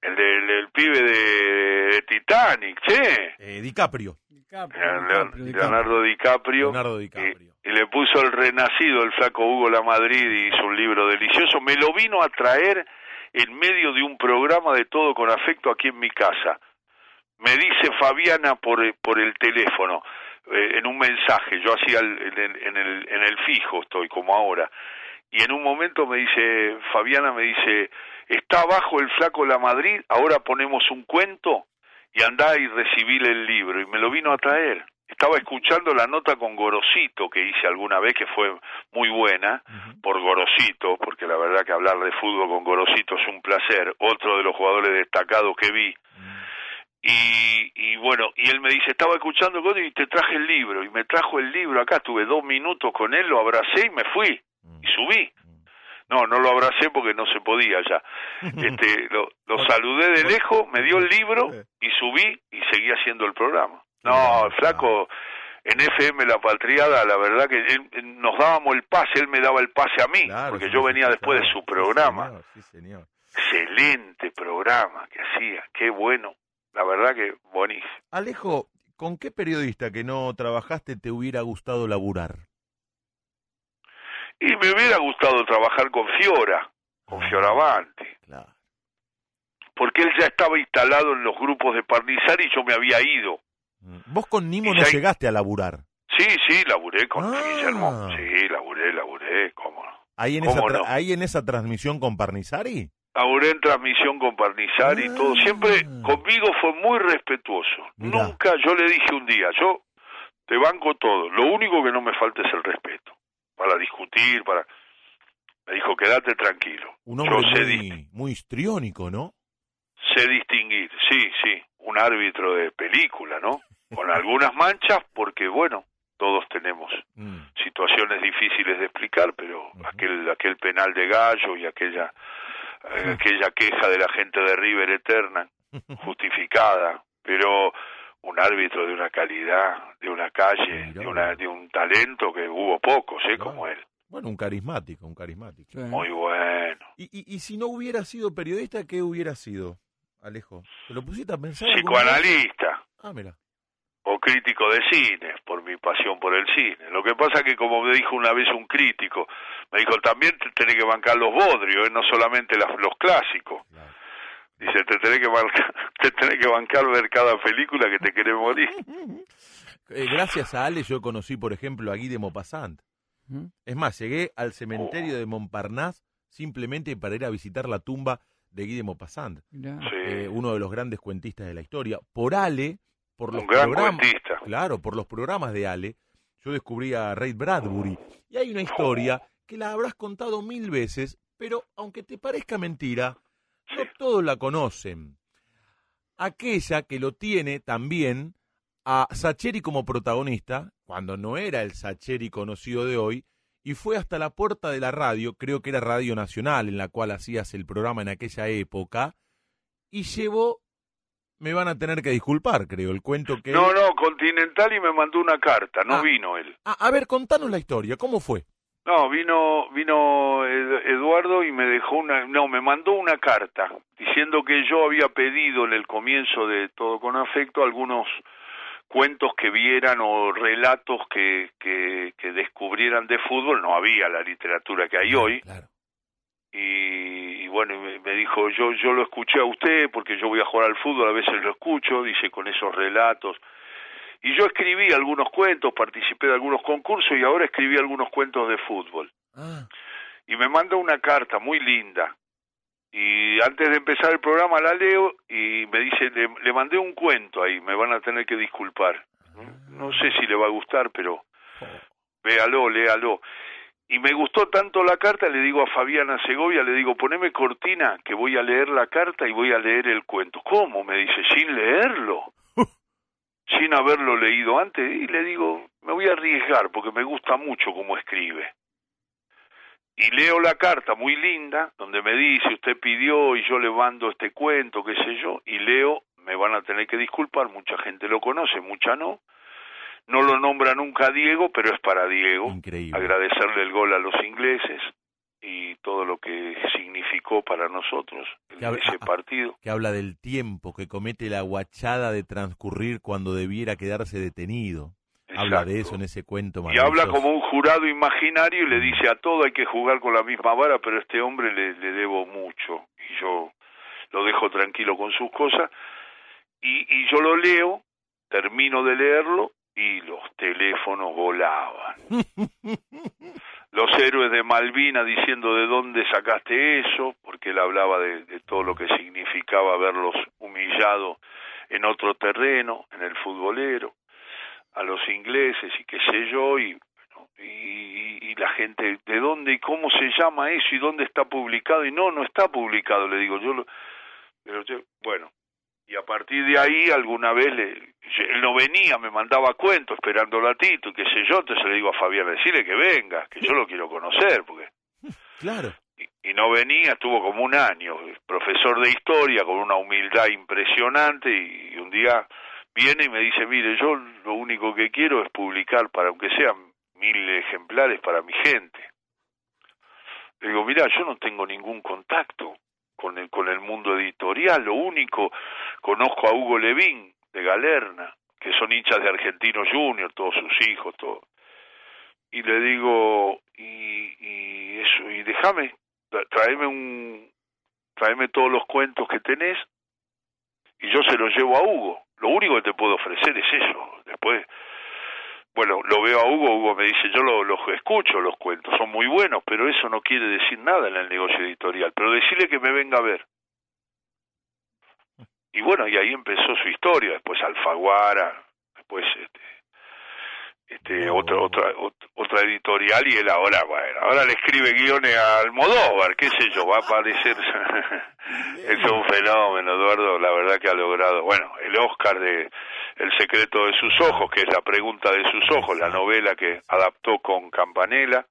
el del el pibe de, de Titanic, che. Eh, DiCaprio. Leon- Leonardo DiCaprio. Leonardo DiCaprio. Y, y le puso el renacido el flaco Hugo La Madrid y hizo un libro delicioso. Me lo vino a traer en medio de un programa de todo con afecto aquí en mi casa. Me dice Fabiana por, por el teléfono, eh, en un mensaje, yo hacía el- en, el, en, el, en el fijo, estoy como ahora, y en un momento me dice, Fabiana me dice, está abajo el flaco La Madrid, ahora ponemos un cuento y andá y recibile el libro, y me lo vino a traer. Estaba escuchando la nota con Gorosito que hice alguna vez, que fue muy buena, por Gorosito, porque la verdad que hablar de fútbol con Gorosito es un placer, otro de los jugadores destacados que vi. Y, y bueno, y él me dice, estaba escuchando con y te traje el libro, y me trajo el libro acá, tuve dos minutos con él, lo abracé y me fui, y subí. No, no lo abracé porque no se podía ya. Este, lo, lo saludé de lejos, me dio el libro y subí y seguí haciendo el programa. No, flaco, en FM La Patriada, la verdad que él- nos dábamos el pase, él me daba el pase a mí, Claro, porque sí, yo venía sí, después de su programa. sí, señor. Excelente programa que hacía, qué bueno, la verdad que buenísimo. Alejo, ¿con qué periodista que no trabajaste te hubiera gustado laburar? Y me hubiera gustado trabajar con Fiora, con Fioravanti, Claro. porque él ya estaba instalado en los grupos de Parnizar y yo me había ido. Vos con Nimo no llegaste a laburar. Sí, sí, laburé con Ah. Guillermo. Sí, laburé, laburé, cómo no. Ahí en, esa ahí en esa transmisión con Parnizari. Laburé en transmisión con Parnizar y todo. Siempre conmigo fue muy respetuoso. Ah. Mirá. Nunca, yo le dije un día, yo te banco todo. Lo único que no me falta es el respeto. Para discutir, para... Me dijo, quédate tranquilo. Un hombre muy, muy histriónico, ¿no? sé distinguir, sí, sí. Un árbitro de película, ¿no? Con algunas manchas, porque bueno, todos tenemos Mm. situaciones difíciles de explicar, pero aquel aquel penal de Gallo y aquella eh, aquella queja de la gente de River Eterna justificada, pero un árbitro de una calidad, de una calle, de una de un talento que hubo pocos, ¿eh? como él. Bueno, un carismático, un carismático. Muy bueno. Y, y, y si no hubiera sido periodista, ¿qué hubiera sido, Alejo? ¿Te lo pusiste a pensar? Psicoanalista Ah, mira. O crítico de cine, por mi pasión por el cine. Lo que pasa que, como me dijo una vez un crítico, me dijo, también te tenés que bancar los bodrios, ¿eh? no solamente las- los clásicos. Dice, te tenés, que bancar, te tenés que bancar ver cada película que te querés morir. Eh, gracias a Ale yo conocí, por ejemplo, a Guy de Maupassant. Es más, llegué al cementerio de Montparnasse simplemente para ir a visitar la tumba de Guy de Maupassant, eh, uno de los grandes cuentistas de la historia. Por Ale, por los Un gran programas, cuentista. claro, por los programas de Ale, yo descubrí a Ray Bradbury. Y hay una historia que la habrás contado mil veces, pero aunque te parezca mentira, no todos la conocen. Aquella que lo tiene también a Sacheri como protagonista, cuando no era el Sacheri conocido de hoy, y fue hasta la puerta de la radio, creo que era Radio Nacional, en la cual hacías el programa en aquella época, y llevó, me van a tener que disculpar, creo, el cuento que... No, no, Continental y me mandó una carta, no Ah. vino él. Ah, a ver, contanos la historia, ¿cómo fue? No, vino vino Ed- Eduardo y me dejó una, no, me mandó una carta diciendo que yo había pedido en el comienzo de Todo con Afecto algunos cuentos que vieran o relatos que, que, que descubrieran de fútbol, no había la literatura que hay hoy. Y, y bueno, me, me dijo, yo yo lo escuché a usted porque yo voy a jugar al fútbol, a veces lo escucho, dice con esos relatos. Y yo escribí algunos cuentos, participé de algunos concursos y ahora escribí algunos cuentos de fútbol. Ah, Y me manda una carta muy linda. Y antes de empezar el programa la leo y me dice, le, le mandé un cuento ahí, me van a tener que disculpar. No sé si le va a gustar, pero véalo, léalo. Y me gustó tanto la carta, le digo a Fabiana Segovia, le digo, poneme cortina, que voy a leer la carta y voy a leer el cuento. ¿Cómo? Me dice, sin leerlo, sin haberlo leído antes. Y le digo, me voy a arriesgar porque me gusta mucho cómo escribe. Y leo la carta muy linda, donde me dice, usted pidió y yo le mando este cuento, qué sé yo, y leo, me van a tener que disculpar, mucha gente lo conoce, mucha no. No lo nombra nunca Diego, pero es para Diego. increíble. Agradecerle el gol a los ingleses y todo lo que significó para nosotros Que hab- ese ah, ah, partido. que habla del tiempo que comete la guachada de transcurrir cuando debiera quedarse detenido. Habla de eso en ese cuento Y habla como un jurado imaginario y le dice a todo hay que jugar con la misma vara, pero a este hombre le, le debo mucho y yo lo dejo tranquilo con sus cosas. Y, y yo lo leo, termino de leerlo y los teléfonos volaban. Los héroes de Malvina diciendo de dónde sacaste eso, porque él hablaba de, todo lo que significaba haberlos humillado en otro terreno, en el futbolero a los ingleses y qué sé yo y, y, y la gente de dónde y cómo se llama eso y dónde está publicado y no no está publicado le digo yo lo, pero yo- bueno y a partir de ahí alguna vez le, él no venía me mandaba cuentos esperando a Tito y qué sé yo entonces le digo a Fabián decirle que venga que yo lo quiero conocer porque Claro. y no venía, estuvo como un año, profesor de historia con una humildad impresionante y, y un día viene y me dice, mire, yo lo único que quiero es publicar para, aunque sean mil ejemplares para mi gente. Le digo, mira, yo no tengo ningún contacto con el, con el mundo editorial, lo único, conozco a Hugo Levín de Galerna, que son hinchas de Argentinos Junior, todos sus hijos, todo. Y le digo, y, y eso, y déjame, tráeme un, tráeme todos los cuentos que tenés y yo se los llevo a Hugo. Lo único que te puedo ofrecer es eso. Después, bueno, lo veo a Hugo, Hugo me dice, yo lo- los escucho los cuentos, son muy buenos, pero eso no quiere decir nada en el negocio editorial. Pero decirle que me venga a ver. Y bueno, y ahí empezó su historia, después Alfaguara, después este, este otra otra ot- otra editorial y él ahora bueno ahora le escribe guiones a Almodóvar qué sé yo va a aparecer. Es un fenómeno Eduardo la verdad que ha logrado bueno el Oscar de El secreto de sus ojos que es la pregunta de sus ojos la novela que adaptó con Campanella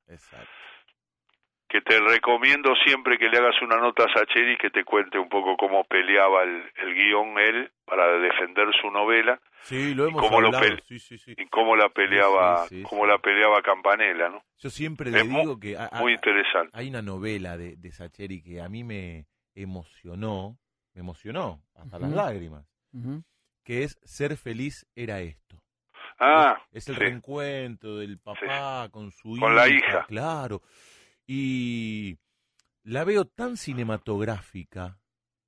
que te recomiendo siempre que le hagas una nota a Sacheri que te cuente un poco cómo peleaba el, el guion él para defender su novela Sí, lo hemos cómo lo hablado. pel- sí, sí, sí. y cómo la peleaba Sí, sí, sí, cómo la peleaba Campanella no Yo siempre le digo que a- a- muy interesante hay una novela de, de Sacheri que a mí me emocionó, me emocionó hasta las lágrimas, que es Ser feliz era esto. ah Es el sí. reencuentro del papá con su Con la hija. Claro. Y la veo tan cinematográfica,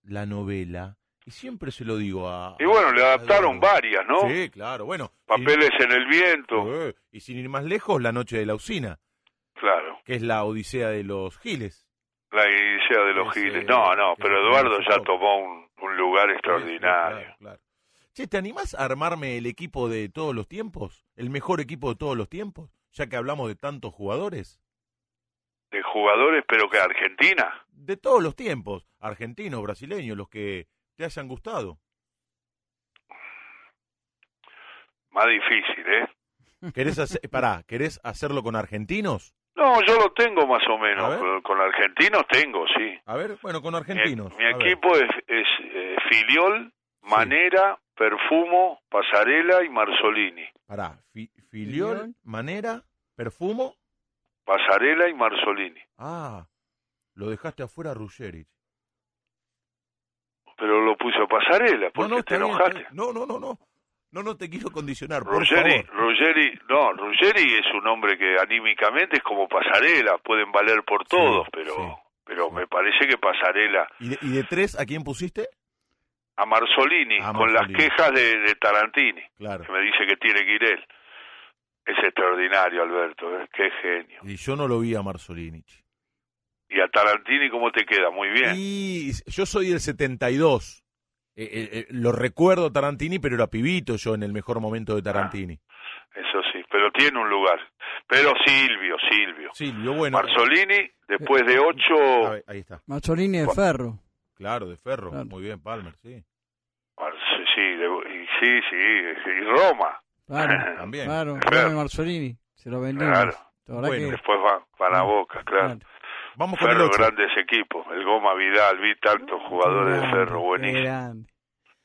la novela, y siempre se lo digo a... y bueno le adaptaron varias no Sí, claro, bueno. papeles en el viento eh, y sin ir más lejos, La Noche de la Usina, claro que es la odisea de los giles. la idea de los giles no no que pero Eduardo ya tomó un, un lugar extraordinario sí, claro, claro. Che, ¿te animás a armarme el equipo de todos los tiempos? ¿El mejor equipo de todos los tiempos? Ya que hablamos de tantos jugadores. De jugadores pero que Argentina De todos los tiempos. Argentinos, brasileños, los que te hayan gustado. más difícil eh ¿Querés, hacer, pará, ¿querés hacerlo con argentinos? no yo lo tengo más o menos con, con argentinos tengo sí A ver, bueno, con argentinos. Mi, ver. equipo es, es, eh, Filiol, Manera, Perfumo, Pasarela y Marzolini. Pará, Fi- Filiol, Filiol. Manera, Perfumo. Pasarela y Marzolini. Ah, lo dejaste afuera a Ruggeri. Pero lo puse a Pasarela, No, porque no, te está bien, enojaste. bien. No, no, no, no. No, no te quiero condicionar, por Ruggeri, favor. Ruggeri, no, Ruggeri es un hombre que anímicamente es como Pasarela, pueden valer por Sí, todos, pero sí, pero sí. me parece que Pasarela, ¿Y de, y de tres a quién pusiste? a Marzolini A con las quejas de, de Tarantini, Claro. que me dice que tiene que ir él. Es extraordinario, Alberto, ¿eh? qué genio. Y yo no lo vi a Marzolini. ¿Y a Tarantini cómo te queda? Muy bien. Y yo soy del 72. Eh, eh, eh, lo recuerdo Tarantini, pero era pibito yo en el mejor momento de Tarantini. Eso sí, pero tiene un lugar. Pero Silvio, Silvio. Silvio, bueno. Marzolini, después de A ocho... ver, ahí está. Mazzolini de Ferro. Claro, de Ferro. Claro. Muy bien, Palmer, sí. Sí, de- y sí, sí, y Roma. Claro, También. claro. Claro. Marzolini. Se lo vendimos. Claro. Bueno. que- Después va para Boca, claro. claro. Vamos con el Ferro, 8. grandes equipos. El Goma Vidal, vi tantos jugadores de Grande, Ferro, qué buenísimo. grande,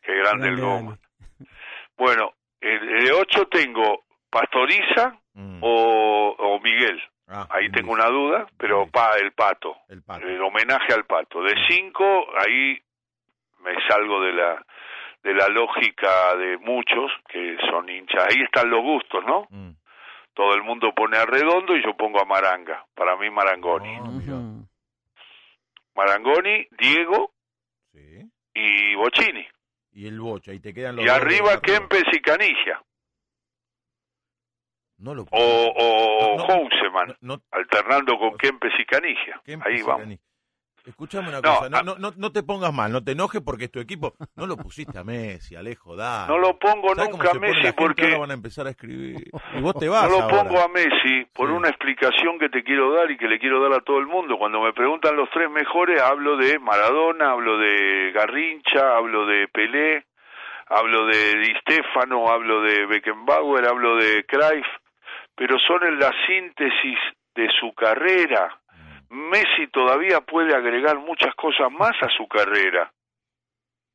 Qué grande el Goma. grande. Bueno, el, el de 8 tengo Pastoriza Mm. o, o Miguel. Ah, Ahí tengo una duda, pero pa, el pato. El pato. El homenaje al pato. De 5, ahí me salgo de la de la lógica de muchos que son hinchas. Ahí están los gustos, ¿no? Mm. Todo el mundo pone a Redondo y yo pongo a Maranga. Para mí Marangoni. Ah. Marangoni, Diego Sí. y Bocini. Y el Bocha, y te quedan los Y arriba. Kempes y Canilla. No lo O, o No, no. Houseman, No, no, alternando con Kempes y Canilla. Kempes Ahí y vamos. Escuchame una No, cosa, no, no, no, no te pongas mal, no te enojes porque es tu equipo. No lo pusiste a Messi, Alejo, dale. No lo pongo ¿Sabes cómo nunca a Messi porque Ahora van a empezar a escribir. Y vos te vas no lo ahora. pongo a Messi por Sí. una explicación que te quiero dar y que le quiero dar a todo el mundo. Cuando me preguntan los tres mejores, hablo de Maradona, hablo de Garrincha, hablo de Pelé, hablo de Di Stefano, hablo de Beckenbauer, hablo de Cruyff, pero son en la síntesis de su carrera. Messi todavía puede agregar muchas cosas más a su carrera.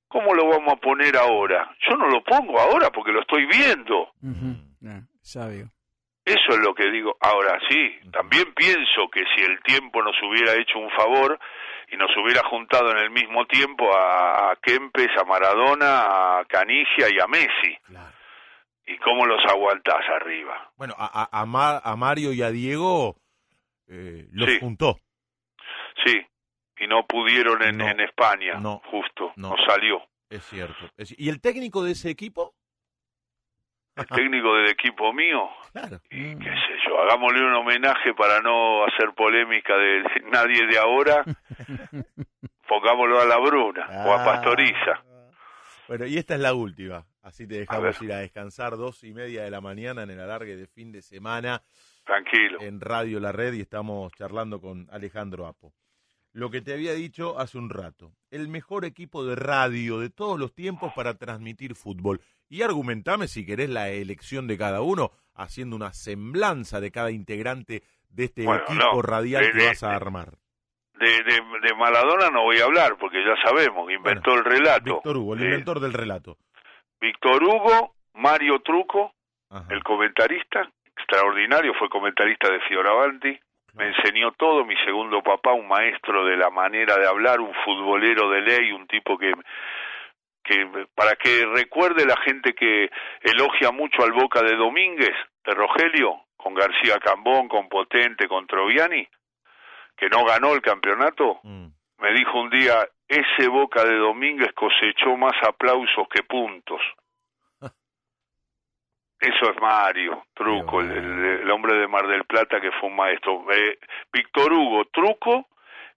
¿Cómo lo vamos a poner ahora? Yo no lo pongo ahora porque lo estoy viendo. Ujú. Ah, sabio. Eso es lo que digo. Ahora sí, también pienso que si el tiempo nos hubiera hecho un favor y nos hubiera juntado en el mismo tiempo a, a Kempes, a Maradona, a Canigia y a Messi. Claro. ¿Y cómo los aguantás arriba? Bueno, a, a, a Ma- a Mario y a Diego eh, los Sí. juntó. Sí, y no pudieron en, No, en España, no, justo, no. no. salió. Es cierto. Es- ¿Y el técnico de ese equipo? El técnico del equipo mío, Claro. y qué sé yo, hagámosle un homenaje para no hacer polémica de, nadie de ahora, pongámoslo a la Bruna o a Pastoriza. Ah. Bueno, y esta es la última. Así te dejamos ver. ir a descansar dos y media de la mañana en el alargue de fin de semana Tranquilo. en Radio La Red y estamos charlando con Alejandro Apo. Lo que te había dicho hace un rato, el mejor equipo de radio de todos los tiempos para transmitir fútbol. Y argumentame si querés la elección de cada uno, haciendo una semblanza de cada integrante de este Bueno, equipo no, radial de- que de- vas a armar. De, de, de Maradona no voy a hablar porque ya sabemos, inventó el relato. Víctor Hugo, el inventor del relato. Víctor Hugo, Mario Truco, Ajá. el comentarista, extraordinario, fue comentarista de Fioravanti, me enseñó todo, mi segundo papá, un maestro de la manera de hablar, un futbolero de ley, un tipo que que para que recuerde la gente que elogia mucho al Boca de Domínguez, de Rogelio, con García Cambón, con Potente, con Troviani, que no ganó el campeonato, Mm. me dijo un día, ese Boca de Domínguez cosechó más aplausos que puntos. Eso es Mario, Truco, el, el- el hombre de Mar del Plata que fue un maestro. Eh, Víctor Hugo, Truco,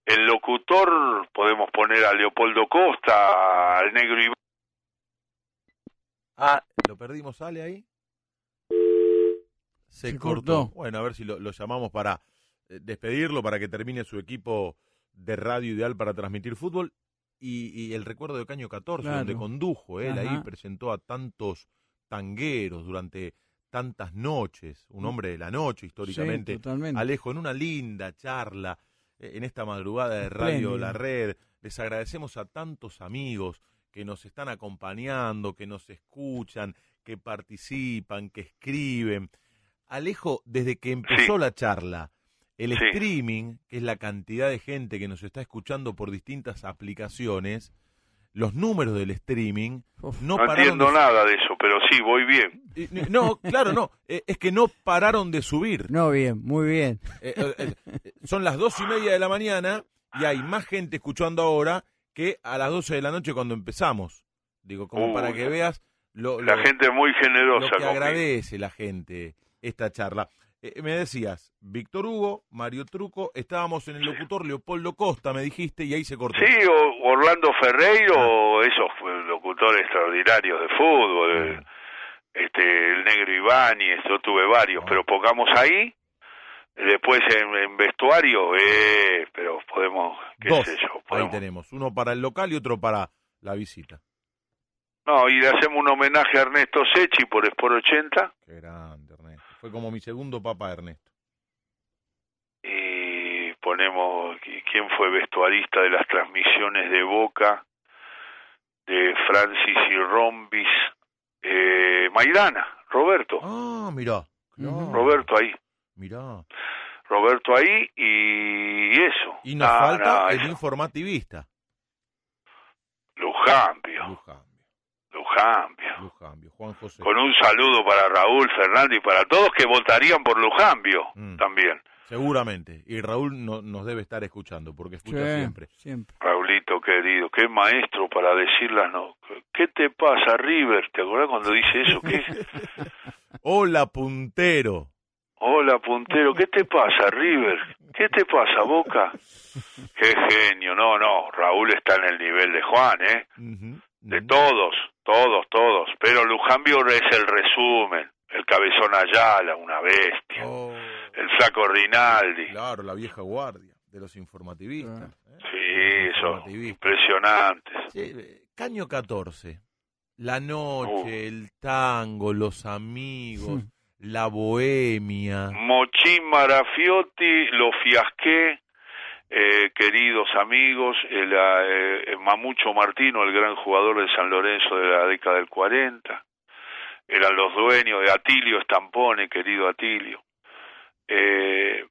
el locutor, podemos poner a Leopoldo Costa, al negro Iván. Ah, ¿lo perdimos, Ale, ahí? Se, Se cortó. cortó. Bueno, a ver si lo, lo llamamos para eh, despedirlo, para que termine su equipo de radio ideal para transmitir fútbol. Y, y el recuerdo de Caño 14, Claro. donde condujo él ahí, presentó a tantos tangueros durante tantas noches, un hombre de la noche históricamente. Sí, totalmente. Alejo, en una linda charla, eh, en esta madrugada de Radio. La Red, les agradecemos a tantos amigos que nos están acompañando, que nos escuchan, que participan, que escriben. Alejo, desde que empezó la charla, el Sí. streaming, que es la cantidad de gente que nos está escuchando por distintas aplicaciones, los números del streaming no, No pararon entiendo de- nada de eso, pero sí, voy bien. No, claro, no. eh, Es que no pararon de subir. No, bien, muy bien. Eh, eh, son las dos y media de la mañana y hay más gente escuchando ahora que a las doce de la noche cuando empezamos. Digo, como Uy, para que veas lo, La lo- gente es muy lo generosa que conmigo. agradece la gente esta charla. Eh, me decías, Víctor Hugo, Mario Truco, estábamos en el locutor Leopoldo Costa, me dijiste, y ahí se cortó. Sí, o Orlando Ferreiro, Ah. esos locutores extraordinarios de fútbol, este, el negro Ibáñez, yo tuve varios, Ah. pero pongamos ahí, después en, en vestuario, eh, pero podemos, qué Dos, sé yo, ahí tenemos, uno para el local y otro para la visita. No, y le hacemos un homenaje a Ernesto Sechi por Sport 80, Qué grande. Fue como mi segundo papá, Ernesto. y ponemos qui- quién fue vestuarista de las transmisiones de Boca, de Francis y Rombis, eh, Maidana, Roberto, Ah, mirá. Roberto ahí. Mirá. Roberto ahí y eso. Y nos No, falta no, el eso. informativista. Lujambio, Lujambio, Lujambio. Lujambio, Juan José. Con un saludo para Raúl Fernández y para todos que votarían por Lujambio Mm. también. Seguramente. Y Raúl no- nos debe estar escuchando, porque escucha Sí, siempre. siempre. Raulito querido, qué maestro para decirlas no. ¿Qué te pasa, River? ¿Te acordás cuando dice eso? ¿Qué? Hola, puntero. Hola, puntero, ¿qué te pasa, River? ¿Qué te pasa, Boca? Qué genio, no, no, Raúl está en el nivel de Juan, ¿eh? Ujú, De todos, todos, todos. Pero Lujambio es el resumen. El cabezón Ayala, una bestia. Oh, El flaco Rinaldi. claro, la vieja guardia de los informativistas. ¿eh? Sí, eso, Informativistas. impresionantes. Sí, eh, Caño 14. La noche, Uh. el tango, los amigos, la bohemia. Mochín Marafiotti, lo fiasqué, eh, queridos amigos, el, eh, Mamucho Martino, el gran jugador de San Lorenzo de la década del 40, eran los dueños de Atilio Estampone, querido Atilio. Eh,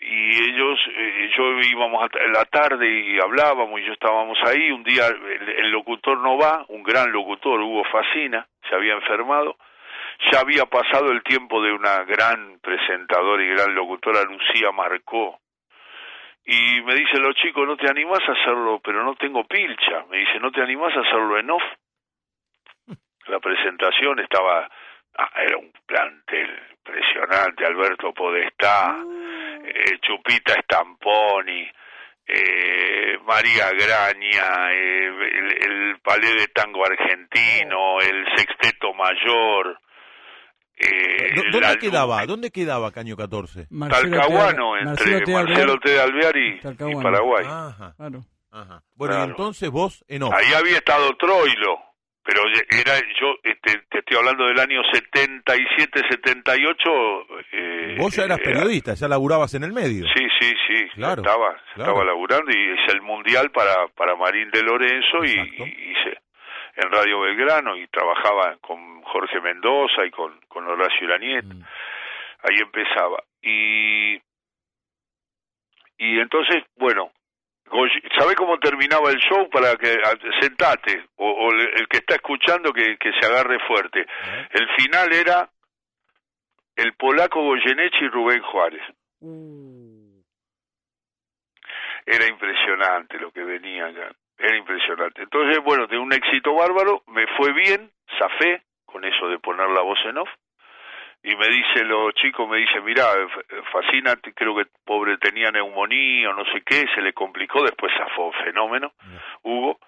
y ellos, eh, yo íbamos a la tarde y hablábamos y yo estábamos ahí, un día el, el locutor no va, un gran locutor, Hugo Facina, se había enfermado, ya había pasado el tiempo de una gran presentadora y gran locutora, Lucía Marcó. Y me dice, los chicos, ¿no te animás a hacerlo? Pero no tengo pilcha. Me dice, ¿no te animás a hacerlo en off? La presentación estaba, ah, era un plantel impresionante, Alberto Podestá, eh, Chupita Stamponi, eh, María Graña, eh, el, el palé de tango argentino, el sexteto mayor, eh, ¿Dó- la ¿Dónde Lu- quedaba? ¿Dónde quedaba Caño 14? Marcelo Talcahuano Te- entre Marcelo Marcelo Alvear, T. Alvear y, y. Paraguay. Ajá, Claro. ajá. Bueno, y Claro. entonces vos en off. Ahí había estado Troilo, pero era yo este, te estoy hablando del año 77, 78. Eh, Vos ya eras era- periodista, ya laburabas en el medio. Sí, sí, sí, Claro, estaba, claro. estaba laburando y es el mundial para para Marín de Lorenzo y, Exacto. y hice en Radio Belgrano y trabajaba con Jorge Mendoza y con, con Horacio Lanieta. Mm. ahí empezaba. Y, y entonces, bueno, ¿sabe cómo terminaba el show? Para que sentate, o, o el que está escuchando que, que se agarre fuerte. ¿Eh? El final era el polaco Goyeneche y Rubén Juárez. Era impresionante lo que venía acá. Era impresionante. Entonces, bueno, de un éxito bárbaro, me fue bien, zafé con eso de poner la voz en off y me dice los chicos me dice mira fascina creo que pobre tenía neumonía o no sé qué se le complicó después zafó fenómeno Hugo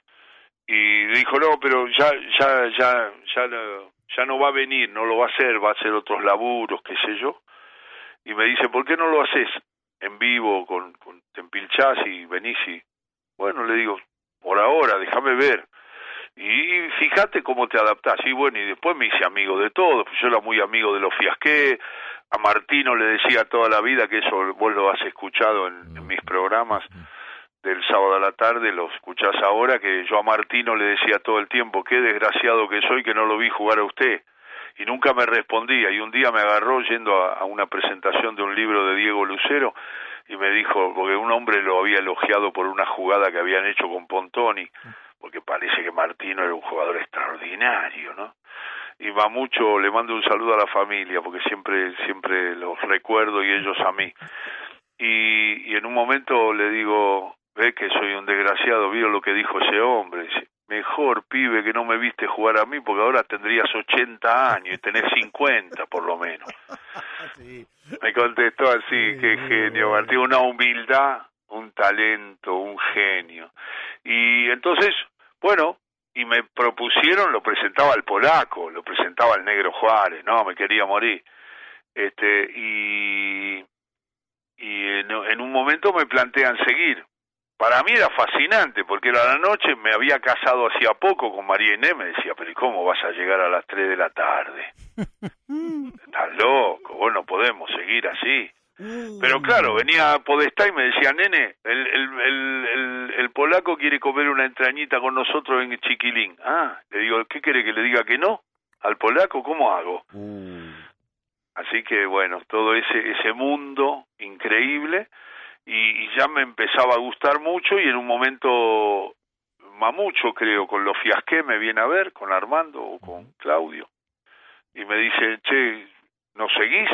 y dijo no pero ya ya ya ya no, ya no va a venir no lo va a hacer va a hacer otros laburos qué sé yo y me dice por qué no lo haces en vivo con, con te empilchás y venís y bueno le digo por ahora déjame ver y fíjate cómo te adaptás. Y bueno, y después me hice amigo de todos, pues yo era muy amigo de los fiasqué, a Martino le decía toda la vida que eso vos lo has escuchado en, en mis programas del sábado a la tarde, lo escuchás ahora, que yo a Martino le decía todo el tiempo, qué desgraciado que soy que no lo vi jugar a usted. Y nunca me respondía, y un día me agarró yendo a, a una presentación de un libro de Diego Lucero, y me dijo, porque un hombre lo había elogiado por una jugada que habían hecho con Pontoni, porque parece que Martino era un jugador extraordinario, ¿no? Y va mucho, le mando un saludo a la familia, porque siempre, siempre los recuerdo y ellos a mí. Y, en un momento le digo, ve que soy un desgraciado, vio lo que dijo ese hombre, mejor pibe que no me viste jugar a mí porque ahora tendrías 80 años y tenés 50 por lo menos. Me contestó así, qué genio, Martín, una humildad, un talento, un genio. Y entonces, bueno, y me propusieron, lo presentaba al polaco, lo presentaba al negro Juárez, no, me quería morir. Este, y, y en, en un momento me plantean seguir. Para mí era fascinante, porque era la noche, me había casado hacía poco con María Inés, me decía, pero ¿y cómo vas a llegar a las 3 de la tarde? Estás loco, vos no podemos seguir así. Pero claro, venía Podestá y me decía, nene, el, el, el, el, el polaco quiere comer una entrañita con nosotros en Chiquilín. Ah, le digo, ¿qué quiere que le diga que no? ¿Al polaco cómo hago? Así que bueno, todo ese, ese mundo increíble y, y ya me empezaba a gustar mucho y en un momento Mamucho creo, con los fiasqué me viene a ver, con Armando o con Claudio y me dice, che, ¿nos seguís?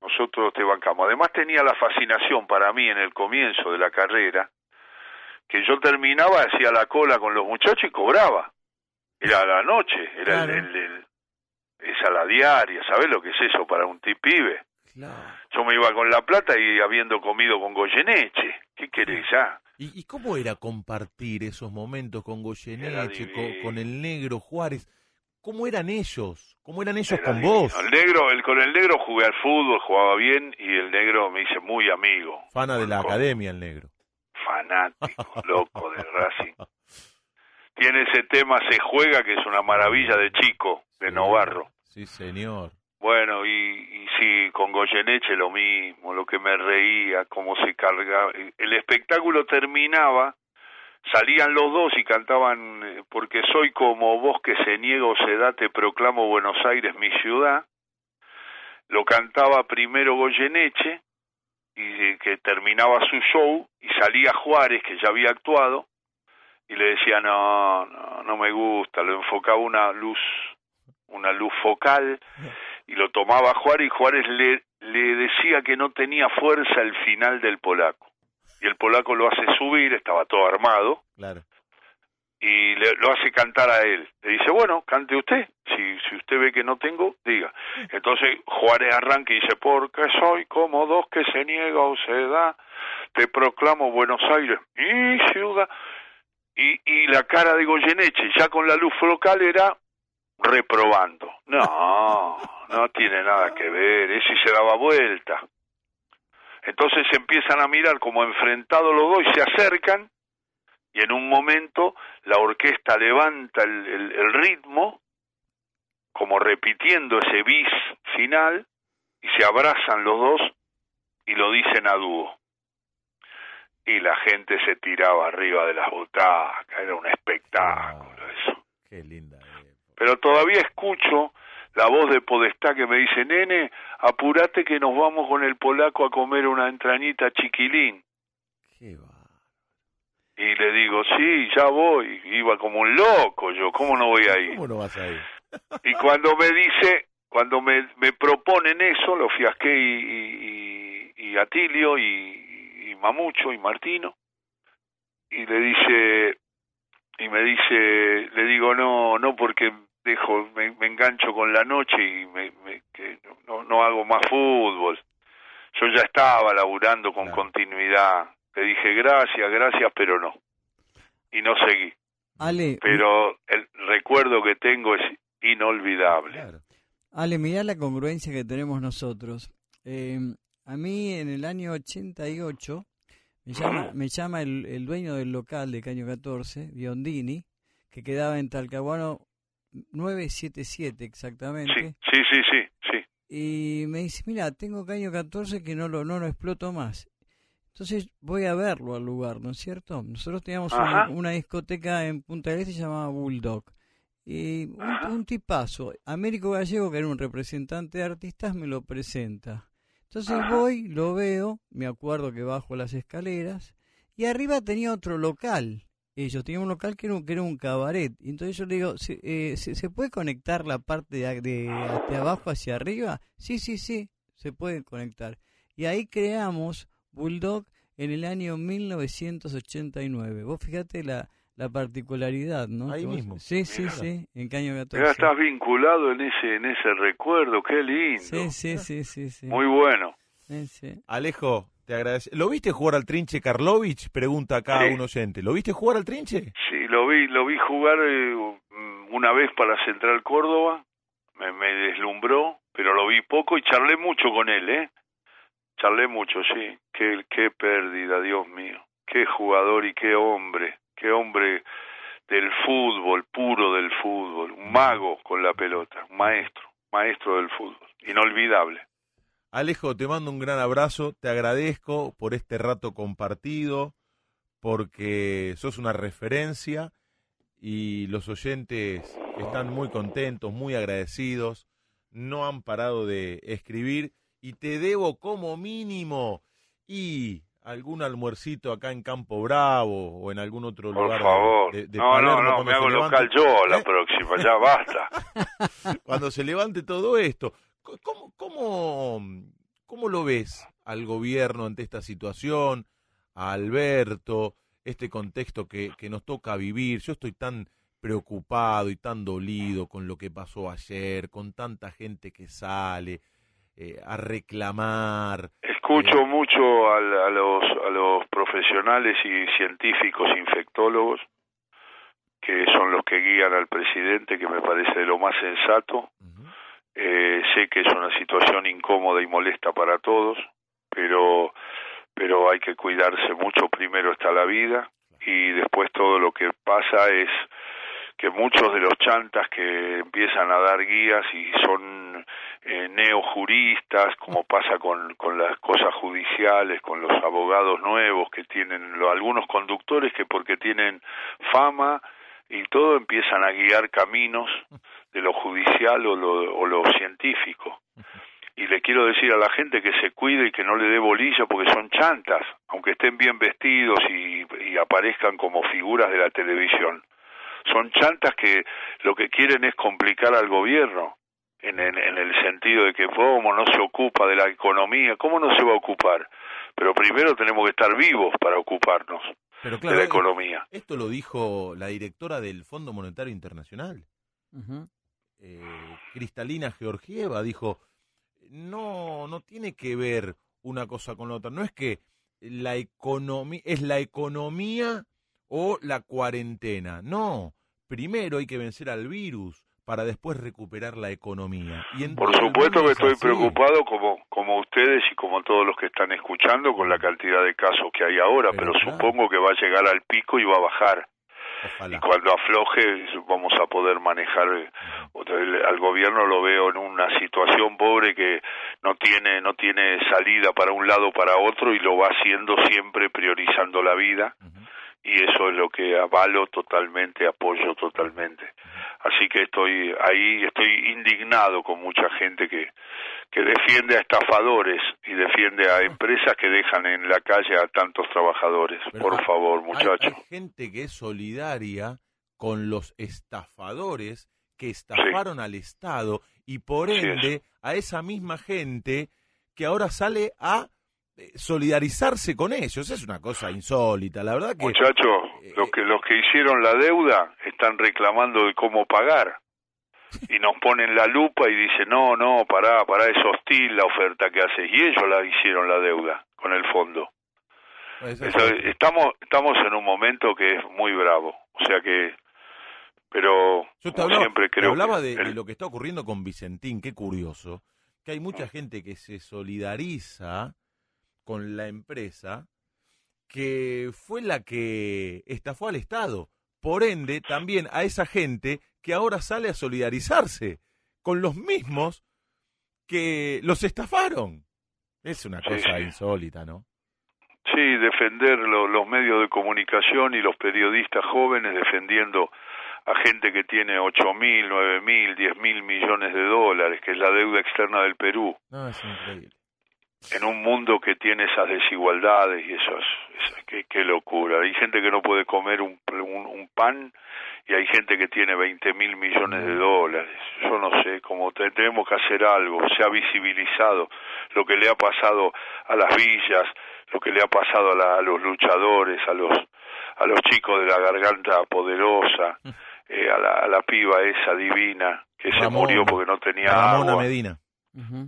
nosotros te bancamos. Además tenía la fascinación para mí en el comienzo de la carrera, que yo terminaba, hacía la cola con los muchachos y cobraba. Era a la noche, era el, el, el- esa la diaria, ¿sabes lo que es eso para un tipibe? Yo me iba con la plata y habiendo comido con Goyeneche. ¿Qué querés ya? ¿Y, y cómo era compartir esos momentos con Goyeneche, con, con el negro Juárez? ¿Cómo eran ellos? ¿Cómo eran ellos Era con divino. vos? El negro, el, con el negro jugué al fútbol, jugaba bien y el negro me hice muy amigo. Fana de la academia, el negro. fanático, loco de Racing. Tiene ese tema Se Juega, que es una maravilla de chico, de Novarro. Sí, señor. Bueno, y, y sí, con Goyeneche lo mismo, lo que me reía, cómo se cargaba. El espectáculo terminaba, salían los dos y cantaban, eh, porque soy como vos que se niega o se da, te proclamo Buenos Aires mi ciudad. Lo cantaba primero Goyeneche, y eh, que terminaba su show, y salía Juárez, que ya había actuado, y le decía, no, no, no me gusta, lo enfocaba una luz, una luz focal, y lo tomaba Juárez, y Juárez le, le decía que no tenía fuerza el final del polaco. Y el polaco lo hace subir, estaba todo armado, Claro. y le, lo hace cantar a él. Le dice, bueno, cante usted. Si, si usted ve que no tengo, diga. Entonces Juárez arranca y dice, porque soy como dos que se niega o se da, te proclamo Buenos Aires, mi ciudad. Y, y la cara de Goyeneche, ya con la luz focal, era reprobando. No, no tiene nada que ver, ese se daba vuelta. Entonces se empiezan a mirar como enfrentados los dos y se acercan y en un momento la orquesta levanta el, el- el ritmo como repitiendo ese bis final y se abrazan los dos y lo dicen a dúo. Y la gente se tiraba arriba de las butacas, era un espectáculo eso. Qué linda. Pero todavía escucho la voz de Podestá que me dice, nene, apurate que nos vamos con el polaco a comer una entrañita chiquilín. Y le digo, sí, ya voy. Iba como un loco yo, ¿cómo no voy a ir? ¿Cómo no vas a ir? Y cuando me dice, cuando me, me proponen eso, lo fiasqué y, y, y Atilio y, y Mamucho y Martino, y le dice, y me dice, le digo, no, no porque dejo, me, me engancho con la noche y me, me- que no, no hago más fútbol. Yo ya estaba laburando con continuidad. Le dije, gracias, gracias, pero no. Y no seguí. Ale, Pero el recuerdo que tengo es inolvidable. Ale, mirá la congruencia que tenemos nosotros. Eh, a mí en el año 88 me llama, me llama el, el dueño del local de Caño 14, Biondini, que quedaba en Talcahuano 977 exactamente. Sí, sí, sí, sí. Y me dice, mira, tengo Caño 14 que no lo, no lo exploto más. Entonces voy a verlo al lugar, ¿no es cierto? Nosotros teníamos una, discoteca en Punta del Este llamada Bulldog. Y un, un tipazo, Américo Gallego, que era un representante de artistas, me lo presenta. Entonces voy, lo veo, me acuerdo que bajo las escaleras, y arriba tenía otro local. Ellos tenían un local que era un, que era un cabaret. Y entonces yo le digo, ¿se, eh, ¿se, se puede conectar la parte de, de, de abajo hacia arriba? Sí, sí, sí, se puede conectar. Y ahí creamos Bulldog en el año 1989. Vos fíjate la, la particularidad, ¿no? Ahí vos- mismo. Sí, sí, Mirá. sí, en Caño 14. Ya estás vinculado en ese en ese recuerdo, qué lindo. Sí, sí, sí, sí, sí. Muy bueno. Sí, sí. Alejo, te agradece. ¿Lo viste jugar al trinche Karlovich? Pregunta acá Sí. un oyente. ¿Lo viste jugar al trinche? Sí, lo vi, lo vi jugar eh, una vez para Central Córdoba, me, me deslumbró, pero lo vi poco y charlé mucho con él, ¿eh? Charlé mucho, sí. Qué, qué pérdida, Dios mío. Qué jugador y qué hombre, qué hombre del fútbol, puro del fútbol, un mago con la pelota, un maestro, maestro del fútbol, inolvidable. Alejo, te mando un gran abrazo, te agradezco por este rato compartido, porque sos una referencia y los oyentes están muy contentos, muy agradecidos, no han parado de escribir y te debo como mínimo y algún almuercito acá en Campo Bravo o en algún otro Por lugar de- favor. de, de no, no, Palermo no, me hago levante- local yo la ¿Eh? próxima, ya basta. cuando se levante todo esto. ¿Cómo, cómo, cómo lo ves al gobierno ante esta situación, a Alberto, este contexto que, que nos toca vivir? Yo estoy tan preocupado y tan dolido con lo que pasó ayer, con tanta gente que sale eh, a reclamar. Escucho Eh, mucho al- a, los, a los profesionales y científicos infectólogos, que son los que guían al presidente, que me parece lo más sensato. Eh, sé que es una situación incómoda y molesta para todos, pero, pero hay que cuidarse mucho. Primero está la vida y después todo lo que pasa es que muchos de los chantas que empiezan a dar guías y son eh, neojuristas, como pasa con, con las cosas judiciales, con los abogados nuevos que tienen lo- algunos conductores que porque tienen fama y todo empiezan a guiar caminos de lo judicial o lo, o lo científico. Y le quiero decir a la gente que se cuide y que no le dé bolilla porque son chantas, aunque estén bien vestidos y, y aparezcan como figuras de la televisión. Son chantas que lo que quieren es complicar al gobierno, en, en, en el sentido de que cómo no se ocupa de la economía, cómo no se va a ocupar. Pero primero tenemos que estar vivos para ocuparnos Pero de la economía. esto lo dijo la directora del Fondo Monetario Internacional. Eh, Cristalina Georgieva dijo, no, no tiene que ver una cosa con la otra, no es que la economía, es la economía o la cuarentena, no, primero hay que vencer al virus para después recuperar la economía. Y Por supuesto que es estoy así. preocupado como, como ustedes y como todos los que están escuchando con la cantidad de casos que hay ahora, Pero pero, claro. supongo que va a llegar al pico y va a bajar. Ojalá. Y cuando afloje vamos a poder manejar eh, al gobierno lo veo en una situación pobre que no tiene no tiene salida para un lado o para otro y lo va haciendo siempre priorizando la vida y eso es lo que avalo totalmente, apoyo totalmente. Así que estoy ahí, estoy indignado con mucha gente que, que defiende a estafadores y defiende a empresas que dejan en la calle a tantos trabajadores. Pero Por hay- favor, muchachos. Hay, gente que es solidaria con los estafadores que estafaron al Estado y por ende a esa misma gente que ahora sale a solidarizarse con ellos. Es una cosa insólita, la verdad que... Muchachos, eh, los que los que hicieron la deuda están reclamando de cómo pagar y nos ponen la lupa y dicen no, no, pará, pará, es hostil la oferta que haces y ellos la hicieron la deuda con el fondo. Eso- estamos estamos en un momento que es muy bravo, o sea que, pero Yo te hablaba, siempre te creo hablaba que de, el- de lo que está ocurriendo con Vicentín, qué curioso, que hay mucha gente que se solidariza con la empresa que fue la que estafó al Estado. Por ende, también a esa gente que ahora sale a solidarizarse con los mismos que los estafaron. Es una cosa sí. insólita, ¿no? Sí, defender lo- los medios de comunicación y los periodistas jóvenes defendiendo a gente que tiene ocho mil, nueve mil, diez mil millones de dólares, que es la deuda externa del Perú, No, es increíble. En un mundo que tiene esas desigualdades y esas, esas- qué, qué locura. Hay gente que no puede comer un, un, un pan y hay gente que tiene veinte mil millones de dólares. Yo no sé, como te- tenemos que hacer algo, se ha visibilizado lo que le ha pasado a las villas, lo que le ha pasado a, la- a los luchadores, a los a los chicos de la garganta poderosa, Mm. eh, a, la, a la piba esa divina que se murió porque no tenía Ramona agua. Medina.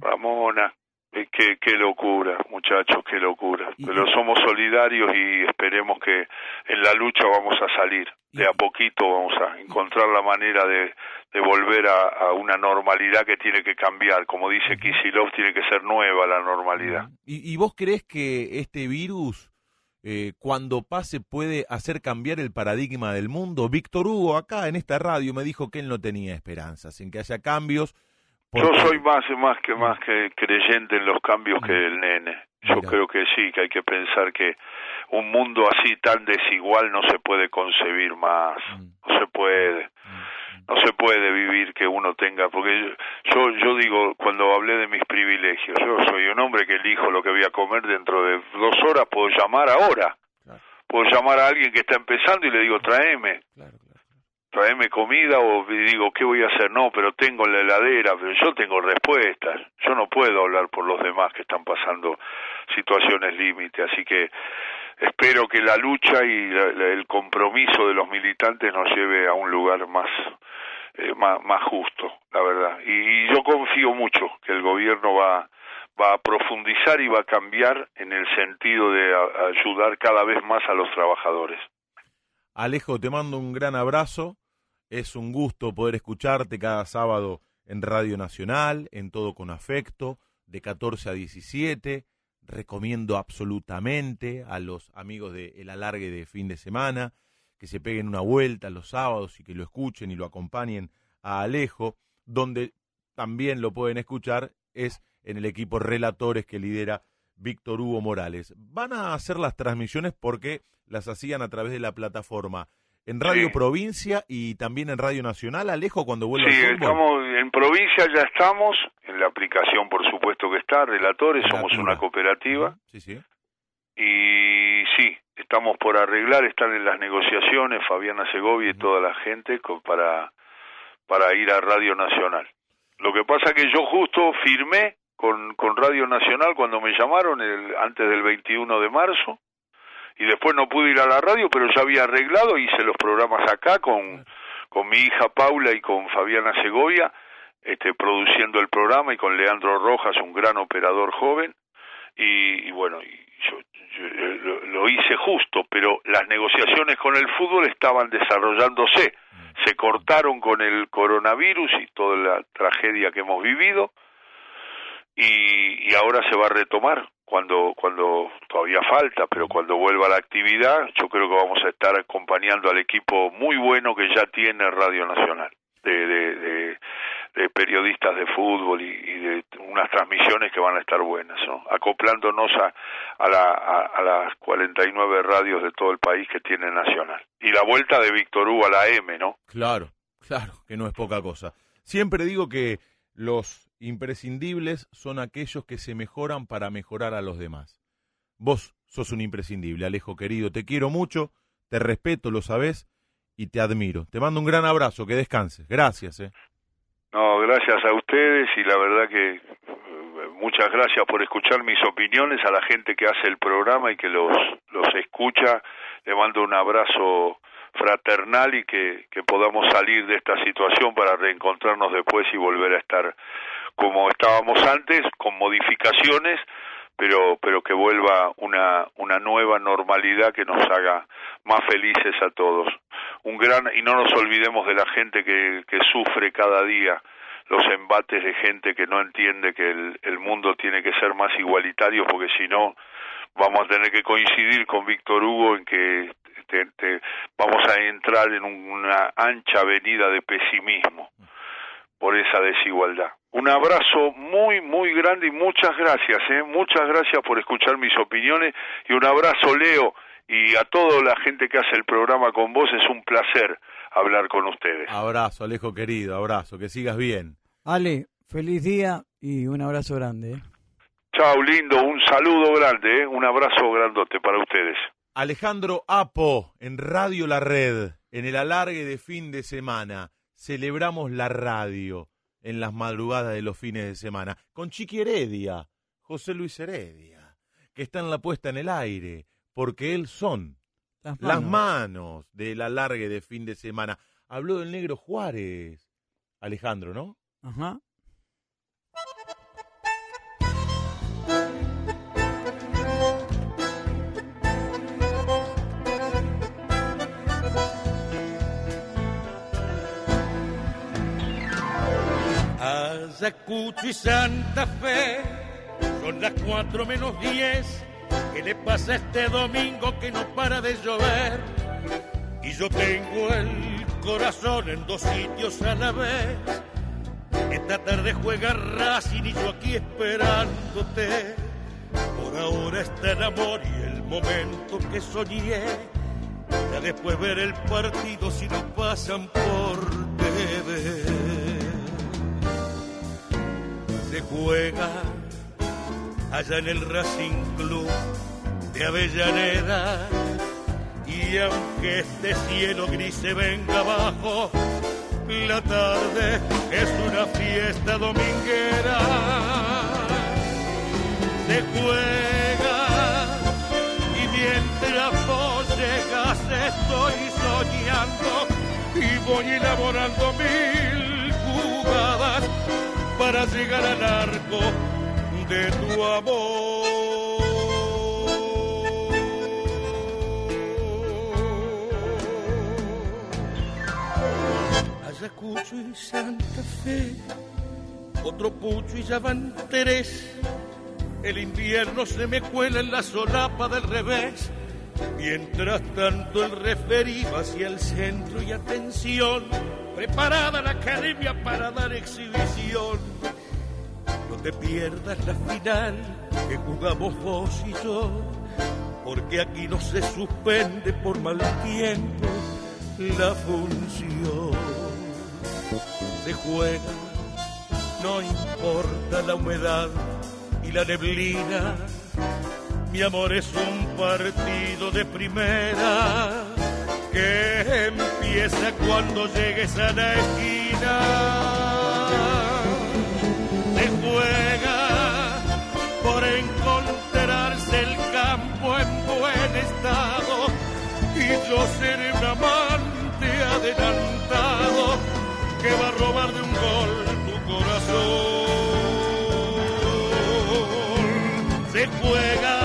Ramona, qué, qué locura, muchachos, qué locura. Pero somos solidarios y esperemos que en la lucha vamos a salir. De a poquito vamos a encontrar la manera de, de volver a, a una normalidad que tiene que cambiar. Como dice Kisilov, tiene que ser nueva la normalidad. ¿Y, y vos crees que este virus, eh, cuando pase, puede hacer cambiar el paradigma del mundo? Víctor Hugo, acá en esta radio, me dijo que él no tenía esperanzas en que haya cambios. Yo soy más, más que más que creyente en los cambios que el nene. Yo Mira. creo que sí, que hay que pensar que un mundo así tan desigual no se puede concebir más. No se puede. No se puede vivir que uno tenga, porque yo, yo digo, cuando hablé de mis privilegios, yo soy un hombre que elijo lo que voy a comer dentro de dos horas, puedo llamar ahora. Puedo llamar a alguien que está empezando y le digo, tráeme. Tráeme comida o digo, ¿qué voy a hacer? No, pero tengo en la heladera, pero yo tengo respuestas. Yo no puedo hablar por los demás que están pasando situaciones límite, así que espero que la lucha y la- el compromiso de los militantes nos lleve a un lugar más eh, más, más justo, la verdad. Y, yo confío mucho que el gobierno va va a profundizar y va a cambiar en el sentido de ayudar cada vez más a los trabajadores. Alejo, te mando un gran abrazo. Es un gusto poder escucharte cada sábado en Radio Nacional, en Todo con Afecto, de 14 a 17. Recomiendo absolutamente a los amigos de El Alargue de fin de semana que se peguen una vuelta los sábados y que lo escuchen y lo acompañen a Alejo, donde también lo pueden escuchar es en el equipo Relatores que lidera Víctor Hugo Morales. Van a hacer las transmisiones porque las hacían a través de la plataforma en Radio Sí. Provincia y también en Radio Nacional. Alejo, cuando vuelva Sí, al estamos en provincia ya estamos, en la aplicación por supuesto que está, Relatores, somos una cooperativa Sí, sí. y sí, estamos por arreglar, están en las negociaciones Fabiana Segovia y toda la gente co- para, para ir a Radio Nacional. Lo que pasa que yo justo firmé con, con Radio Nacional cuando me llamaron el, antes del 21 de marzo y después no pude ir a la radio, pero ya había arreglado, hice los programas acá con, con mi hija Paula y con Fabiana Segovia, este, produciendo el programa y con Leandro Rojas, un gran operador joven, y, y bueno, y yo, yo, eh, lo, lo hice justo, pero las negociaciones con el fútbol estaban desarrollándose, se cortaron con el coronavirus y toda la tragedia que hemos vivido, y, y ahora se va a retomar cuando cuando todavía falta, pero cuando vuelva la actividad, yo creo que vamos a estar acompañando al equipo muy bueno que ya tiene Radio Nacional, de, de, periodistas de fútbol y, y de unas transmisiones que van a estar buenas, ¿no? acoplándonos a, a, la, a, a las 49 radios de todo el país que tiene Nacional. Y la vuelta de Víctor Hugo a la M, ¿no? Claro, claro, que no es poca cosa. Siempre digo que los imprescindibles son aquellos que se mejoran para mejorar a los demás. Vos sos un imprescindible, Alejo querido, te quiero mucho, te respeto, lo sabés y te admiro. Te mando un gran abrazo, que descanses. Gracias, eh. No, gracias a ustedes y la verdad que muchas gracias por escuchar mis opiniones a la gente que hace el programa y que los, los escucha. Le mando un abrazo fraternal y que podamos salir de esta situación para reencontrarnos después y volver a estar como estábamos antes, con modificaciones, pero, pero que vuelva una, una nueva normalidad que nos haga más felices a todos. Un gran, y no nos olvidemos de la gente que, que sufre cada día los embates de gente que no entiende que el, mundo tiene que ser más igualitario, porque si no, vamos a tener que coincidir con Víctor Hugo en que te, te, vamos a entrar en una ancha avenida de pesimismo por esa desigualdad. Un abrazo muy, muy grande y muchas gracias, ¿eh? muchas gracias por escuchar mis opiniones y un abrazo, Leo, y a toda la gente que hace el programa con vos, es un placer hablar con ustedes. Abrazo, Alejo querido, abrazo, que sigas bien. Ale, feliz día y un abrazo grande. ¿eh? Chao, lindo, un saludo grande, ¿eh? un abrazo grandote para ustedes. Alejandro Apo, en Radio La Red, en el alargue de fin de semana, celebramos la radio en las madrugadas de los fines de semana, con Chiqui Heredia, José Luis Heredia, que está en la puesta en el aire, porque él son Las manos de la largue de fin de semana. Habló del negro Juárez, Alejandro, ¿no? Ajá. Ayacucho y Santa Fe son las cuatro menos diez. ¿Qué le pasa este domingo que no para de llover? Y yo tengo el corazón en dos sitios a la vez. Esta tarde juega Racing y yo aquí esperándote. Por ahora está el amor y el momento que soñé. Ya después ver el partido si no pasan por TV se juega allá en el Racing Club de Avellaneda. Y aunque este cielo gris se venga abajo, la tarde es una fiesta dominguera. Se juega y mientras vos llegas estoy soñando y voy elaborando jugadas para llegar al arco de tu amor. Ayacucho y Santa Fe, otro pucho y ya. El invierno se me cuela en la solapa del revés. Mientras tanto el referí va hacia el centro y atención, preparada la academia para dar exhibición. No te pierdas la final que jugamos vos y yo, porque aquí no se suspende por mal tiempo la función. Se juega, no importa la humedad y la neblina mi amor es un partido de primera que empieza cuando llegues a la esquina. Se juega por encontrarse el campo en buen estado y yo seré un amante adelantado que va a robar de un gol tu corazón. Se juega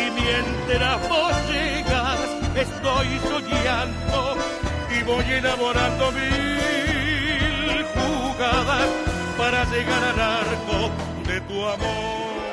y mientras vos y voy elaborando mil jugadas para llegar al arco de tu amor.